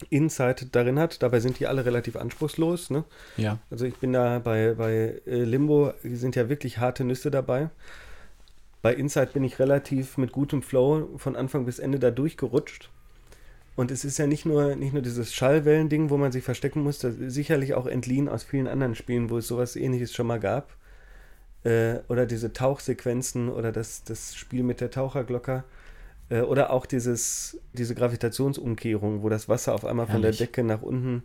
Inside darin hat. Dabei sind die alle relativ anspruchslos. Ne? Ja. Also ich bin da bei, bei äh, Limbo, die sind ja wirklich harte Nüsse dabei. Bei Inside bin ich relativ mit gutem Flow von Anfang bis Ende da durchgerutscht. Und es ist ja nicht nur, nicht nur dieses Schallwellen-Ding, wo man sich verstecken muss, das ist sicherlich auch entliehen aus vielen anderen Spielen, wo es sowas ähnliches schon mal gab. Äh, oder diese Tauchsequenzen oder das, das Spiel mit der Taucherglocke. Äh, oder auch dieses, diese Gravitationsumkehrung, wo das Wasser auf einmal von Herrlich. der Decke nach unten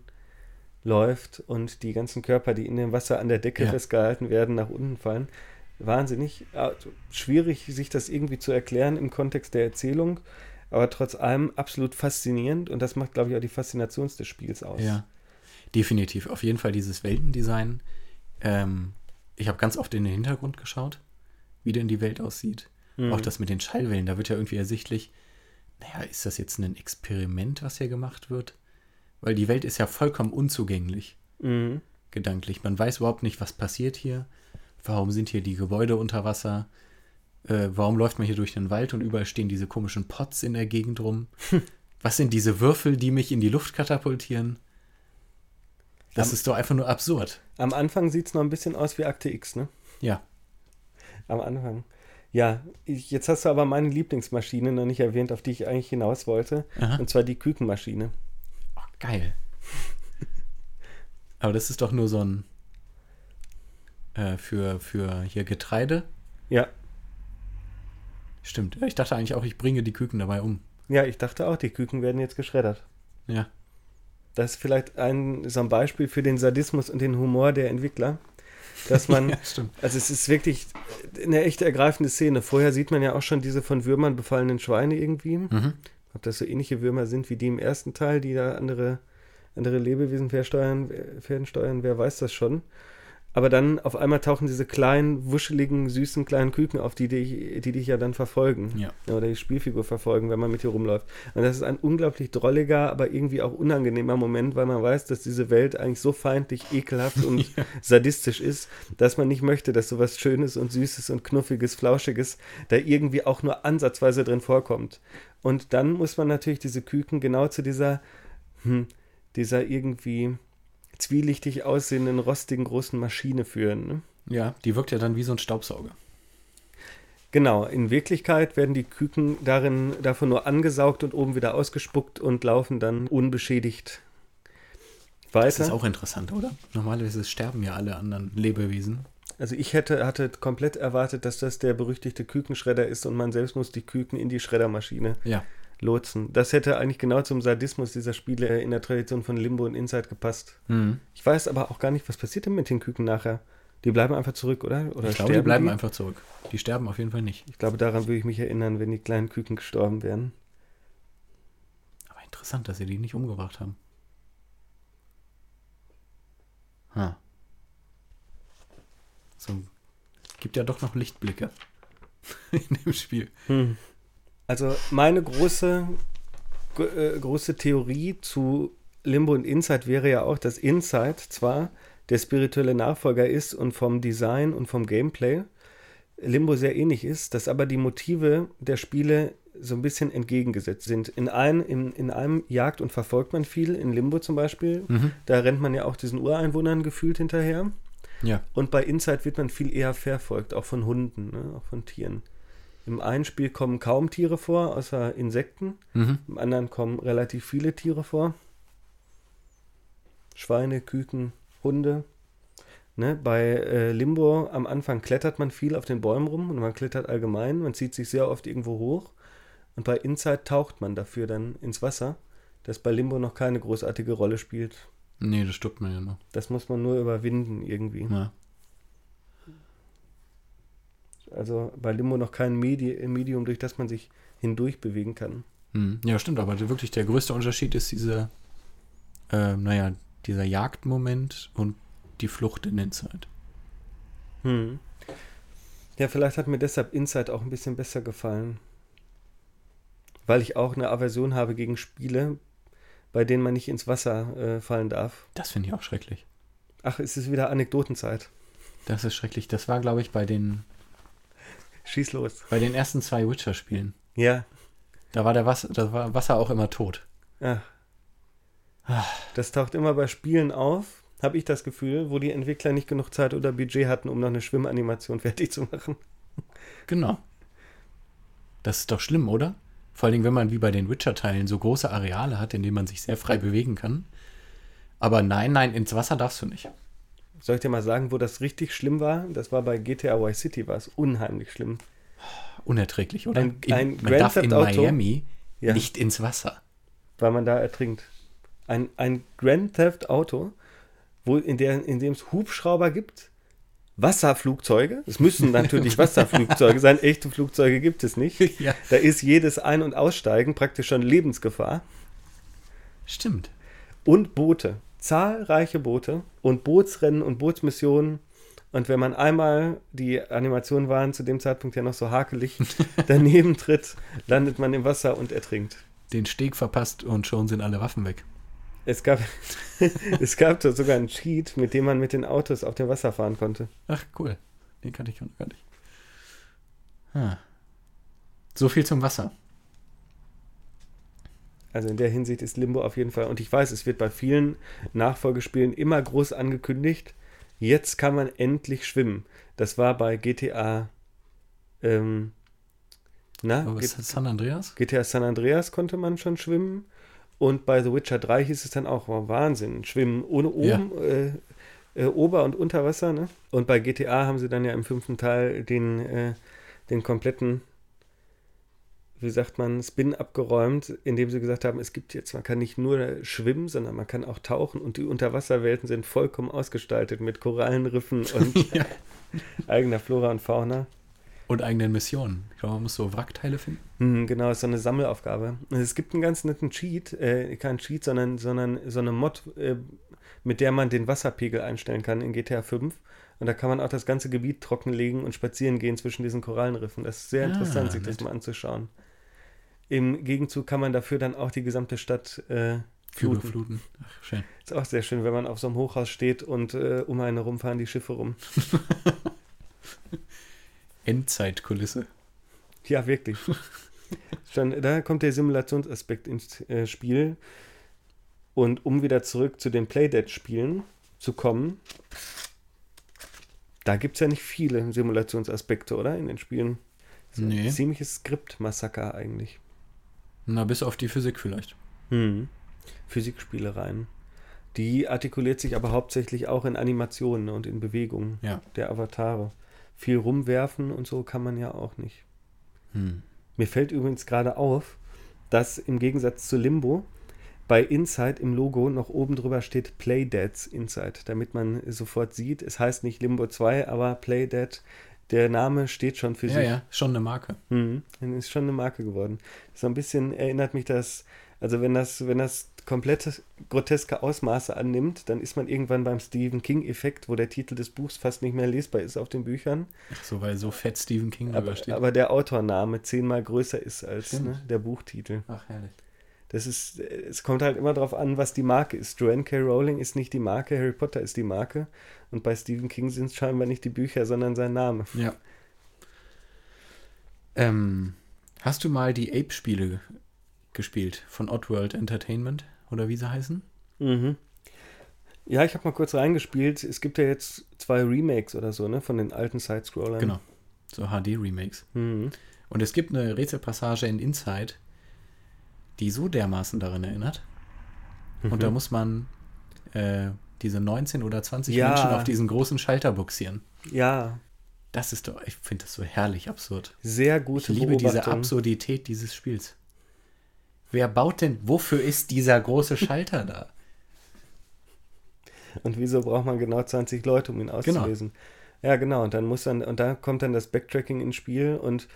läuft und die ganzen Körper, die in dem Wasser an der Decke Ja. festgehalten werden, nach unten fallen. Wahnsinnig. Also, schwierig, sich das irgendwie zu erklären im Kontext der Erzählung, aber trotz allem absolut faszinierend und das macht, glaube ich, auch die Faszination des Spiels aus. Ja, definitiv. Auf jeden Fall dieses Weltendesign. Ähm, ich habe ganz oft in den Hintergrund geschaut, wie denn die Welt aussieht. Mhm. Auch das mit den Schallwellen, da wird ja irgendwie ersichtlich, naja, ist das jetzt ein Experiment, was hier gemacht wird? Weil die Welt ist ja vollkommen unzugänglich, Mhm. gedanklich. Man weiß überhaupt nicht, was passiert hier. Warum sind hier die Gebäude unter Wasser? Äh, warum läuft man hier durch den Wald und überall stehen diese komischen Pots in der Gegend rum? Was sind diese Würfel, die mich in die Luft katapultieren? Das Am- ist doch einfach nur absurd. Am Anfang sieht es noch ein bisschen aus wie Akte X, ne? Ja. Am Anfang. Ja, ich, jetzt hast du aber meine Lieblingsmaschine noch nicht erwähnt, auf die ich eigentlich hinaus wollte. Aha. Und zwar die Kükenmaschine. Oh, geil. Aber das ist doch nur so ein äh, für, für hier Getreide. Ja. Stimmt. Ich dachte eigentlich auch, ich bringe die Küken dabei um. Ja, ich dachte auch, die Küken werden jetzt geschreddert. Ja. Das ist vielleicht ein, so ein Beispiel für den Sadismus und den Humor der Entwickler, dass man, ja, stimmt. also es ist wirklich eine echt ergreifende Szene. Vorher sieht man ja auch schon diese von Würmern befallenen Schweine irgendwie. Mhm. Ob das so ähnliche Würmer sind wie die im ersten Teil, die da andere, andere Lebewesen fernsteuern, fernsteuern, wer weiß das schon. Aber dann auf einmal tauchen diese kleinen, wuscheligen, süßen kleinen Küken auf, die dich, die dich ja dann verfolgen. Ja. Oder die Spielfigur verfolgen, wenn man mit ihr rumläuft. Und das ist ein unglaublich drolliger, aber irgendwie auch unangenehmer Moment, weil man weiß, dass diese Welt eigentlich so feindlich, ekelhaft und sadistisch ist, dass man nicht möchte, dass sowas Schönes und Süßes und Knuffiges, Flauschiges da irgendwie auch nur ansatzweise drin vorkommt. Und dann muss man natürlich diese Küken genau zu dieser, hm, dieser irgendwie zwielichtig aussehenden, rostigen, großen Maschine führen. Ne? Ja, die wirkt ja dann wie so ein Staubsauger. Genau, in Wirklichkeit werden die Küken darin davon nur angesaugt und oben wieder ausgespuckt und laufen dann unbeschädigt Das weiter. ist auch interessant, oder? Normalerweise sterben ja alle anderen Lebewesen. Also ich hätte hatte komplett erwartet, dass das der berüchtigte Kükenschredder ist und man selbst muss die Küken in die Schreddermaschine Ja. Lotsen. Das hätte eigentlich genau zum Sadismus dieser Spiele in der Tradition von Limbo und Inside gepasst. Mhm. Ich weiß aber auch gar nicht, was passiert denn mit den Küken nachher? Die bleiben einfach zurück, oder? Oder Ich glaube, die bleiben einfach zurück. Die sterben auf jeden Fall nicht. Ich glaube, daran würde ich mich erinnern, wenn die kleinen Küken gestorben wären. Aber interessant, dass sie die nicht umgebracht haben. Ha. So. Gibt ja doch noch Lichtblicke in dem Spiel. Hm. Also meine große, gro- äh, große Theorie zu Limbo und Inside wäre ja auch, dass Inside zwar der spirituelle Nachfolger ist und vom Design und vom Gameplay Limbo sehr ähnlich ist, dass aber die Motive der Spiele so ein bisschen entgegengesetzt sind. In, ein, in, in einem jagt und verfolgt man viel, in Limbo zum Beispiel. Mhm. Da rennt man ja auch diesen Ureinwohnern gefühlt hinterher. Ja. Und bei Inside wird man viel eher verfolgt, auch von Hunden, ne? auch von Tieren. Im einen Spiel kommen kaum Tiere vor, außer Insekten. Mhm. Im anderen kommen relativ viele Tiere vor. Schweine, Küken, Hunde. Ne? Bei äh, Limbo am Anfang klettert man viel auf den Bäumen rum und man klettert allgemein. Man zieht sich sehr oft irgendwo hoch. Und bei Inside taucht man dafür dann ins Wasser, das bei Limbo noch keine großartige Rolle spielt. Nee, das stoppt man ja noch. Das muss man nur überwinden irgendwie. Ja. Also bei Limbo noch kein Medi Medium, durch das man sich hindurch bewegen kann. Hm. Ja, stimmt, aber wirklich der größte Unterschied ist dieser, äh, naja, dieser Jagdmoment und die Flucht in den Zeit. Hm. Ja, vielleicht hat mir deshalb Inside auch ein bisschen besser gefallen. Weil ich auch eine Aversion habe gegen Spiele, bei denen man nicht ins Wasser äh, fallen darf. Das finde ich auch schrecklich. Ach, es ist wieder Anekdotenzeit. Das ist schrecklich. Das war, glaube ich, bei den, Schieß los. bei den ersten zwei Witcher-Spielen. Ja. Da war der Wasser, da war Wasser auch immer tot. Ach. Das taucht immer bei Spielen auf, habe ich das Gefühl, wo die Entwickler nicht genug Zeit oder Budget hatten, um noch eine Schwimmanimation fertig zu machen. Genau. Das ist doch schlimm, oder? Vor allen Dingen, wenn man wie bei den Witcher-Teilen so große Areale hat, in denen man sich sehr frei bewegen kann. Aber nein, nein, ins Wasser darfst du nicht. Soll ich dir mal sagen, wo das richtig schlimm war? Das war bei GTA Y City, war es unheimlich schlimm. Unerträglich, oder? Ein- in, ein man Grand darf in Theft Auto? Miami Ja. nicht ins Wasser. weil man da ertrinkt. Ein, ein Grand Theft Auto, wo in, der, in dem es Hubschrauber gibt, Wasserflugzeuge. Es müssen natürlich Wasserflugzeuge sein. Echte Flugzeuge gibt es nicht. Ja. Da ist jedes Ein- und Aussteigen praktisch schon Lebensgefahr. Stimmt. Und Boote. Zahlreiche Boote und Bootsrennen und Bootsmissionen. Und wenn man einmal, die Animationen waren zu dem Zeitpunkt ja noch so hakelig, daneben tritt, landet man im Wasser und ertrinkt. Den Steg verpasst und schon sind alle Waffen weg. Es gab, es gab da sogar einen Cheat, mit dem man mit den Autos auf dem Wasser fahren konnte. Ach, cool. Den kannte ich noch gar nicht. Ah. So viel zum Wasser. Also in der Hinsicht ist Limbo auf jeden Fall. Und ich weiß, es wird bei vielen Nachfolgespielen immer groß angekündigt. Jetzt kann man endlich schwimmen. Das war bei GTA. Ähm, na, Aber G- San Andreas? GTA San Andreas konnte man schon schwimmen. Und bei The Witcher 3 hieß es dann auch, wow, Wahnsinn, schwimmen ohne oben, äh, äh, Ober- und Unterwasser. Ne? Und bei GTA haben sie dann ja im fünften Teil den, äh, den kompletten, wie sagt man, Spin abgeräumt, indem sie gesagt haben, es gibt jetzt, man kann nicht nur schwimmen, sondern man kann auch tauchen und die Unterwasserwelten sind vollkommen ausgestaltet mit Korallenriffen und Ja. eigener Flora und Fauna. Und eigenen Missionen. Ich glaube, man muss so Wrackteile finden. Hm, genau, ist so eine Sammelaufgabe. Es gibt einen ganz netten Cheat, äh, kein Cheat, sondern, sondern so eine Mod, äh, mit der man den Wasserpegel einstellen kann in GTA 5. Und da kann man auch das ganze Gebiet trockenlegen und spazieren gehen zwischen diesen Korallenriffen. Das ist sehr Ah, interessant, sich das nett. mal anzuschauen. Im Gegenzug kann man dafür dann auch die gesamte Stadt äh, fluten. Überfluten. Ach, schön. Ist auch sehr schön, wenn man auf so einem Hochhaus steht und äh, um einen herum fahren die Schiffe rum. Endzeitkulisse. Ja, wirklich. Schon, da kommt der Simulationsaspekt ins äh, Spiel. Und um wieder zurück zu den Playdead-Spielen zu kommen, da gibt es ja nicht viele Simulationsaspekte, oder? In den Spielen. Das ist Nee. Ein ziemliches Skript-Massaker eigentlich. Na, bis auf die Physik vielleicht. Hm. Physikspielereien. Die artikuliert sich aber hauptsächlich auch in Animationen und in Bewegungen Ja. der Avatare. Viel rumwerfen und so kann man ja auch nicht. Hm. Mir fällt übrigens gerade auf, dass im Gegensatz zu Limbo bei Inside im Logo noch oben drüber steht Playdeads Inside, damit man sofort sieht, es heißt nicht Limbo 2, aber Playdead, der Name steht schon für Ja, sich. ja, schon eine Marke. Mhm. Ist schon eine Marke geworden. So ein bisschen erinnert mich das, also wenn das, wenn das komplett groteske Ausmaße annimmt, dann ist man irgendwann beim Stephen King-Effekt, wo der Titel des Buchs fast nicht mehr lesbar ist auf den Büchern. Ach so, weil so fett Stephen King Aber, steht. aber der Autorname zehnmal größer ist als ne, der Buchtitel. Ach, herrlich. Das ist, äh, es kommt halt immer darauf an, was die Marke ist. Joanne K. Rowling ist nicht die Marke, Harry Potter ist die Marke. Und bei Stephen King sind es scheinbar nicht die Bücher, sondern sein Name. Ja. Ähm, hast du mal die Ape-Spiele ge- gespielt von Oddworld Entertainment oder wie sie heißen? Mhm. Ja, ich habe mal kurz reingespielt. Es gibt ja jetzt zwei Remakes oder so, ne, von den alten Sidescrollern. Genau. So HD-Remakes. Mhm. Und es gibt eine Rätselpassage in Inside, die so dermaßen daran erinnert. Und da muss man äh, diese 19 oder 20 Ja. Menschen auf diesen großen Schalter buxieren. Ja, Das ist doch, ich finde das so herrlich absurd. sehr Ich gute liebe diese. Absurdität dieses Spiels. Wer baut denn, wofür ist dieser große Schalter da? Und wieso braucht man genau 20 Leute, um ihn Genau. auszulesen? Ja, genau. Und dann muss dann, und da kommt dann das Backtracking ins Spiel. Und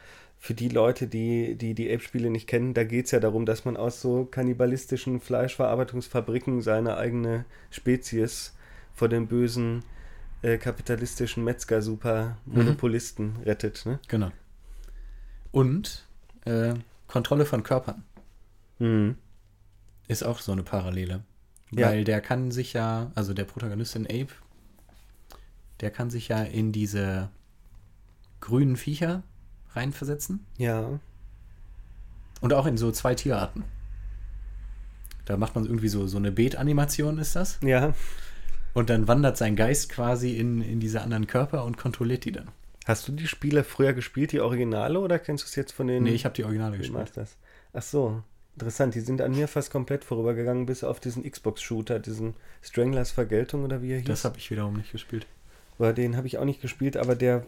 für die Leute, die die, die Ape-Spiele nicht kennen, da geht es ja darum, dass man aus so kannibalistischen Fleischverarbeitungsfabriken seine eigene Spezies vor den bösen äh, kapitalistischen Metzger-Super-Monopolisten rettet. Ne? Genau. Und äh, Kontrolle von Körpern Mhm. ist auch so eine Parallele. Ja. Weil der kann sich ja, also der Protagonist in Ape, der kann sich ja in diese grünen Viecher reinversetzen. Ja. Und auch in so zwei Tierarten. Da macht man irgendwie so, so eine Beet-Animation, ist das. Ja. Und dann wandert sein Geist quasi in, in diese anderen Körper und kontrolliert die dann. Hast du die Spiele früher gespielt, die Originale, oder kennst du es jetzt von den Nee, ich habe die Originale gespielt. Masters? Ach so, interessant. Die sind an mir fast komplett vorübergegangen, bis auf diesen Xbox-Shooter, diesen Stranglers Vergeltung oder wie er hieß. Das habe ich wiederum nicht gespielt. Aber den habe ich auch nicht gespielt, aber der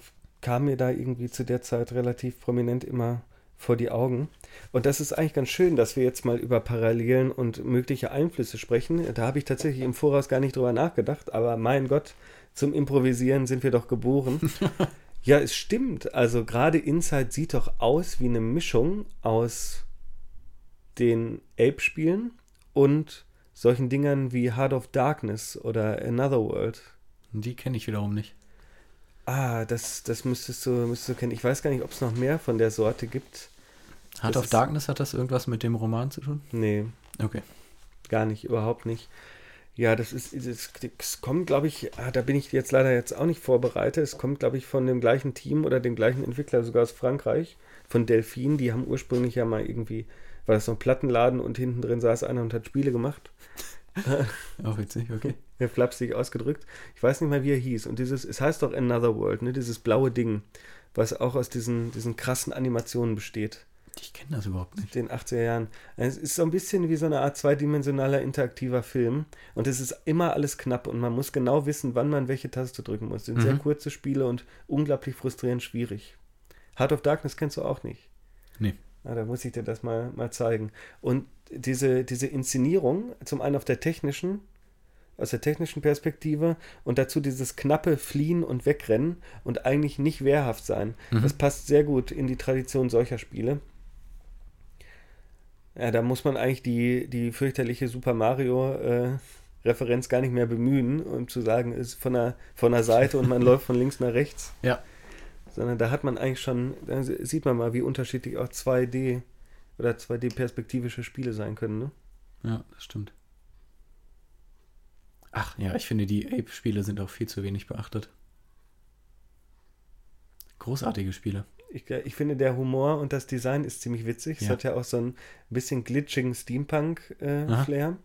kam mir da irgendwie zu der Zeit relativ prominent immer vor die Augen. Und das ist eigentlich ganz schön, dass wir jetzt mal über Parallelen und mögliche Einflüsse sprechen. Da habe ich tatsächlich im Voraus gar nicht drüber nachgedacht, aber mein Gott, zum Improvisieren sind wir doch geboren. ja, es stimmt. Also gerade Inside sieht doch aus wie eine Mischung aus den Ape-Spielen und solchen Dingern wie Heart of Darkness oder Another World. Die kenne ich wiederum nicht. Ah, das, das müsstest du, müsstest du kennen. Ich weiß gar nicht, ob es noch mehr von der Sorte gibt. Heart Das of Darkness hat das irgendwas mit dem Roman zu tun? Nee, Okay. gar nicht, überhaupt nicht. Ja, das ist, das, das kommt, glaube ich, ah, da bin ich jetzt leider jetzt auch nicht vorbereitet. Es kommt, glaube ich, von dem gleichen Team oder dem gleichen Entwickler, sogar aus Frankreich, von Delphine. Die haben ursprünglich ja mal irgendwie, war das so ein Plattenladen und hinten drin saß einer und hat Spiele gemacht. Auch witzig, okay. Ja, flapsig ausgedrückt. Ich weiß nicht mal, wie er hieß. Und dieses, es heißt doch Another World, ne? Dieses blaue Ding, was auch aus diesen, diesen krassen Animationen besteht. Ich kenne das überhaupt nicht. den 80er Jahren. Es ist so ein bisschen wie so eine Art zweidimensionaler interaktiver Film. Und es ist immer alles knapp und man muss genau wissen, wann man welche Taste drücken muss. Es sind sehr Mhm. kurze Spiele und unglaublich frustrierend schwierig. Heart of Darkness kennst du auch nicht. Nee. Ah, da muss ich dir das mal, mal zeigen. Und diese, diese Inszenierung, zum einen auf der technischen, aus der technischen Perspektive und dazu dieses knappe Fliehen und Wegrennen und eigentlich nicht wehrhaft sein. Mhm. Das passt sehr gut in die Tradition solcher Spiele. Ja, da muss man eigentlich die, die fürchterliche Super Mario äh, Referenz gar nicht mehr bemühen, um zu sagen, ist von der, von der Seite und man läuft von links nach rechts. Ja. Sondern da hat man eigentlich schon, da sieht man mal, wie unterschiedlich auch 2D oder 2D-perspektivische Spiele sein können. Ne? Ja, das stimmt. Ach ja, ich finde, die Ape-Spiele sind auch viel zu wenig beachtet. Großartige Spiele. Ich, ich finde, der Humor und das Design ist ziemlich witzig. Es Ja. hat ja auch so ein bisschen glitschigen Aha. Steampunk-Flair.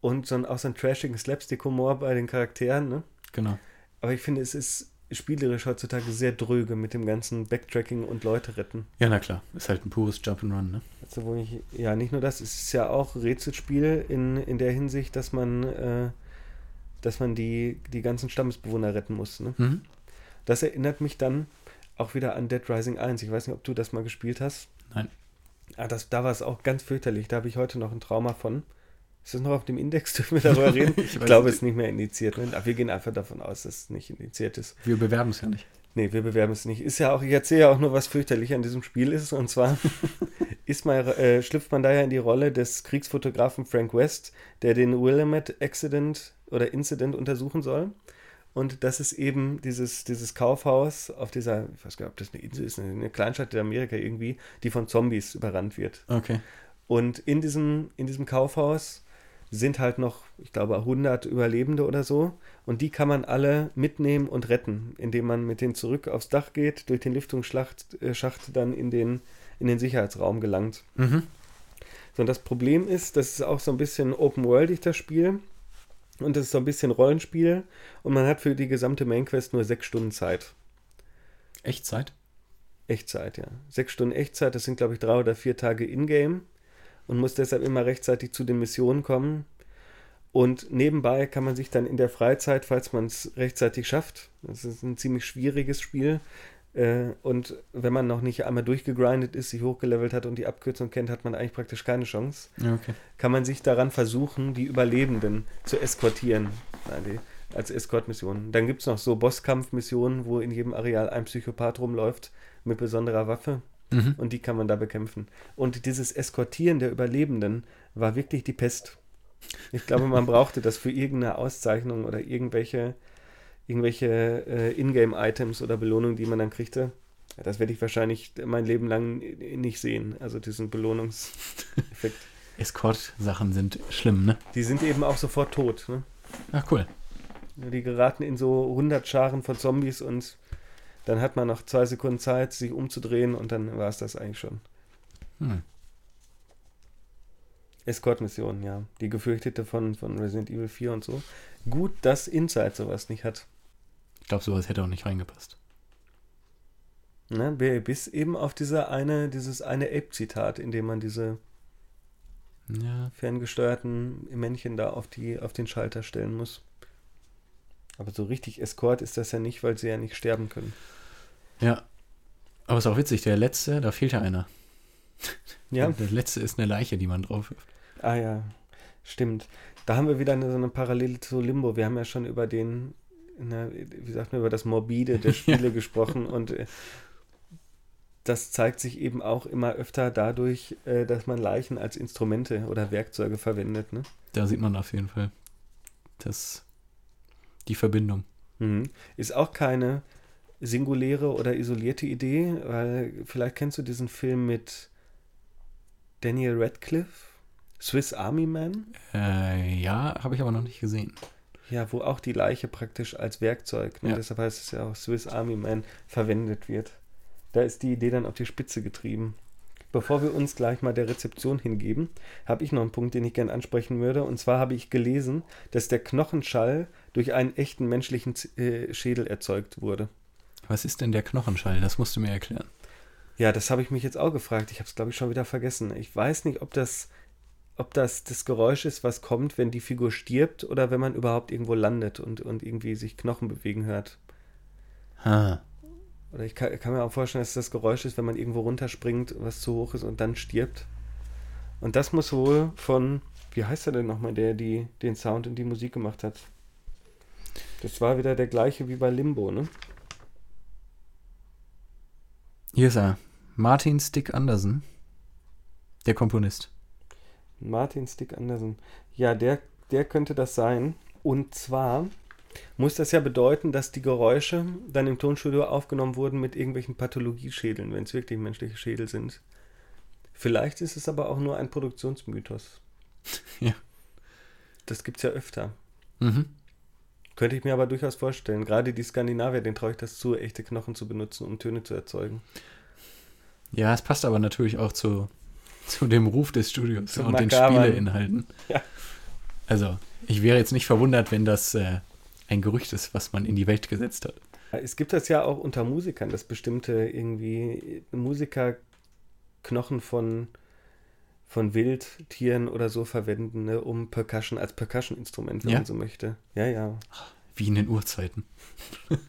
und so ein, auch so einen trashigen Slapstick-Humor bei den Charakteren. Ne? Genau. Aber ich finde, es ist spielerisch heutzutage sehr dröge mit dem ganzen Backtracking und Leute retten. Ja, na klar. Ist halt ein pures Jump'n'Run, ne? Also ich, ja, nicht nur das, es ist ja auch Rätselspiel in, in der Hinsicht, dass man, äh, dass man die, die ganzen Stammesbewohner retten muss. Ne? Mhm. Das erinnert mich dann auch wieder an Dead Rising 1. Ich weiß nicht, ob du das mal gespielt hast. Nein. Ah, das, da war es auch ganz fürchterlich. Da habe ich heute noch ein Trauma von. Ist das noch auf dem Index? Dürfen wir darüber reden? Ich ich glaube, es ist nicht mehr indiziert. Ne? Wir gehen einfach davon aus, dass es nicht indiziert ist. Wir bewerben es ja nicht. Nee, wir bewerben es nicht. Ist ja auch, ich erzähle ja auch nur, was fürchterlich an diesem Spiel ist. Und zwar ist man, äh, schlüpft man daher in die Rolle des Kriegsfotografen Frank West, der den Willamette Accident oder Incident untersuchen soll. Und das ist eben dieses, dieses Kaufhaus auf dieser, ich weiß gar nicht, ob das eine Insel ist, eine Kleinstadt in Amerika irgendwie, die von Zombies überrannt wird. Okay. Und in diesem, in diesem Kaufhaus sind halt noch, ich glaube, 100 Überlebende oder so. Und die kann man alle mitnehmen und retten, indem man mit denen zurück aufs Dach geht, durch den Lüftungsschacht äh, Schacht dann in den, in den Sicherheitsraum gelangt. Mhm. So, und das Problem ist, das ist auch so ein bisschen open-worldig, das Spiel. Und das ist so ein bisschen Rollenspiel. Und man hat für die gesamte Mainquest nur sechs Stunden Zeit. Echtzeit? Echtzeit, ja. Sechs Stunden Echtzeit, das sind, glaube ich, drei oder vier Tage Ingame. Und muss deshalb immer rechtzeitig zu den Missionen kommen. Und nebenbei kann man sich dann in der Freizeit, falls man es rechtzeitig schafft, das ist ein ziemlich schwieriges Spiel, äh, und wenn man noch nicht einmal durchgegrindet ist, sich hochgelevelt hat und die Abkürzung kennt, hat man eigentlich praktisch keine Chance. Okay. Kann man sich daran versuchen, die Überlebenden zu eskortieren. Die, als Eskortmission. Dann gibt es noch so Bosskampfmissionen, wo in jedem Areal ein Psychopath rumläuft mit besonderer Waffe. Mhm. Und die kann man da bekämpfen. Und dieses Eskortieren der Überlebenden war wirklich die Pest. Ich glaube, man brauchte das für irgendeine Auszeichnung oder irgendwelche irgendwelche äh, Ingame-Items oder Belohnungen, die man dann kriegte. Das werde ich wahrscheinlich mein Leben lang nicht sehen. Also diesen Belohnungseffekt. Escort-Sachen sind schlimm, ne? Die sind eben auch sofort tot. Ne? Ach, cool. Die geraten in so 100 Scharen von Zombies und dann hat man noch zwei Sekunden Zeit, sich umzudrehen und dann war es das eigentlich schon. Hm. Escort-Mission, ja. Die gefürchtete von, von Resident Evil 4 und so. Gut, dass Inside sowas nicht hat. Ich glaube, sowas hätte auch nicht reingepasst. Ne, bis eben auf diese eine, dieses eine Ape-Zitat, in dem man diese Ja. ferngesteuerten Männchen da auf, die, auf den Schalter stellen muss. Aber so richtig Escort ist das ja nicht, weil sie ja nicht sterben können. Ja. Aber ist auch witzig, der letzte, da fehlt ja einer. Ja. Der letzte ist eine Leiche, die man drauf wirft. Ah ja, stimmt. Da haben wir wieder eine, so eine Parallele zu Limbo. Wir haben ja schon über den, na, wie sagt man, über das Morbide der Spiele gesprochen und äh, das zeigt sich eben auch immer öfter dadurch, äh, dass man Leichen als Instrumente oder Werkzeuge verwendet. Ne? Da sieht man auf jeden Fall das, die Verbindung. Mhm. Ist auch keine singuläre oder isolierte Idee, weil vielleicht kennst du diesen Film mit Daniel Radcliffe, Swiss Army Man, Äh, ja, habe ich aber noch nicht gesehen. ja, wo auch die Leiche praktisch als Werkzeug, ne? Ja. deshalb heißt es ja auch Swiss Army Man, verwendet wird. Da ist die Idee dann auf die Spitze getrieben. Bevor wir uns gleich mal der Rezeption hingeben, habe ich noch einen Punkt, den ich gerne ansprechen würde. Und zwar habe ich gelesen, dass der Knochenschall durch einen echten menschlichen äh, Schädel erzeugt wurde. Was ist denn der Knochenschall? Das musst du mir erklären. Ja, das habe ich mich jetzt auch gefragt. Ich habe es, glaube ich, schon wieder vergessen. Ich weiß nicht, ob das, ob das das Geräusch ist, was kommt, wenn die Figur stirbt oder wenn man überhaupt irgendwo landet und, und irgendwie sich Knochen bewegen hört. Ha. Oder ich kann, kann mir auch vorstellen, dass das Geräusch ist, wenn man irgendwo runterspringt, was zu hoch ist und dann stirbt. Und das muss wohl von, wie heißt er denn nochmal, der die, den Sound und die Musik gemacht hat? Das war wieder der gleiche wie bei Limbo, ne? Hier ist er. Martin Stick Andersen. Der Komponist. Martin Stick Andersen. Ja, der, der könnte das sein. Und zwar muss das ja bedeuten, dass die Geräusche dann im Tonstudio aufgenommen wurden mit irgendwelchen Pathologieschädeln, wenn es wirklich menschliche Schädel sind. Vielleicht ist es aber auch nur ein Produktionsmythos. Ja. Das gibt es ja öfter. Mhm. Könnte ich mir aber durchaus vorstellen. Gerade die Skandinavier, denen traue ich das zu, echte Knochen zu benutzen, um Töne zu erzeugen. Ja, es passt aber natürlich auch zu, zu dem Ruf des Studios und den. Spieleinhalten. Ja. Also, ich wäre jetzt nicht verwundert, wenn das äh, ein Gerücht ist, was man in die Welt gesetzt hat. Es gibt das ja auch unter Musikern, dass bestimmte irgendwie Musiker Knochen von, von Wildtieren oder so verwenden, ne, um Percussion als Percussion-Instrument, wenn Ja? man so möchte. Ja, ja. Wie in den Urzeiten.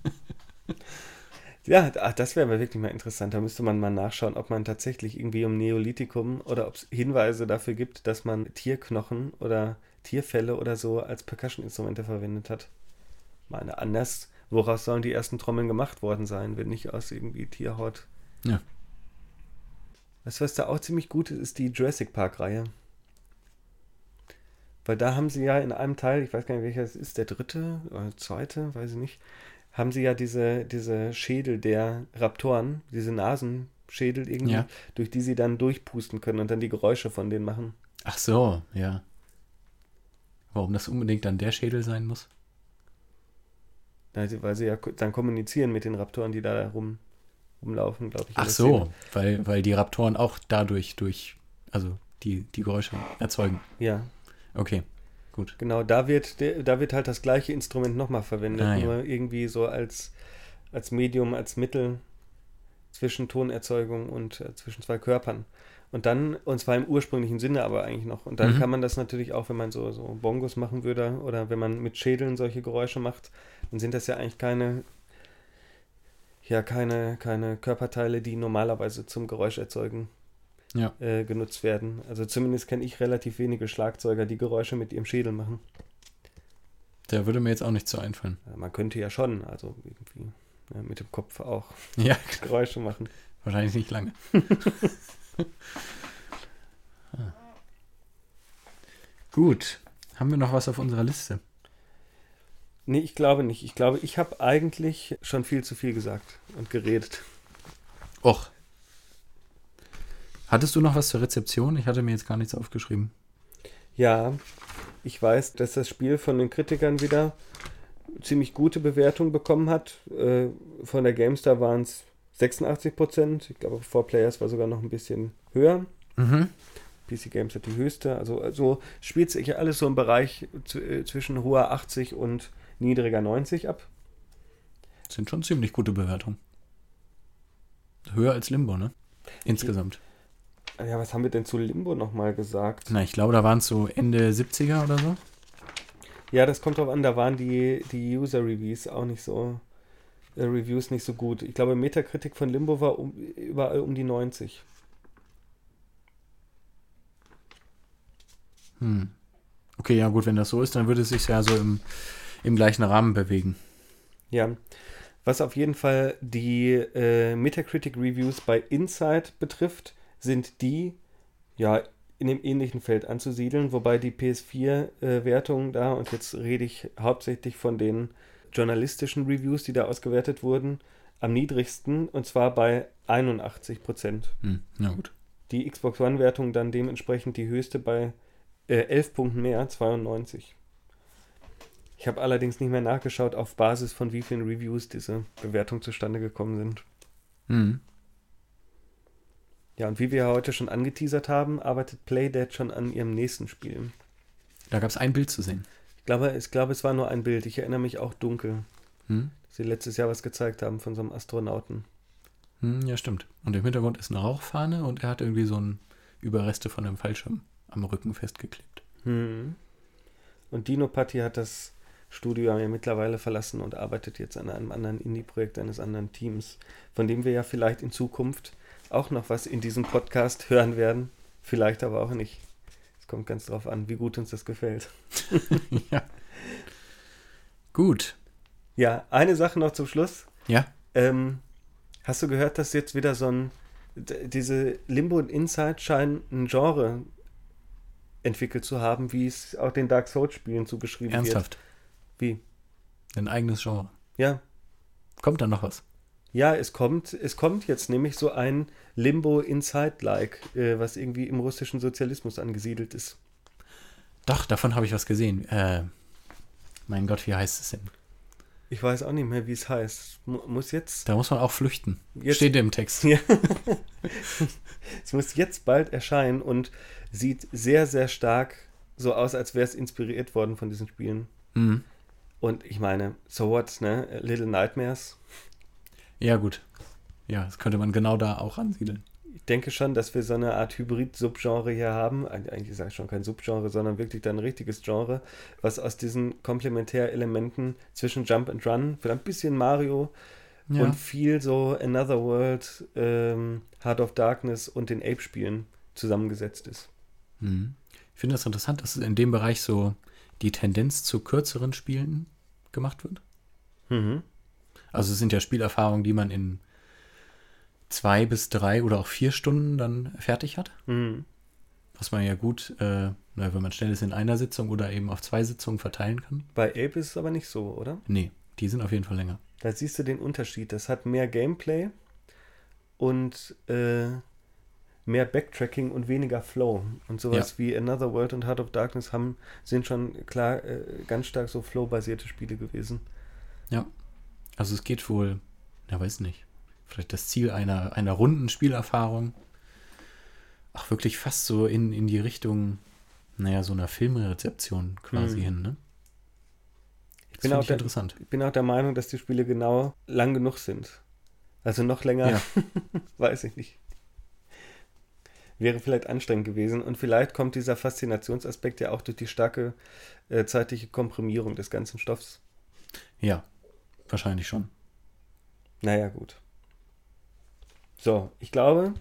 Ja, ach, das wäre aber wirklich mal interessant. Da müsste man mal nachschauen, ob man tatsächlich irgendwie im Neolithikum oder ob es Hinweise dafür gibt, dass man Tierknochen oder Tierfälle oder so als Percussion-Instrumente verwendet hat. Meine, anders, woraus sollen die ersten Trommeln gemacht worden sein, wenn nicht aus irgendwie Tierhaut? Ja. Weißt du, was da auch ziemlich gut ist, ist die Jurassic Park-Reihe. Weil da haben sie ja in einem Teil, ich weiß gar nicht, welcher es ist, der dritte oder zweite, weiß ich nicht, haben sie ja diese, diese Schädel der Raptoren, diese Nasenschädel irgendwie, Ja. durch die sie dann durchpusten können und dann die Geräusche von denen machen. Ach so, ja. Warum das unbedingt dann der Schädel sein muss? Weil sie, ja dann kommunizieren mit den Raptoren, die da rum, rumlaufen, glaube ich. Ach so, Szene. weil, weil die Raptoren auch dadurch durch, also die, die Geräusche erzeugen. Ja. Okay. gut. Genau, da wird, da wird halt das gleiche Instrument nochmal verwendet, Ah, ja. nur irgendwie so als, als Medium, als Mittel zwischen Tonerzeugung und äh, zwischen zwei Körpern. Und dann, und zwar im ursprünglichen Sinne aber eigentlich noch. Und dann Mhm. kann man das natürlich auch, wenn man so, so Bongos machen würde oder wenn man mit Schädeln solche Geräusche macht, dann sind das ja eigentlich keine, ja, keine, keine Körperteile, die normalerweise zum Geräuscherzeugen Ja. äh, genutzt werden. Also zumindest kenne ich relativ wenige Schlagzeuger, die Geräusche mit ihrem Schädel machen. Da würde mir jetzt auch nicht so einfallen. Man könnte ja schon, also irgendwie ja, mit dem Kopf auch Ja, Geräusche machen. wahrscheinlich nicht lange. Ah. Gut. Haben wir noch was auf unserer Liste? Nee, ich glaube nicht. Ich glaube, ich habe eigentlich schon viel zu viel gesagt und geredet. Och. Hattest du noch was zur Rezeption? Ich hatte mir jetzt gar nichts aufgeschrieben. Ja, ich weiß, dass das Spiel von den Kritikern wieder ziemlich gute Bewertung bekommen hat. Äh, von der GameStar waren es 86 Prozent. Ich glaube, 4Players war sogar noch ein bisschen höher. Mhm. PC Games hat die höchste. Also, also spielt sich ja alles so im Bereich äh, zwischen hoher 80 und niedriger 90 ab. Sind schon ziemlich gute Bewertungen. Höher als Limbo, ne? Insgesamt. Ja, was haben wir denn zu Limbo nochmal gesagt? Na, ich glaube, da waren es so Ende 70er oder so. Ja, das kommt drauf an, da waren die, die User-Reviews auch nicht so, äh, Reviews nicht so gut. Ich glaube, Metakritik von Limbo war um, überall um die 90. Hm. Okay, ja gut, wenn das so ist, dann würde es sich ja so im, im gleichen Rahmen bewegen. Ja. Was auf jeden Fall die äh, Metacritic-Reviews bei Inside betrifft, sind die ja in dem ähnlichen Feld anzusiedeln, wobei die PS4-Wertung da, und jetzt rede ich hauptsächlich von den journalistischen Reviews, die da ausgewertet wurden, am niedrigsten, und zwar bei 81 Prozent. Hm. Na gut. Die Xbox One-Wertung dann dementsprechend die höchste bei äh, 11 Punkten mehr, 92. Ich habe allerdings nicht mehr nachgeschaut, auf Basis von wie vielen Reviews diese Bewertungen zustande gekommen sind. Hm. Ja, und wie wir heute schon angeteasert haben, arbeitet Playdead schon an ihrem nächsten Spiel. Da gab es ein Bild zu sehen. Ich glaube, ich glaube, es war nur ein Bild. Ich erinnere mich auch dunkel, Hm? dass sie letztes Jahr was gezeigt haben von so einem Astronauten. Hm, ja, stimmt. Und im Hintergrund ist eine Rauchfahne und er hat irgendwie so ein Überreste von einem Fallschirm am Rücken festgeklebt. Hm. Und Dino Patti hat das Studio ja mittlerweile verlassen und arbeitet jetzt an einem anderen Indie-Projekt eines anderen Teams, von dem wir ja vielleicht in Zukunft auch noch was in diesem Podcast hören werden. Vielleicht aber auch nicht. Es kommt ganz drauf an, wie gut uns das gefällt. ja. Gut. Ja, eine Sache noch zum Schluss. Ja. Ähm, hast du gehört, dass jetzt wieder so ein diese Limbo und Inside scheinen ein Genre entwickelt zu haben, wie es auch den Dark Souls Spielen zugeschrieben Ernsthaft. wird. Wie? Ein eigenes Genre. Ja, Kommt da noch was? Ja, es kommt, es kommt jetzt nämlich so ein Limbo Inside-like, äh, was irgendwie im russischen Sozialismus angesiedelt ist. Doch, davon habe ich was gesehen. Äh, mein Gott, wie heißt es denn? Ich weiß auch nicht mehr, wie es heißt. Mu muss jetzt, Da muss man auch flüchten. Jetzt- Steht im Text. Ja. es muss jetzt bald erscheinen und sieht sehr, sehr stark so aus, als wäre es inspiriert worden von diesen Spielen. Mhm. Und ich meine, so what, ne? Little Nightmares. Ja, gut. Ja, das könnte man genau da auch ansiedeln. Ich denke schon, dass wir so eine Art Hybrid-Subgenre hier haben. Eig- Eigentlich sage ich schon kein Subgenre, sondern wirklich dann ein richtiges Genre, was aus diesen Komplementärelementen zwischen Jump and Run, vielleicht ein bisschen Mario Ja. und viel so Another World, ähm, Heart of Darkness und den Ape-Spielen zusammengesetzt ist. Mhm. Ich finde das interessant, dass in dem Bereich so die Tendenz zu kürzeren Spielen gemacht wird. Mhm. Also es sind ja Spielerfahrungen, die man in zwei bis drei oder auch vier Stunden dann fertig hat. Mhm. Was man ja gut, äh, na, wenn man schnell ist, in einer Sitzung oder eben auf zwei Sitzungen verteilen kann. Bei Ape ist es aber nicht so, oder? Nee, die sind auf jeden Fall länger. Da siehst du den Unterschied. Das hat mehr Gameplay und äh, mehr Backtracking und weniger Flow. Und sowas wie Another World und Heart of Darkness haben, sind schon klar äh, ganz stark so Flow-basierte Spiele gewesen. Also es geht wohl, na weiß nicht, vielleicht das Ziel einer, einer runden Spielerfahrung. Ach, wirklich fast so in, in die Richtung, naja, so einer Filmrezeption quasi Mhm. hin, ne? Ich Das bin, auch der, interessant. ich bin auch der Meinung, dass die Spiele genau lang genug sind. Also noch länger, Ja. weiß ich nicht. Wäre vielleicht anstrengend gewesen. Und vielleicht kommt dieser Faszinationsaspekt ja auch durch die starke äh, zeitliche Komprimierung des ganzen Stoffs. Ja, wahrscheinlich schon. Naja, gut. So, ich glaube,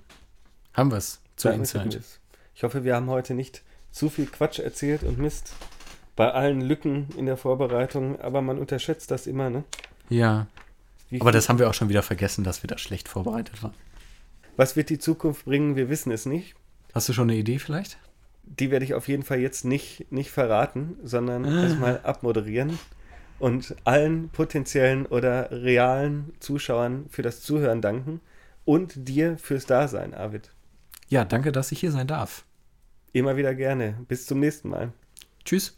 Haben wir es zu damit hätten Inside. ich hoffe, wir haben heute nicht zu viel Quatsch erzählt und Mist. Bei allen Lücken in der Vorbereitung, aber man unterschätzt das immer, ne? Ja, Wie aber das haben wir auch schon wieder vergessen, dass wir da schlecht vorbereitet waren. Was wird die Zukunft bringen? Wir wissen es nicht. Hast du schon eine Idee vielleicht? Die werde ich auf jeden Fall jetzt nicht, nicht verraten, sondern Ah. erstmal abmoderieren und allen potenziellen oder realen Zuschauern für das Zuhören danken und dir fürs Dasein, Arvid. Ja, danke, dass ich hier sein darf. Immer wieder gerne. Bis zum nächsten Mal. Tschüss.